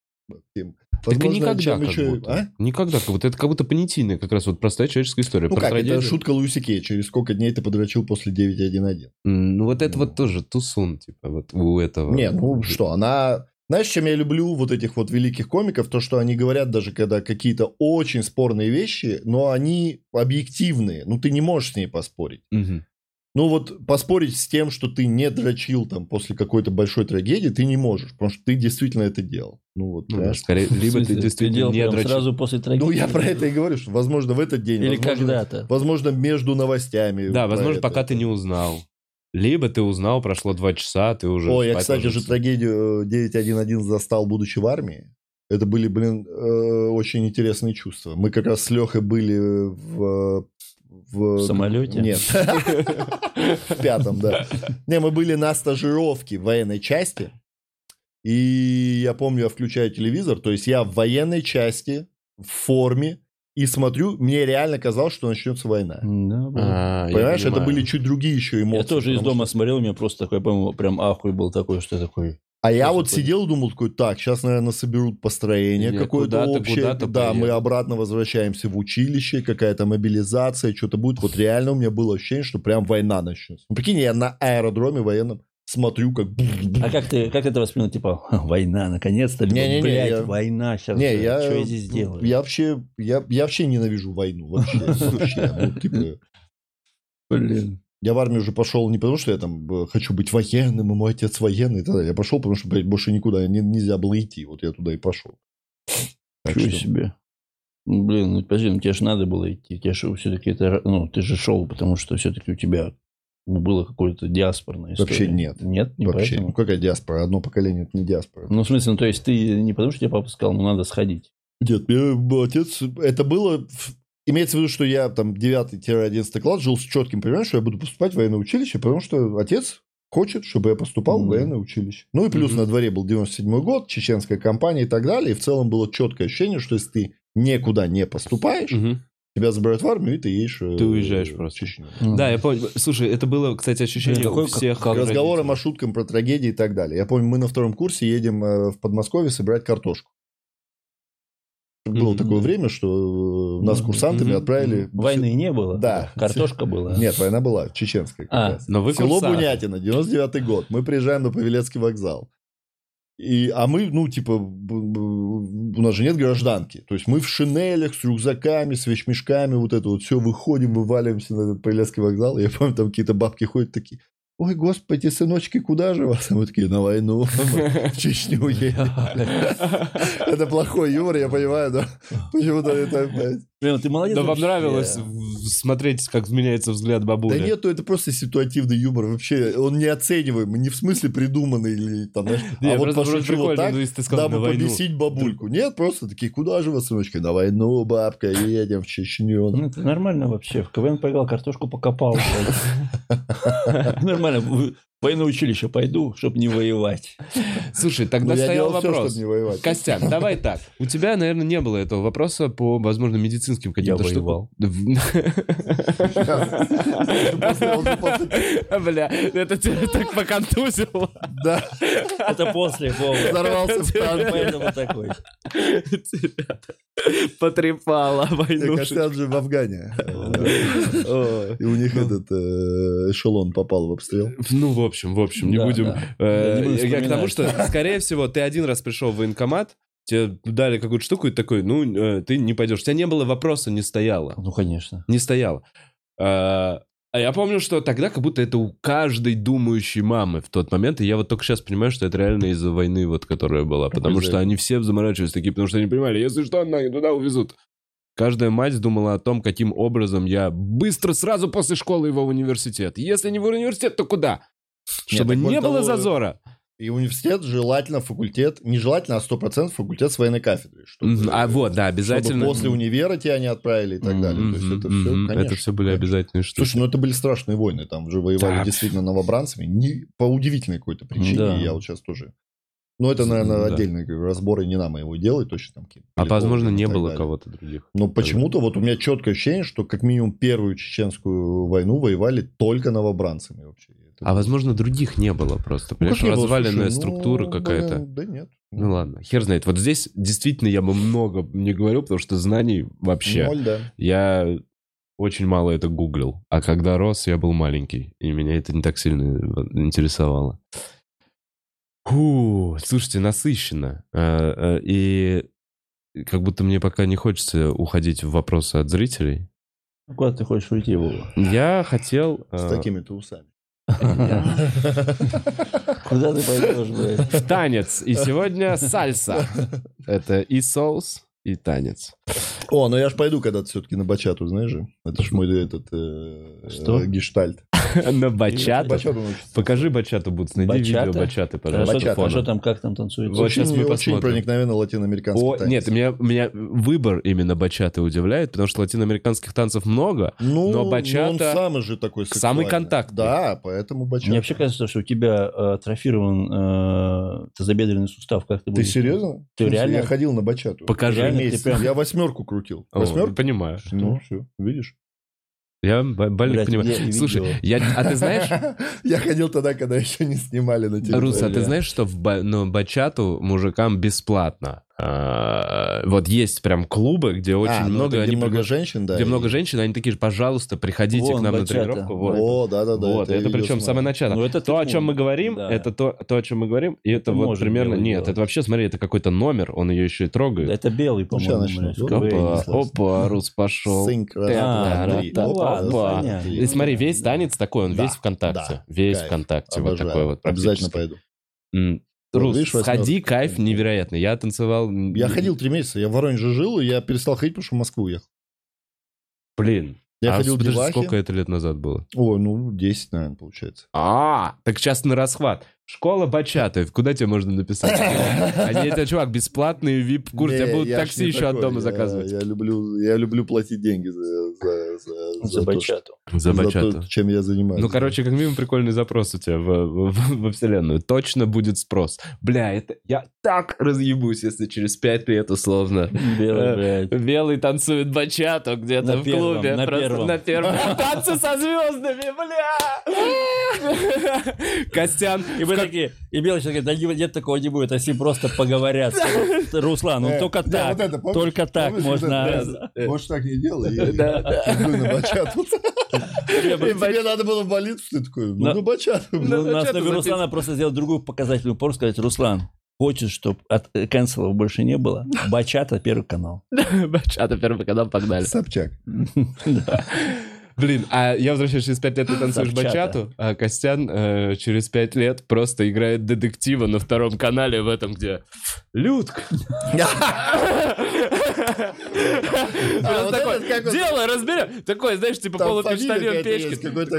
Тем. Так и Возможно, никогда как еще- будто. А? Никогда. Будто, это как будто понятийная как раз вот простая человеческая история. Ну про как, трагедию. это шутка Луиси Кей. Через сколько дней ты подрочил после 9.1.1? М, Ну вот это вот тоже тусун, типа, вот у этого. Не, ну что, она... Знаешь, чем я люблю вот этих вот великих комиков? То, что они говорят даже, когда какие-то очень спорные вещи, но они объективные. Ну, ты не можешь с ней поспорить. Мгм. Ну, вот поспорить с тем, что ты не дрочил там после какой-то большой трагедии, ты не можешь, потому что ты действительно это делал. Ну, вот, Ну, да, скорее, либо ты действительно делал не дрочил. сразу после трагедии. Ну, я про это и говорю, что, возможно, в этот день, Или возможно, когда-то. возможно, между новостями. Да, возможно, это. пока ты не узнал. Либо ты узнал, прошло два часа, ты уже... Ой, я, кстати, же трагедию э, 9.1.1 застал, будучи в армии. Это были, блин, э, очень интересные чувства. Мы как раз с Лехой были в... В, В самолете? Нет. В пятом, да. Не, мы были на стажировке в военной части. И я помню, я включаю телевизор, то есть я в военной части, в форме, и смотрю, мне реально казалось, что начнется война. Да. А, Понимаешь, это были чуть другие еще эмоции. Я тоже из дома что- смотрел, у меня просто такой, по-моему, прям ахуй был такой, что такой... А я вот такое? сидел и думал, такой, так, сейчас, наверное, соберут построение Или какое-то общее. куда-то да, мы поедут. обратно возвращаемся в училище, какая-то мобилизация, что-то будет. Вот реально у меня было ощущение, что прям война начнется. Ну, прикинь, я на аэродроме военном смотрю, как... А как ты, как это воспринял? Типа, война, наконец-то. либо, Не-не-не, Блядь, я- война сейчас. Не, я, Что я здесь делаю? я вообще, я, я вообще ненавижу войну, вообще, вообще. Ну, типа, Блин. Я в армию уже пошел не потому, что я там э, хочу быть военным, и мой отец военный и так далее. Я пошел, потому что, блядь, больше никуда не- нельзя было идти. Вот я туда и пошел. Так Чего что- себе. Ну, Блин, ну подожди, ну тебе же надо было идти. Тебе же все-таки это, ну, ты же шел, потому что все-таки у тебя было какое-то диаспорное история. Вообще нет. Нет, не Вообще, поэтому? ну какая диаспора? Одно поколение это не диаспора. Ну, в смысле, ну, то есть ты не потому, что тебе папа сказал, ну, надо сходить. Нет, мне отец... Это было... в- Имеется в виду, что я там 9-11 класс жил с четким пониманием, что я буду поступать в военное училище, потому что отец хочет, чтобы я поступал в Мгм. военное училище. Ну и плюс Мгм. на дворе был 97 год, чеченская кампания и так далее. И в целом было четкое ощущение, что если ты никуда не поступаешь, Мгм. тебя забирают в армию, и ты едешь э, Ты уезжаешь в просто. Чечню. Да, я помню. Слушай, это было, кстати, ощущение Блин, у какой- как- всех. как Разговором о шуткам про трагедии и так далее. Я помню, мы на втором курсе едем э, в Подмосковье собирать картошку. Было такое время, что э, нас курсантами отправили... Войны не было? Да. Картошка была? Нет, война была, чеченская как А, раз. Но вы Село курсант. Бунятина, 99-й год. Мы приезжаем на Павелецкий вокзал. И, а мы, ну, типа, у нас же нет гражданки. То есть мы в шинелях, с рюкзаками, с вещмешками, вот это вот все, выходим, вываливаемся на этот Павелецкий вокзал. Я помню, там какие-то бабки ходят такие, ой, господи, сыночки, куда же вас? Мы такие, на войну, в Чечню. Это плохой юмор, я понимаю, но почему-то это... Блин, ты молодец Да вам нравилось смотреть, как меняется взгляд бабули? Да нет, ну это просто ситуативный юмор. Вообще, он неоцениваемый, не в смысле придуманный или там, знаешь, Не, а вот пошутил прикольно, так, ну, если ты сказал, дабы на войну. побесить бабульку. Нет, просто такие, куда же вы, сыночки? На войну, бабка, едем в Чечню. Ну, это нормально вообще. В КВН поиграл, картошку покопал. Нормально. Военное училище пойду, чтобы не воевать. Слушай, Ну, тогда я стоял вопрос. чтобы не воевать. Костян, давай так. У тебя, наверное, не было этого вопроса по, возможно, медицинским каким-то Я штукам. Бля, это тебя так поконтузило. Да, Это после Вова. взорвался в. Поэтому такой. Я войну. Костян же в Афгане. И у них этот э, эшелон попал в обстрел. Ну, в общем, в общем, не Да, будем... да. э, не будем Я к тому, что, скорее всего, ты один раз пришел в военкомат, тебе дали какую-то штуку, и такой, ну, э, ты не пойдешь. У тебя не было вопроса, не стояло. Ну, конечно. Не стояло. А а я помню, что тогда как будто это у каждой думающей мамы в тот момент, и я вот только сейчас понимаю, что это реально из-за войны, вот, которая была, потому что они все заморачивались такие, потому что они понимали, если что, на туда увезут. Каждая мать думала о том, каким образом я быстро сразу после школы его в университет. Если не в университет, то куда? Чтобы так не было того, зазора. И университет желательно факультет, не желательно, а 100% факультет с военной кафедрой. чтобы-. А вот, да, обязательно. Чтобы после универа тебя не отправили и так далее. То есть это все, мгм. конечно. Это все были обязательные штуки. Слушай, ну это были страшные войны, там же воевали Да. действительно новобранцами, не, по удивительной какой-то причине, Да. я вот сейчас тоже... Ну, это, наверное, Да. отдельный как бы, разбор, и не нам его делать, точно там какие-то а возможно, не было далее. кого-то других. Но почему-то вот у меня четкое ощущение, что как минимум первую чеченскую войну воевали только новобранцами вообще. А возможно, других не было просто. Ну, Понимаешь, разваленная Слушай, структура ну, какая-то. блин, Да нет. Ну ладно, хер знает. Вот здесь действительно я бы много не говорил, потому что знаний вообще. Ноль, да. Я очень мало это гуглил. А когда рос, я был маленький. И меня это не так сильно интересовало. Фу, слушайте, насыщенно. Э, э, И как будто мне пока не хочется уходить в вопросы от зрителей. Куда ты хочешь уйти, Вова? Я хотел... С э, такими-то усами. Куда ты пойдешь, блядь? в танец. И сегодня сальса. Это и соус, и танец. О, ну я ж пойду когда-то все-таки на бачату, знаешь же. Это ж мой этот э, Что? э, гештальт. На бачату. Покажи бачату, Бутс. Найди Бачата? видео бачаты, пожалуйста. что- а что там, как там танцуется? Вот сейчас Очень- мы Очень проникновенно латиноамериканский О, танец. нет, меня, меня выбор именно бачаты удивляет, потому что латиноамериканских танцев много. Ну, но но бачата он самый же такой самый сексуальный. контактный. Да, поэтому бачата. Мне вообще кажется, что у тебя э, атрофирован э, тазобедренный сустав. Как ты Ты серьезно? Ты реально- Я ходил на бачату. Покажи. Я восьмерку крутил. Восьмерку? Понимаю. Ну, все, видишь? Я больно понимаю. я. Слушай, я, а ты знаешь, Я ходил тогда, когда еще не снимали на телефоне. Рус, а ты знаешь, что в ну, бачату мужикам бесплатно? А, Вот есть прям клубы, где очень А, ну, много... это где они много пригла- женщин, да. Где и- много женщин, они такие же, пожалуйста, приходите Вон, к нам на бачата. тренировку. Вот. О, да-да-да. Вот, это, видел, причем смотрел. самое начало. Ну, это то, о чем мы говорим, да. это то, то, о чем мы говорим, и это, Это вот примерно... Нет, делать. это вообще, смотри, это какой-то номер, он ее еще и трогает. Это белый, Ну, по-моему. Опа, Рус пошел. А, Опа. И смотри, весь танец такой, он весь ВКонтакте. весь. ВКонтакте. Вот такой вот. Обязательно практически. пойду. Рус, видишь, сходи, кайф невероятный. Я танцевал... Я ходил три месяца, я в Воронеже жил, и я перестал ходить, потому что в Москву уехал. Блин. Я а ходил подожди, Девахе. сколько это лет назад было? О, ну, 10, наверное, получается. А, так сейчас на расхват. Школа бачаты. Куда тебе можно написать? Они, это, чувак, бесплатный вип-курс. Тебя Не, будут я ж такси еще от дома заказывать. Я люблю, я люблю платить деньги за, бачату. За бачату. чем я занимаюсь. Ну, короче, как минимум прикольный запрос у тебя во вселенную. Точно будет спрос. Бля, это я так разъебусь, если через пять лет условно Белый, Э. Белый танцует бачату где-то в клубе. на просто первом. на первом. Танцы со звездами, бля! Костян. И вы такие, и Белый человек говорит, да не- нет такого не будет, ним просто поговорят. Руслан, ну Э, только так, только так можно... Может, так не делай. Тебе надо было в больницу, ты такой, ну, На- на бачату. Ну, Ну, на ты Руслана просто сделать другую показательную пору, сказать, Руслан, хочешь, чтобы от э, канцелов больше не было? Бачата, первый канал. Бачата, первый канал, погнали. Собчак. Блин, а я возвращаюсь через пять лет, ты танцуешь бачату, а Костян э, через пять лет просто играет детектива на втором канале в этом, где Людк. Он- дело разберем. Такой, знаешь, типа полупочтальон печки. Какой-то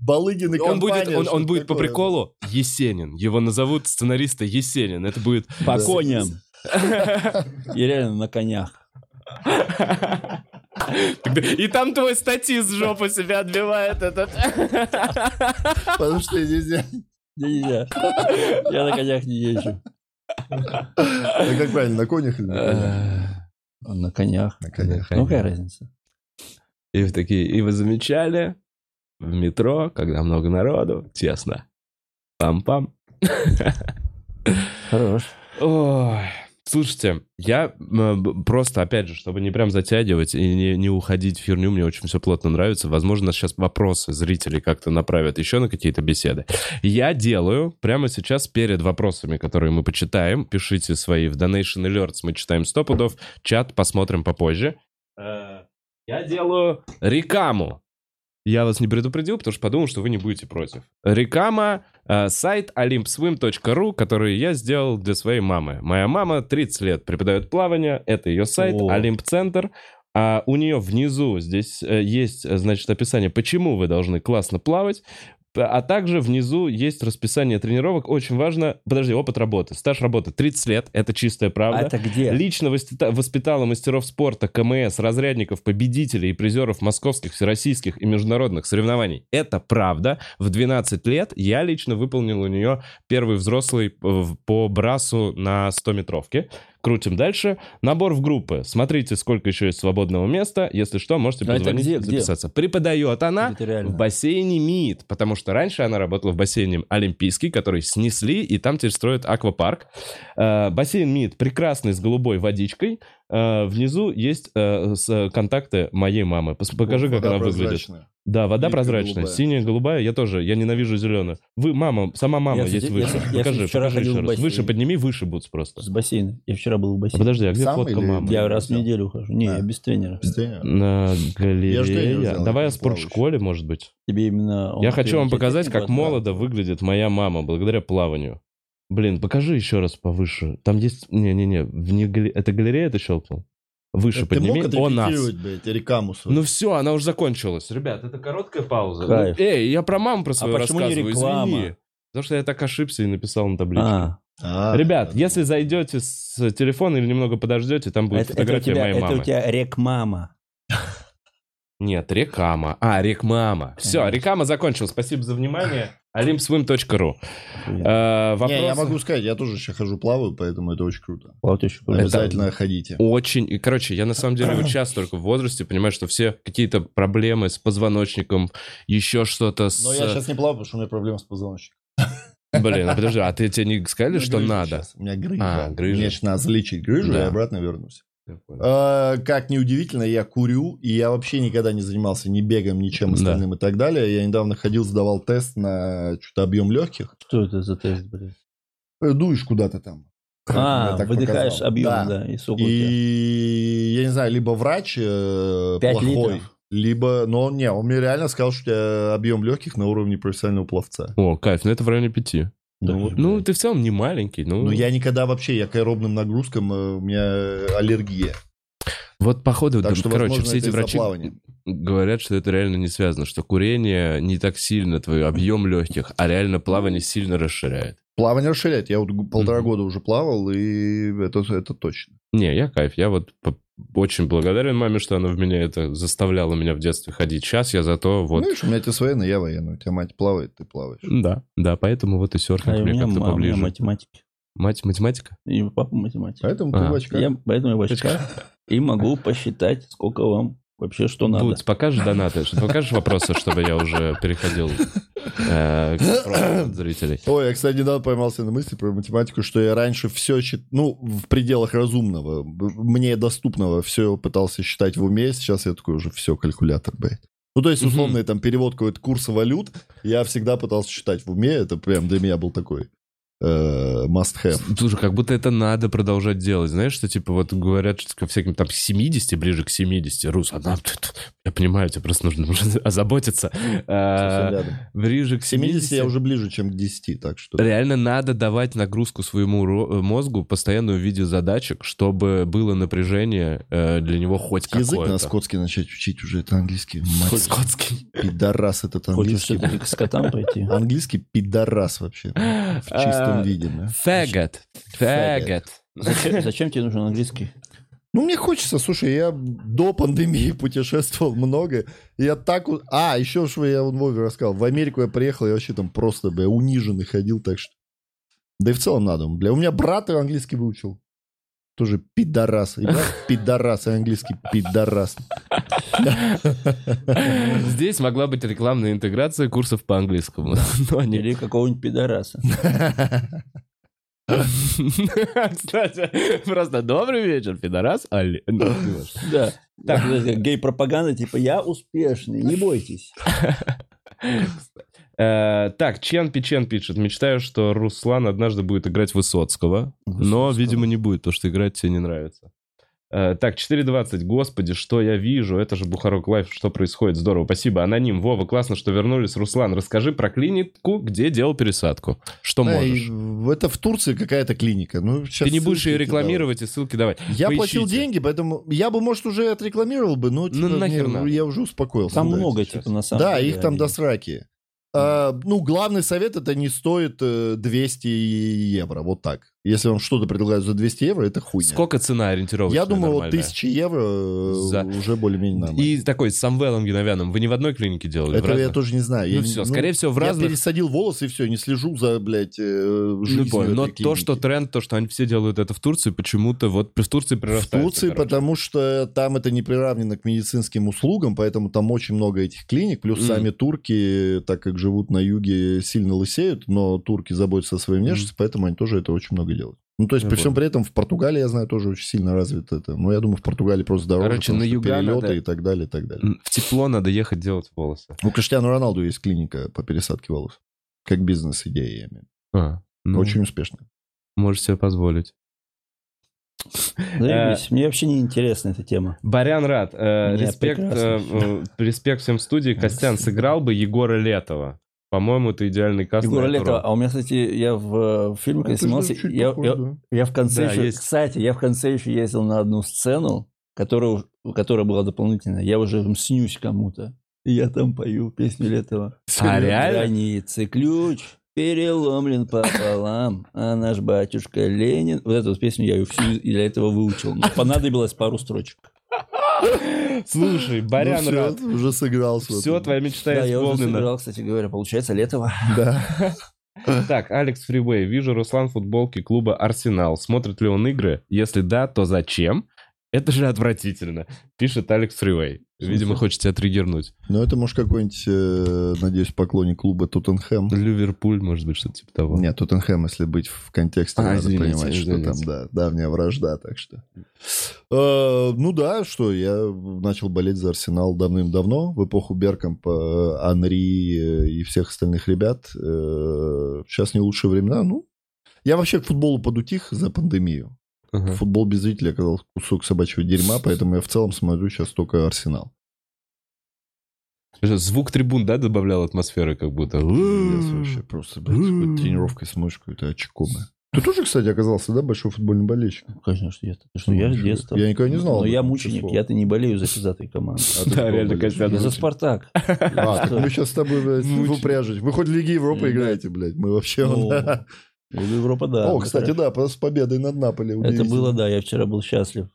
Балыгин и Он будет, он, он будет по приколу Есенин. Его назовут сценариста Есенин. Это будет... По коням. И реально на конях. И там твой статист жопу себя отбивает этот. Потому что нельзя. Нельзя. Я на конях не езжу. А как правильно, на конях или на конях? Он на конях. На конях. Ну, какая разница? И вы такие, и вы замечали в метро, когда много народу, тесно. Пам-пам. Хорош. Ой. Слушайте, я б- просто, опять же, чтобы не прям затягивать и не, не уходить в херню, мне очень все плотно нравится. Возможно, нас сейчас вопросы зрителей как-то направят еще на какие-то беседы. Я делаю прямо сейчас перед вопросами, которые мы почитаем. Пишите свои в Donation Alerts, мы читаем 100 пудов. Чат посмотрим попозже. Э, Я делаю рекламу. Я вас не предупредил, потому что подумал, что вы не будете против. Рекама, э, сайт olympswim.ru, который я сделал для своей мамы. Моя мама 30 лет преподает плавание, это ее сайт, О. Олимп Центр. А у нее внизу здесь э, есть, э, значит, описание, почему вы должны классно плавать. А также внизу есть расписание тренировок. Очень важно, подожди, опыт работы. Стаж работы 30 лет, это чистая А правда. это где? Лично воспита- воспитала мастеров спорта, КМС, разрядников, победителей и призеров московских, всероссийских и международных соревнований. Это правда. В 12 лет я лично выполнил у нее первый взрослый э, по брасу на 100-метровке. Крутим дальше. Набор в группы. Смотрите, сколько еще есть свободного места. Если что, можете это позвонить, где, где? записаться. Преподает она в бассейне МИД, потому что раньше она работала в бассейне Олимпийский, который снесли, и там теперь строят аквапарк. Э, бассейн МИД прекрасный, с голубой водичкой. Э, внизу есть э, с- контакты моей мамы. Покажи, как она выглядит. Да, вода Липкая прозрачная, голубая. синяя, голубая. Я тоже, я ненавижу зеленую. Вы, мама, сама мама Я, есть кстати, выше. я, я, покажи, вчера покажи ходил еще в раз. бассейн. Выше подними, выше будут просто. С бассейна. Я вчера был в А бассейне. подожди, а где Сам фотка или- мамы? Я раз в неделю хожу. Не, А. без тренера. Постоянно. На Я ж тренер галерее. Давай я о спортшколе, может быть. Тебе именно... Я хочу вам показать, как молодо выглядит моя мама благодаря плаванию. Блин, покажи еще раз повыше. Там есть... Не-не-не, вне гале- это галерея ты щелкнул? Выше Ты подними. мог О, нас. отрепетировать, блядь, рекламу свою? Ну все, она уже закончилась. Ребят, это короткая пауза. Кайф. Ну, эй, я про маму про свою почему не рассказываю, реклама? извини. Потому что я так ошибся и написал на табличке. А, А, Ребят, да. если зайдете с телефона или немного подождете, там будет это, это у фотография тебя, моей это мамы. у тебя рек-мама. Нет, рекама. А, рекмама. Все, рекама закончилась. Спасибо за внимание. olympswim.ru Э, Не, вопрос- я могу сказать, я тоже сейчас хожу плаваю, поэтому это очень круто. Вот еще круто. Обязательно ходите. Очень... И, короче, я на самом деле вот сейчас только в возрасте понимаю, что все какие-то проблемы с позвоночником, еще что-то с... Но я сейчас не плаваю, потому что у меня проблемы с позвоночником. Блин, а подожди, а ты тебе не сказали, что надо? У меня грыжа. А, грыжа. Мне сейчас надо залечить грыжу, Да. и обратно вернусь. А, Как неудивительно, я курю, и я вообще никогда не занимался ни бегом, ничем Да. остальным и так далее. Я недавно ходил, сдавал тест на что-то объем легких. Что это за тест, блядь? Э, Дуешь куда-то там. А, выдыхаешь показал. объем, Да. да, и тебя? И я не знаю, либо врач э, плохой, литров? либо... Но не, он мне реально сказал, что у тебя объем легких на уровне профессионального пловца. О, кайф, ну это в районе пяти. Да, Ну, вот, Ну, ты в целом не маленький, ну... Ну, я никогда вообще, я к аэробным нагрузкам, э, у меня аллергия. Вот походу, Так да, что, короче, все эти врачи плавания. говорят, что это реально не связано, что курение не так сильно твой объем легких, а реально плавание сильно расширяет. Плавание расширяет. Я вот полтора Мгм. года уже плавал, и это, это точно. Не, я кайф. Я вот очень благодарен маме, что она в меня это заставляла меня в детстве ходить. Сейчас я зато вот... Ну, видишь, у меня отец военный, я военный. У тебя мать плавает, ты плаваешь. Да, да, поэтому вот и серфинг А мне как-то мама, у меня поближе. математики. Мать математика? И папа математик. Поэтому ты А, в очках. Я, поэтому я в очках и могу посчитать, сколько вам вообще что надо. Бутс, покажешь донаты? Что- Покажешь вопросы, чтобы я уже переходил э, к зрителей? Ой, я, кстати, недавно поймался на мысли про математику, что я раньше все, ну, в пределах разумного, мне доступного, все пытался считать в уме, сейчас я такой уже все, калькулятор, блядь. Ну, то есть, условно, там перевод какой-то курса валют, я всегда пытался считать в уме, это прям для меня был такой must have. Слушай, как будто это надо продолжать делать. Знаешь, что типа вот говорят, что ко всяким там 70, ближе к 70, Рус, а нам тут, я понимаю, тебе просто нужно уже озаботиться. А. Ближе к К 70 я 70 уже ближе, чем к 10, так что... Реально надо давать нагрузку своему э, мозгу постоянную в виде задачек, чтобы было напряжение э, для него хоть Язык какое-то. на скотский начать учить уже, это английский. Мать, Скотский. пидорас этот Хочешь английский. все-таки к скотам пойти? Английский пидорас вообще. В чистом А, виде, да. Faggot. Faggot. Зачем, зачем тебе нужен английский? Ну, мне хочется, слушай, я до пандемии путешествовал много. и Я так... у- А, еще что я Вове рассказал. В Америку я приехал, я вообще там просто, бля, униженный ходил, так что... Да и в целом надо. Бля, у меня брат и английский выучил. Тоже пидорас. И пидорас, и английский пидорас. Здесь могла быть рекламная интеграция курсов по английскому. Или какого-нибудь пидораса? Кстати, просто добрый вечер, пидорас. Али. Ну. Да. Так, гей-пропаганда, типа, я успешный, не бойтесь. Э, Так, Чен Пичен пишет. Мечтаю, что Руслан однажды будет играть Высоцкого. Но, Высоцкого. видимо, не будет, потому что играть тебе не нравится. Э, Так, 4.20. Господи, что я вижу? Это же Бухарог Лайв. Что происходит? Здорово. Спасибо. Аноним. Вова, классно, что вернулись. Руслан, расскажи про клинику, где делал пересадку. Что Да, можешь? это в Турции какая-то клиника. Ну, сейчас Ты не будешь ее рекламировать и ссылки давать. Я Поищите. платил деньги, поэтому я бы, может, уже отрекламировал бы, но типа, Ну, нахер мне- я уже успокоился. Там да, много, сейчас. типа, на самом Да, деле. их там до сраки. А, ну, главный совет это не стоит э, 200 евро, вот так. Если вам что-то предлагают за 200 евро, это хуйня. Сколько цена ориентировочная Я думаю, вот нормальная? 1000 евро э, За- уже более-менее нормально. И такой с Самвелом Геновяном. Вы не в одной клинике делали? в Это я тоже не знаю. Я Ну не- все, скорее всего, в я разных... пересадил волосы и все, не слежу за, блядь, э, Ну, жизнью понял. Но этой то, что клиники. тренд, то, что они все делают это в Турции, почему-то вот в Турции В прирастается. Турции, короче. потому что там это не приравнено к медицинским услугам, поэтому там очень много этих клиник. Плюс Мгм. сами турки, так как живут на юге, сильно лысеют, но турки заботятся о своей внешности, поэтому они тоже это очень много делают. Ну, то есть, Я при всем понял. при этом, в Португалии, я знаю, тоже очень сильно развито это. Но я думаю, в Португалии просто дороже, Короче, на юга перелеты надо- и так далее, и так далее. В тепло надо ехать делать волосы. У Криштиану Роналду есть клиника по пересадке волос. Как бизнес-идея, я имею. в виду. А, ну, Очень успешная. Можешь себе позволить. Заебись. Мне вообще не интересна эта тема. Барян Рад, э, респект, э, э, респект всем студии. Костян сыграл бы Егора Летова. По-моему, это идеальный каст. Летова. роль. А у меня, кстати, я в э, фильме, когда снимался, я, похож, я- да. я в конце Да, еще... есть. Кстати, я в конце еще ездил на одну сцену, которая, которая была дополнительная. Я уже снюсь кому-то. И я там пою песню Летова. А, реально? Границы ключ переломлен пополам, а наш батюшка Ленин... Вот эту вот песню я ее всю для этого выучил. Но понадобилось пару строчек. Слушай, Барян Ну, всё, Рад, уже сыгрался. все, твоя мечта Да, я уже исполнена. сыграл, кстати говоря, получается, Летова. Да. Так, Алекс Фривей. Вижу Руслан в футболке клуба «Арсенал». Смотрит ли он игры? Если да, то зачем? Это же отвратительно, пишет Алекс Фривей. Видимо, хочет тебя триггернуть. Ну, это, может, какой-нибудь, э, надеюсь, поклонник клуба Тоттенхэм. Ливерпуль, может быть, что-то типа того. Нет, Тоттенхэм, если быть в контексте, А, надо извините, понимать, что там, извините. да, давняя вражда, так что... Э, ну да, что, я начал болеть за Арсенал давным-давно, в эпоху Беркомпа, Анри и всех остальных ребят. Э, Сейчас не лучшие времена, ну... Я вообще к футболу подутих за пандемию. Ага. Футбол без зрителей оказался кусок собачьего дерьма, поэтому я в целом смотрю сейчас только Арсенал. Звук трибун, да, добавлял атмосферы как будто. Пиздец вообще просто, блядь, тренировкой с мышкой, это очкомы. Ты тоже, кстати, оказался, да, большой футбольный болельщик? Конечно, я, ты что, я с детства. Я никогда не знал. Но я мученик, число. я-то не болею за пиздатые команды. А Да, реально? Костян, Я за. Спартак. А, так мы сейчас с тобой, блядь, упряжить. Вы хоть в Лиге Европы играете, блядь. Мы вообще... Да. Лига Европа, да. О, кстати, да, с победой над Наполи. Это было, да, я вчера был счастлив.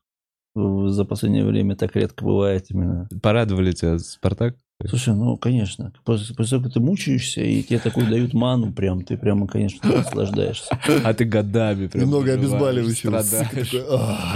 За последнее время так редко бывает именно. Порадовали тебя Спартак? Слушай, ну, конечно, после, после того, как ты мучаешься, и тебе такую дают ману, прям, ты прямо, конечно, наслаждаешься. А ты годами прям Немного обезболивающего.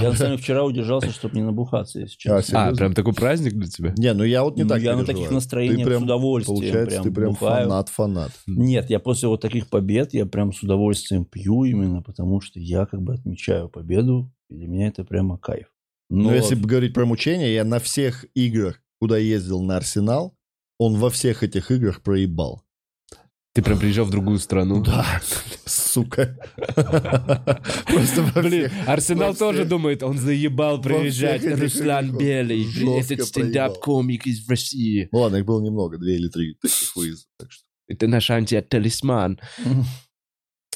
Я, на самом деле, вчера удержался, чтобы не набухаться, если А, честно. серьезно? А, прям такой праздник для тебя? Не, ну я вот не Ну, так я на таких настроениях с удовольствием Получается, прям ты прям фанат-фанат. Нет, я после вот таких побед, я прям с удовольствием пью именно, потому что я как бы отмечаю победу, и для меня это прямо кайф. Но Но если бы говорить про мучения, я на всех играх, куда ездил на Арсенал, он во всех этих играх проебал. Ты прям приезжал в другую страну? Да, сука. Просто Блин. Арсенал тоже думает, он заебал приезжать. Руслан Белый, этот стендап-комик из России. Ну ладно, их было немного, две или три таких выезда. Это наш антиталисман.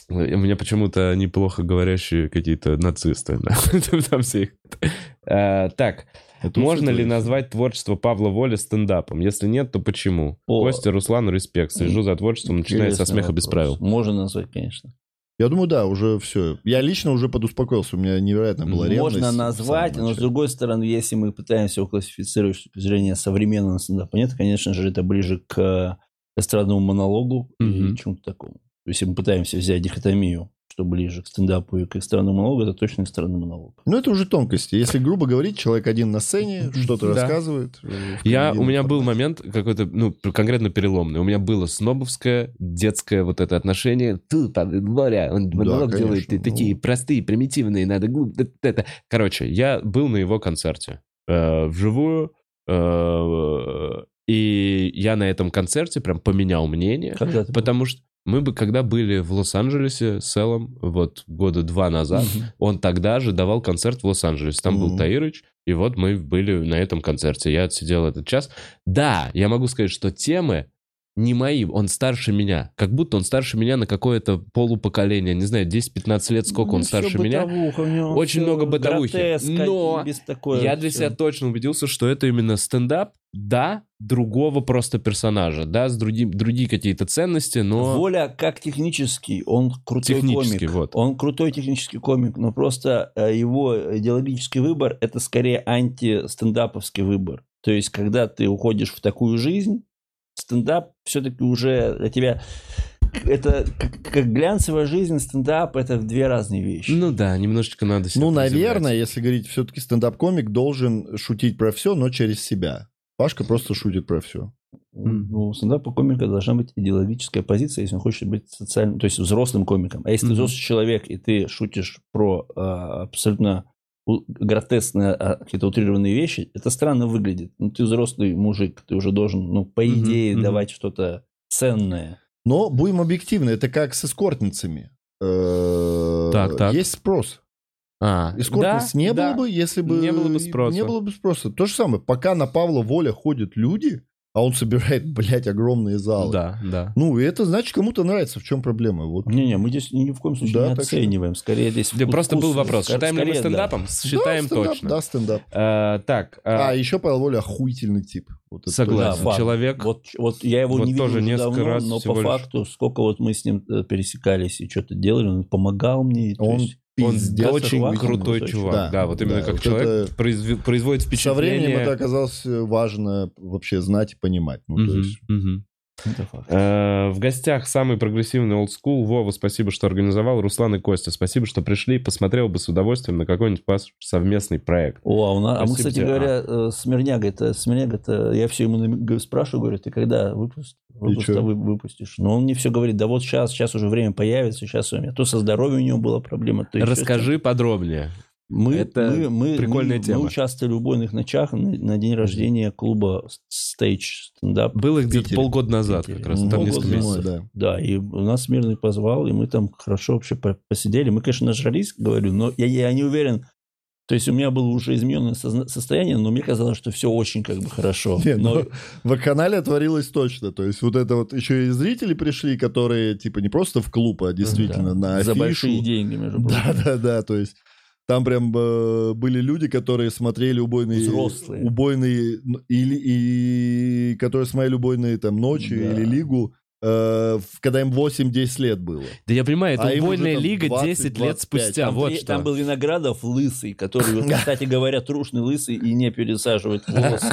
У меня почему-то неплохо говорящие какие-то нацисты. Там все их. А, Так, можно ли назвать творчество Павла Воли стендапом? Если нет, то почему? Костя, Руслан, респект. Слежу за творчеством, начиная со смеха без правил. Можно назвать, конечно. Я думаю, да, уже все. Я лично уже подуспокоился, у меня невероятно была ревность. Можно назвать, но с другой стороны, если мы пытаемся его классифицировать с точки зрения современного стендапа, нет, конечно же, это ближе к эстрадному монологу Мгм. и чему-то такому. То есть, если мы пытаемся взять дихотомию, что ближе к стендапу и к эстрадному монологу, это точно эстрадный монолог. Ну, это уже тонкости. Если грубо говорить, человек один на сцене, что-то Да. рассказывает. э, Я, у меня был момент какой-то, ну, конкретно переломный. У меня было снобовское, детское вот это отношение. Ты, Воля, он монолог делает, и ну. такие простые, примитивные, надо... да». Короче, я был на его концерте э, вживую, э, и я на этом концерте прям поменял мнение, ты потому что мы бы, когда были в Лос-Анджелесе с Эллом, вот года два назад, Мгм. он тогда же давал концерт в Лос-Анджелесе. Там был Мгм. Таирыч, и вот мы были на этом концерте. Я отсидел этот час. Да, я могу сказать, что темы не мои, он старше меня. Как будто он старше меня на какое-то полупоколение. Не знаю, 10-15 лет, сколько Ну, он старше меня. Очень много бытовухи. Но Я для всё. себя точно убедился, что это именно стендап, да, другого просто персонажа, да, с другим, другие какие-то ценности, но... Воля как технический, он крутой Технический, комик. вот. Он крутой технический комик, но просто э, его идеологический выбор это скорее анти-стендаповский выбор. То есть, когда ты уходишь в такую жизнь, стендап все-таки уже для тебя это как, как глянцевая жизнь, стендап это две разные вещи. Ну да, немножечко надо себя Ну, наверное, если говорить, все-таки стендап-комик должен шутить про все, но через себя. Пашка просто шутит про все. Ну, у стендапа комика должна быть идеологическая позиция, если он хочет быть социальным, то есть взрослым комиком. А если ты Мгм. взрослый человек, и ты шутишь про а, абсолютно гротескные, а, какие-то утрированные вещи, это странно выглядит. Ну, ты взрослый мужик, ты уже должен, ну, по идее, мгм. давать что-то ценное. Но будем объективны, это как с эскортницами. Э, Так, так. Есть спрос. А, Эскортниц да, не да. было бы, если бы... Не было бы спроса. Не было бы спроса. То же самое, пока на Павла Воля ходят люди, а он собирает, блядь, огромные залы. Да, да. Ну, и это значит, кому-то нравится. В чем проблема? Вот. Не-не, мы здесь ни в коем случае Да, не что- оцениваем. Скорее здесь Да, вкус- Просто был вопрос, скорее- считаем ли мы да. стендапом? Считаем да, стендап, точно. Да, стендап. А, так, а, А, еще Павел Воля охуительный тип. Вот Согласен. Да. Человек- Вот, вот я его Вот не видел тоже уже несколько давно, раз но по лишь. факту, сколько вот мы с ним э, пересекались и что-то делали, он помогал мне. Он есть- он пиздец очень охуительный крутой крутой чувак. чувак. Да, вот именно Да, как вот человек это- произве- производит Со впечатление. временем это оказалось важно вообще знать и понимать. Ну, то Мгм, есть, мгм. Э, В гостях самый прогрессивный school. Вова, спасибо, что организовал. Руслан и Костя, спасибо, что пришли. Посмотрел бы с удовольствием на какой-нибудь ваш совместный проект. О, а, у нас, а мы, кстати говоря, э, Смирняга, это Смирняга, это я все ему спрашиваю, говорю, ты когда выпуск, выпуск чё? вы- выпустишь? Но он мне все говорит, да вот сейчас, сейчас уже время появится, сейчас у меня то со здоровьем у него была проблема, то Расскажи подробнее. Мы, Это мы, мы, прикольная мы, тема. мы участвовали в убойных ночах на, на день рождения клуба Stage стендап. Было где-то полгода назад как раз. Там несколько месяцев. да. Да, и у нас Мирный позвал, и мы там хорошо вообще по- посидели. Мы, конечно, нажрались, говорю, но я, я не уверен. То есть у меня было уже измененное состояние, но мне казалось, что все очень как бы хорошо. Не, но ну, в канале творилось точно. То есть вот это вот еще и зрители пришли, которые типа не просто в клуб, а действительно да, на за афишу. большие деньги, между прочим. Да, да, да. То есть там прям э, были люди, которые смотрели убойные... Взрослые. Убойные... Или, и которые смотрели убойные там ночи Да. или лигу, э, когда им 8-10 лет было. Да я понимаю, это А убойная лига 20, 10 лет 25. спустя. Там, Вот что. там был Виноградов лысый, который, кстати говоря, трушный лысый и не пересаживает волосы.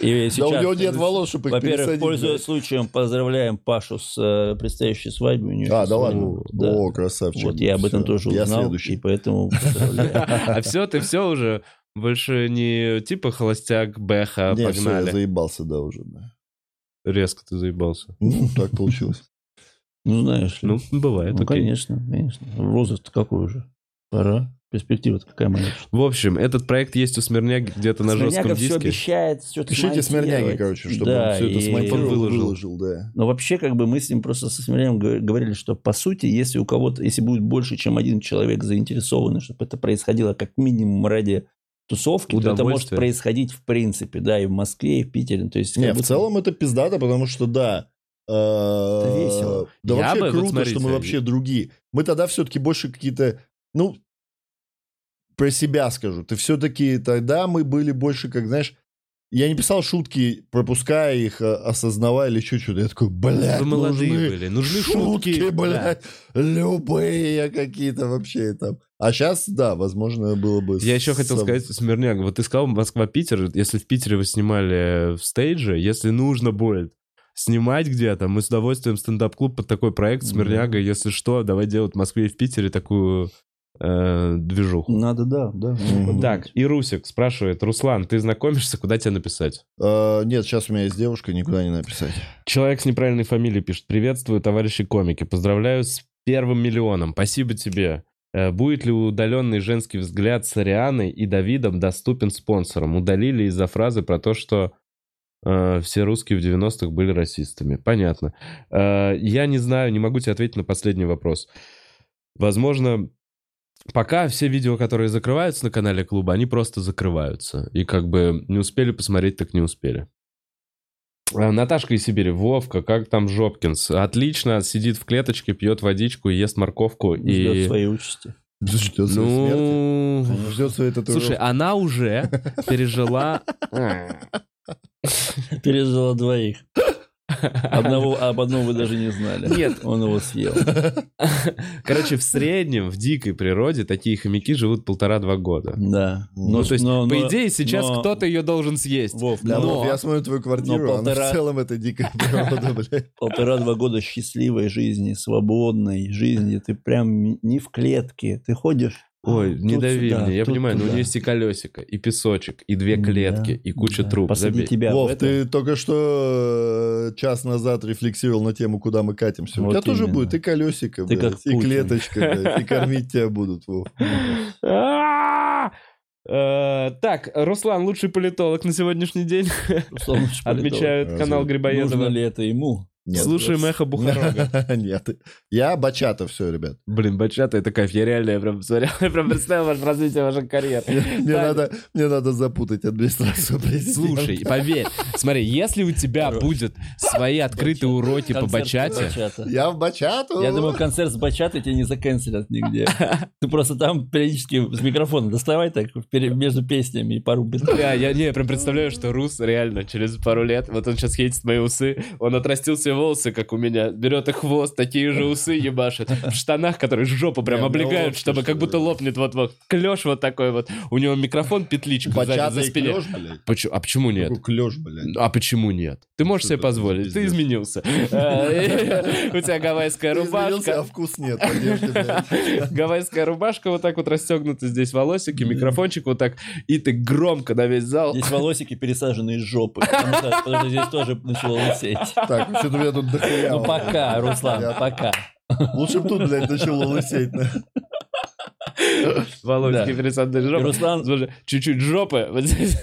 И Да у него нет волос, чтобы их Во-первых, пользуясь случаем, поздравляем Пашу с э, предстоящей свадьбой. У нее А, да ладно? Да. О, красавчик. Вот я об этом тоже Я узнал, следующий. и поэтому. А все, ты все уже больше не типа холостяк, бэха, Не, всё, я погнали. заебался, да, уже. да. Резко ты заебался. Ну, так получилось. Ну, знаешь ли. Ну, бывает, Ну, окей. конечно, конечно. Возраст какой уже? Пора. Перспектива какая моя. В общем, этот проект есть у Смирняги где-то на жестком все диске. обещает, что-то Пишите Смирняги, короче, чтобы да, он все это и- смонтировал, Он выложил. выложил, да. Но вообще, как бы мы с ним просто со Смирнягом говор- говорили, что по сути, если у кого-то, если будет больше, чем один человек заинтересованный, чтобы это происходило как минимум ради тусовки, то это может происходить в принципе, да, и в Москве, и в Питере. То есть, как Не, в будто- целом это пиздато, потому что да. э, весело. Да Я вообще бы, вот круто, смотрите, что мы вообще другие. Мы тогда все-таки больше какие-то, ну, про себя скажу. Ты все-таки тогда мы были больше, как знаешь, я не писал шутки, пропуская их, а, осознавая или еще что-то. Я такой, блядь, Вы молодые нужны были, нужны шутки, шутки. блядь, любые какие-то вообще там. А сейчас, да, возможно, было бы... Я еще хотел сказать, Смирняк, вот ты сказал Москва-Питер, если в Питере вы снимали в стейдже, если нужно будет снимать где-то, мы с удовольствием стендап-клуб под такой проект Смирняга, если что, давай делать в Москве и в Питере такую э, движуху. Надо, да, да. надо. Так, и Русик спрашивает, Руслан, ты знакомишься, куда тебе написать? Э, нет, сейчас у меня есть девушка, никуда не написать. Человек с неправильной фамилией пишет, приветствую, товарищи комики, поздравляю с первым миллионом, спасибо тебе. Э, Будет ли удаленный женский взгляд с Арианой и Давидом доступен спонсорам? Удалили из-за фразы про то, что э, все русские в 90-х были расистами. Понятно. Э, я не знаю, не могу тебе ответить на последний вопрос. Возможно, пока все видео, которые закрываются на канале клуба, они просто закрываются. И как бы не успели посмотреть, так не успели. А, Наташка из Сибири. Вовка, как там Жопкинс? Отлично, сидит в клеточке, пьет водичку, ест морковку Ждет и... своей участи. Ждет своей смерти. Ну... Ждет своей татуировки. Слушай, она уже пережила... Пережила двоих. Одного, об одном вы даже не знали. Нет. Он его съел. Короче, в среднем в дикой природе такие хомяки живут полтора-два года. Да. Ну, то есть, но- по но- идее, сейчас но- кто-то ее должен съесть. Вов, Бля, но Вов, я смотрю твою квартиру, но она полтора- в целом это дикая природа, блядь. полтора-два года счастливой жизни, свободной жизни. Ты прям не в клетке. Ты ходишь. Ой, тут не дави сюда, мне, я тут понимаю, но у нее есть и колесико, и песочек, и две Да, клетки, и куча да. труб. Посади Забей. тебя Вов, это. ты только что э, час назад рефлексировал на тему, куда мы катимся. У Вот тебя тоже именно. будет и колесико, Ты блядь, и Путин. клеточка, блядь, и кормить тебя будут, Вов. А! Э, Так, Руслан, лучший политолог на сегодняшний день. Отмечают канал Нужно Грибоедова. ли это ему? Нет. Слушаем эхо Бухарога. Нет. Я бачата, все, ребят. Блин, бачата, это кайф. Я реально я прям смотрел, я прям представил ваше развитие вашей карьеры. Мне надо, мне надо запутать администрацию президента. Слушай, поверь, смотри, если у тебя будет свои открытые уроки по бачате. Я в бачату. Я думаю, концерт с бачатой тебя не заканцелят нигде. Ты просто там периодически с микрофона доставай так между песнями и пару Бля, я, не, я прям представляю, что Рус реально через пару лет, вот он сейчас едет мои усы, он отрастил себе волосы, как у меня, берет их хвост, такие же усы ебашит, в штанах, которые жопу прям Не, облегают, ну, чтобы как будто слушай, лопнет вот-вот. Клеш вот такой вот. У него микрофон, петличка сзади, за клёш, блядь. Почему- А почему нет? Какой клёш, блядь. А почему нет? Ты можешь Что себе позволить, ты изменился. Э, У тебя гавайская рубашка. а вкус нет. Гавайская рубашка вот так вот расстегнута, здесь волосики, микрофончик вот так, и ты громко на весь зал. Здесь волосики пересажены из жопы, потому что здесь тоже начало лысеть. Так, что-то меня тут дохуя. Ну пока, Руслан, пока. Лучше бы тут, блядь, начало лысеть. да. Волосики Да. пересадные И жопы. Руслан, чуть-чуть жопы. Вот здесь.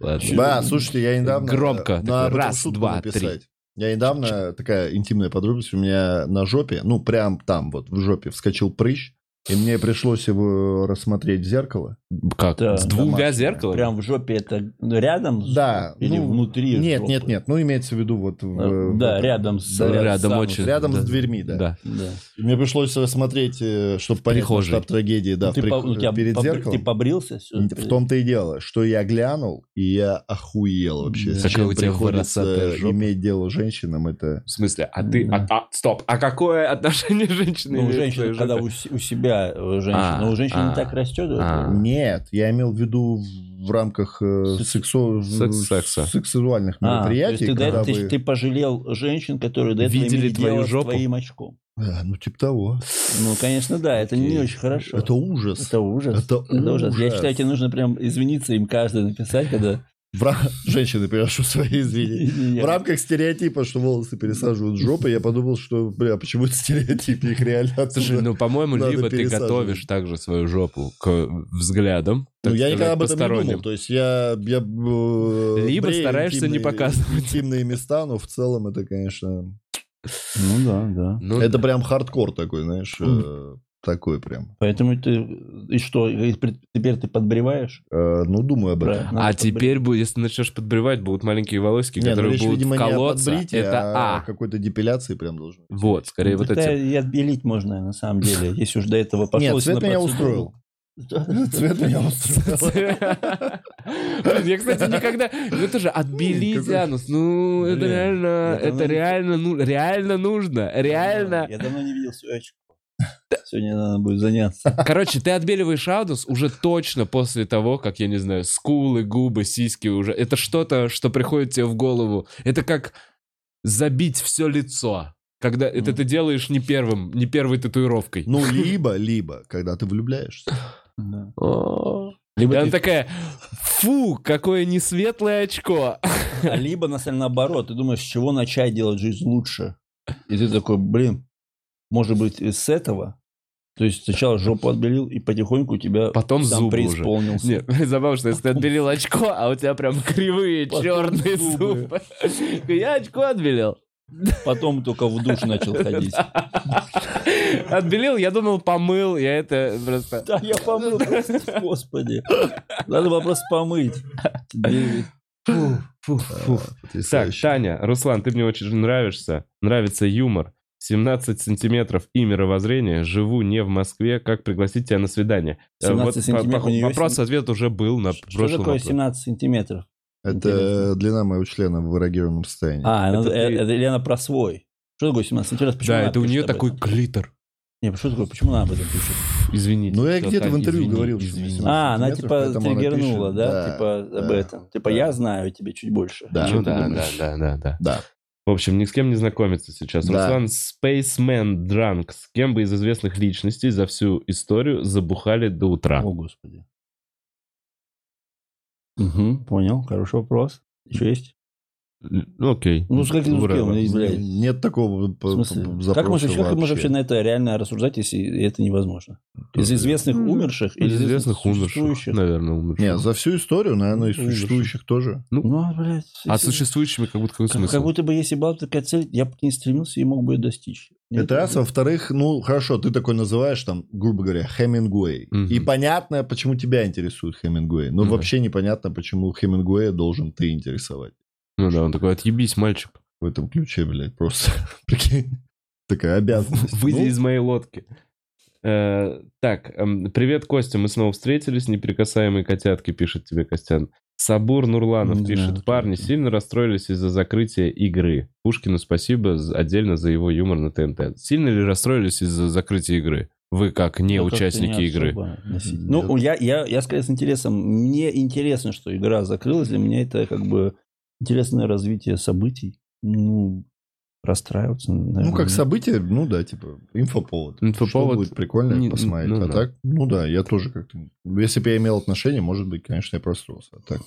Ладно. Да, слушайте, я недавно... Громко. Раз, два, написать. три. Я недавно, такая интимная подробность, у меня на жопе, ну, прям там вот в жопе вскочил прыщ, и мне пришлось его рассмотреть в зеркало. Как? Да, С двумя зеркалами? прям в жопе это рядом? с- Да. Или ну, внутри Нет, жопы? нет, нет, ну, имеется в виду вот... в- Да, этом. рядом с... Да, э, Рядом сам- очень. Рядом Да. с дверьми, да. Да. Да. Мне пришлось рассмотреть, чтобы понять масштаб трагедии, да, Ну, ты, прих- по- ну, тебя перед побри- зеркалом. Ты побрился? всё? В том-то и дело, что я глянул, и я охуел вообще. С Какая у тебя приходится иметь дело с женщинам, это... В смысле, а ты... Да. А, а, стоп, а какое отношение женщины Ну, твоей когда у себя э, женщина, А, но у женщины а, не так растет. а. Нет, я имел в виду в, рамках э, Секс- сексу- секс- секса. сексуальных А, то есть мероприятий, ты, когда этого- ты, вы- ты пожалел женщин, которые до этого Видели имели твою дело с жопу? твоим очком. А, ну, типа того. Ну, конечно, да, это не очень хорошо. Это ужас. Это ужас. Это ужас. Я ужас. считаю, тебе нужно прям извиниться им каждый написать, когда... В ра- Женщины, приношу свои извинения. В рамках стереотипа, что волосы пересаживают в жопу, я подумал, что, бля, почему это стереотип, их реально Слушай, ну, по-моему, либо ты готовишь также свою жопу к взглядам, Ну, я никогда об этом не думал. То есть я... я э, Либо брею стараешься не интимные- показывать. Интимные места, но в целом это, конечно... Ну да, да. Ну, Это прям хардкор такой, знаешь, такой прям. Поэтому ты... И что, и теперь ты подбреваешь? Э, Ну, думаю об этом. Правильно, А теперь, будет, если начнешь подбривать, будут маленькие волосики, Не, ну, которые речь, будут видимо, не колоться. подбритии, Это а А. какой-то депиляции прям должен. быть. Вот, скорее вот Тогда эти. и отбелить можно, на самом деле, если уж до этого пошло. Нет, цвет меня устроил. Цвет меня устроил. Я, кстати, никогда... Ну, это же отбелить Какой- анус. Ну, это реально... Это не- реально... Ну, реально нужно. Реально. Я давно не видел свою очко. Сегодня надо будет заняться. Короче, ты отбеливаешь анус уже точно после того, как, я не знаю, скулы, губы, сиськи уже. Это что-то, что приходит тебе в голову. Это как забить все лицо. Когда это ты делаешь не первым, не первой татуировкой. Ну, либо, либо, когда ты влюбляешься. Да. О. И Либо она такая, фу, какое несветлое очко. А либо, на самом деле, наоборот, ты думаешь, с чего начать делать жизнь лучше? И ты такой, блин, может быть, с этого? То есть сначала жопу отбелил, и потихоньку у тебя Потом сам зубы уже. преисполнился. Нет, забавно, что если ты отбелил очко, а у тебя прям кривые Потом черные зубы. зубы. Я очко отбелил. Потом только в душ начал ходить. Отбелил, я думал, помыл, я это просто... Да, я помыл, просто, господи. Надо было просто помыть. Тебе- Фу, фу, фу. Так. Таня, Руслан, ты мне очень нравишься. Нравится юмор. 17 сантиметров и мировоззрение. Живу не в Москве. Как пригласить тебя на свидание? Э, 17 вот по- сантиметров по- неё Вопрос-ответ уже был на Что прошлом такое вопросе. 17 сантиметров? Это Интересно. длина моего члена в эрогированном состоянии. А, Это это, ты- это Лена про свой. Что такое 17 сантиметров? Почему Да, это у нее об такой клитор. Не, что такое? Почему она об этом пишет? Извините. Ну, я где-то в интервью извини, говорил, что извини. 17 А, она типа она триггернула, пишет. да? Да, Типа об да, этом. Типа да. я знаю тебе чуть больше. Да. Ну да, да, да, да, да. В общем, ни с кем не знакомиться сейчас. Да. Руслан Spaceman Drunk. С кем бы из известных личностей за всю историю забухали до утра? О, господи. Угу, понял, хороший вопрос. Еще есть? Ну, окей. Ну, с каким Ура. блядь. Нет такого В п- смысле? п- Как запроса можно, как можно вообще. вообще на это реально рассуждать, если это невозможно? Из известных Ну, умерших или Из известных умерших, существующих? наверное, умерших. Не, за всю историю, наверное, и Умерших. существующих тоже. Ну, а, блядь. А существующими как будто какой как, смысл? как будто бы если была бы такая цель, я бы к ней стремился и мог бы ее достичь. Нет, Это раз. Во-вторых, ну, хорошо, ты такой называешь там, грубо говоря, Хемингуэй. Мгм. И понятно, почему тебя интересует Хемингуэй. Но Мгм. вообще непонятно, почему Хемингуэя должен ты интересовать. Ну да, он такой, отъебись, мальчик. В этом ключе, блядь, просто. Прикинь. Такая обязанность. Выйди Ну, из моей лодки. Э, так, эм, привет, Костя, мы снова встретились, неприкасаемые котятки, пишет тебе Костян. Сабур Нурланов Не пишет, знаю, парни кто это». сильно расстроились из-за закрытия игры. Пушкину спасибо отдельно за его юмор на ТНТ. Сильно ли расстроились из-за закрытия игры? Вы как не Ну, участники не игры. Ну, я, я, я скорее с интересом. Мне интересно, что игра закрылась. Для меня это как бы интересное развитие событий. Ну, расстраиваться, наверное. Ну, как событие, ну да, типа, инфоповод. Инфоповод Что будет прикольно не- посмотреть. ну а да. так, ну да, я тоже как-то... Если бы я имел отношение, может быть, конечно, я простроился. А так...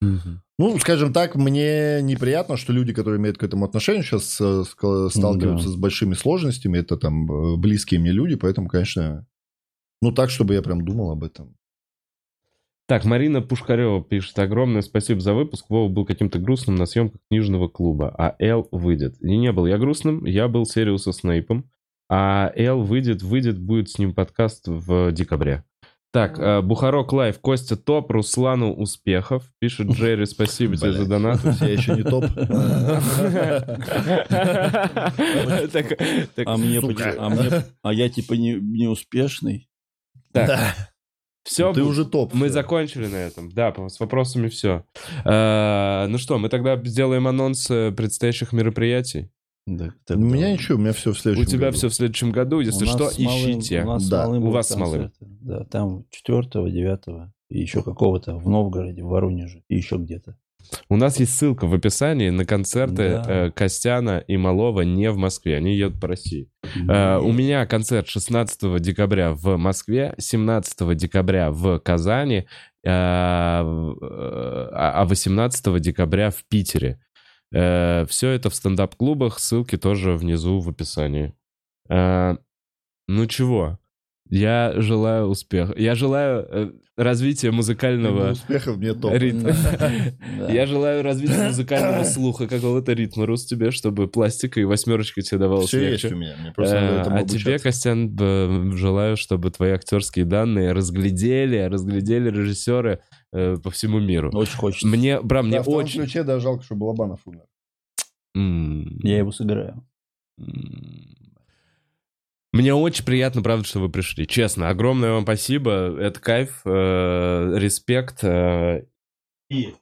Мгм. Ну, скажем так, мне неприятно, что люди, которые имеют к этому отношение, сейчас э, ска- сталкиваются да. с большими сложностями. Это там э, близкие мне люди, поэтому, конечно, ну так, чтобы я прям думал об этом. Так, Марина Пушкарева пишет. Огромное спасибо за выпуск. Вова был каким-то грустным на съемках книжного клуба, а Эл выйдет. И не был я грустным, я был Сириуса Снейпом. А Эл выйдет, выйдет, будет с ним подкаст в декабре. Так, э, Бухарок Лайв, Костя топ, Руслану успехов. Пишет Джерри, спасибо тебе за донат. Я еще не топ. А мне, Сука. почему- а мне- а я типа не, неуспешный. так, все, Ты уже топ. Мы закончили на этом. Да, с вопросами все. ну что, мы тогда сделаем анонс э, предстоящих мероприятий. Да, У меня ничего, у меня все в У следующем тебя году. все в следующем году. Если У что, малым- ищите. У, нас Да, у вас с малым. Да, там 4 9 и еще какого-то в Новгороде, в Воронеже и еще где-то. У нас есть ссылка в описании на концерты Да. э, Костяна и Малова не в Москве. Они едут по России. Э, у меня концерт 16 декабря в Москве, 17 декабря в Казани, э, а 18 декабря в Питере. все это в стендап-клубах, ссылки тоже внизу в описании. Ну чего? Я желаю успеха. Я желаю э, развития музыкального... Успехов мне топ. ритма. Я желаю развития музыкального слуха, какого-то ритма, Рус, тебе, чтобы пластика и восьмерочка тебе давалось Все есть легче. у меня. Э, А тебе. Костян, желаю, чтобы твои актерские данные разглядели, разглядели режиссеры э, по всему миру. Очень хочется. Мне, бра, мне в том очень... ключе, да, жалко, что Балабанов умер. Я его сыграю. Мне очень приятно, правда, что вы пришли. Честно, огромное вам спасибо. Это кайф, э, респект. э, и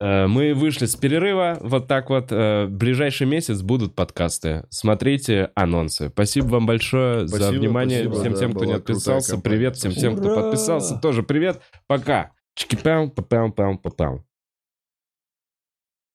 э, мы вышли с перерыва. Вот так вот. э, в ближайший месяц будут подкасты. Смотрите анонсы. Спасибо вам большое за Спасибо, внимание. спасибо, всем да, тем, кто не отписался. компания. Привет всем тем, кто Ура! подписался. Тоже привет. Пока. Чики-пям, папям, пам, папам.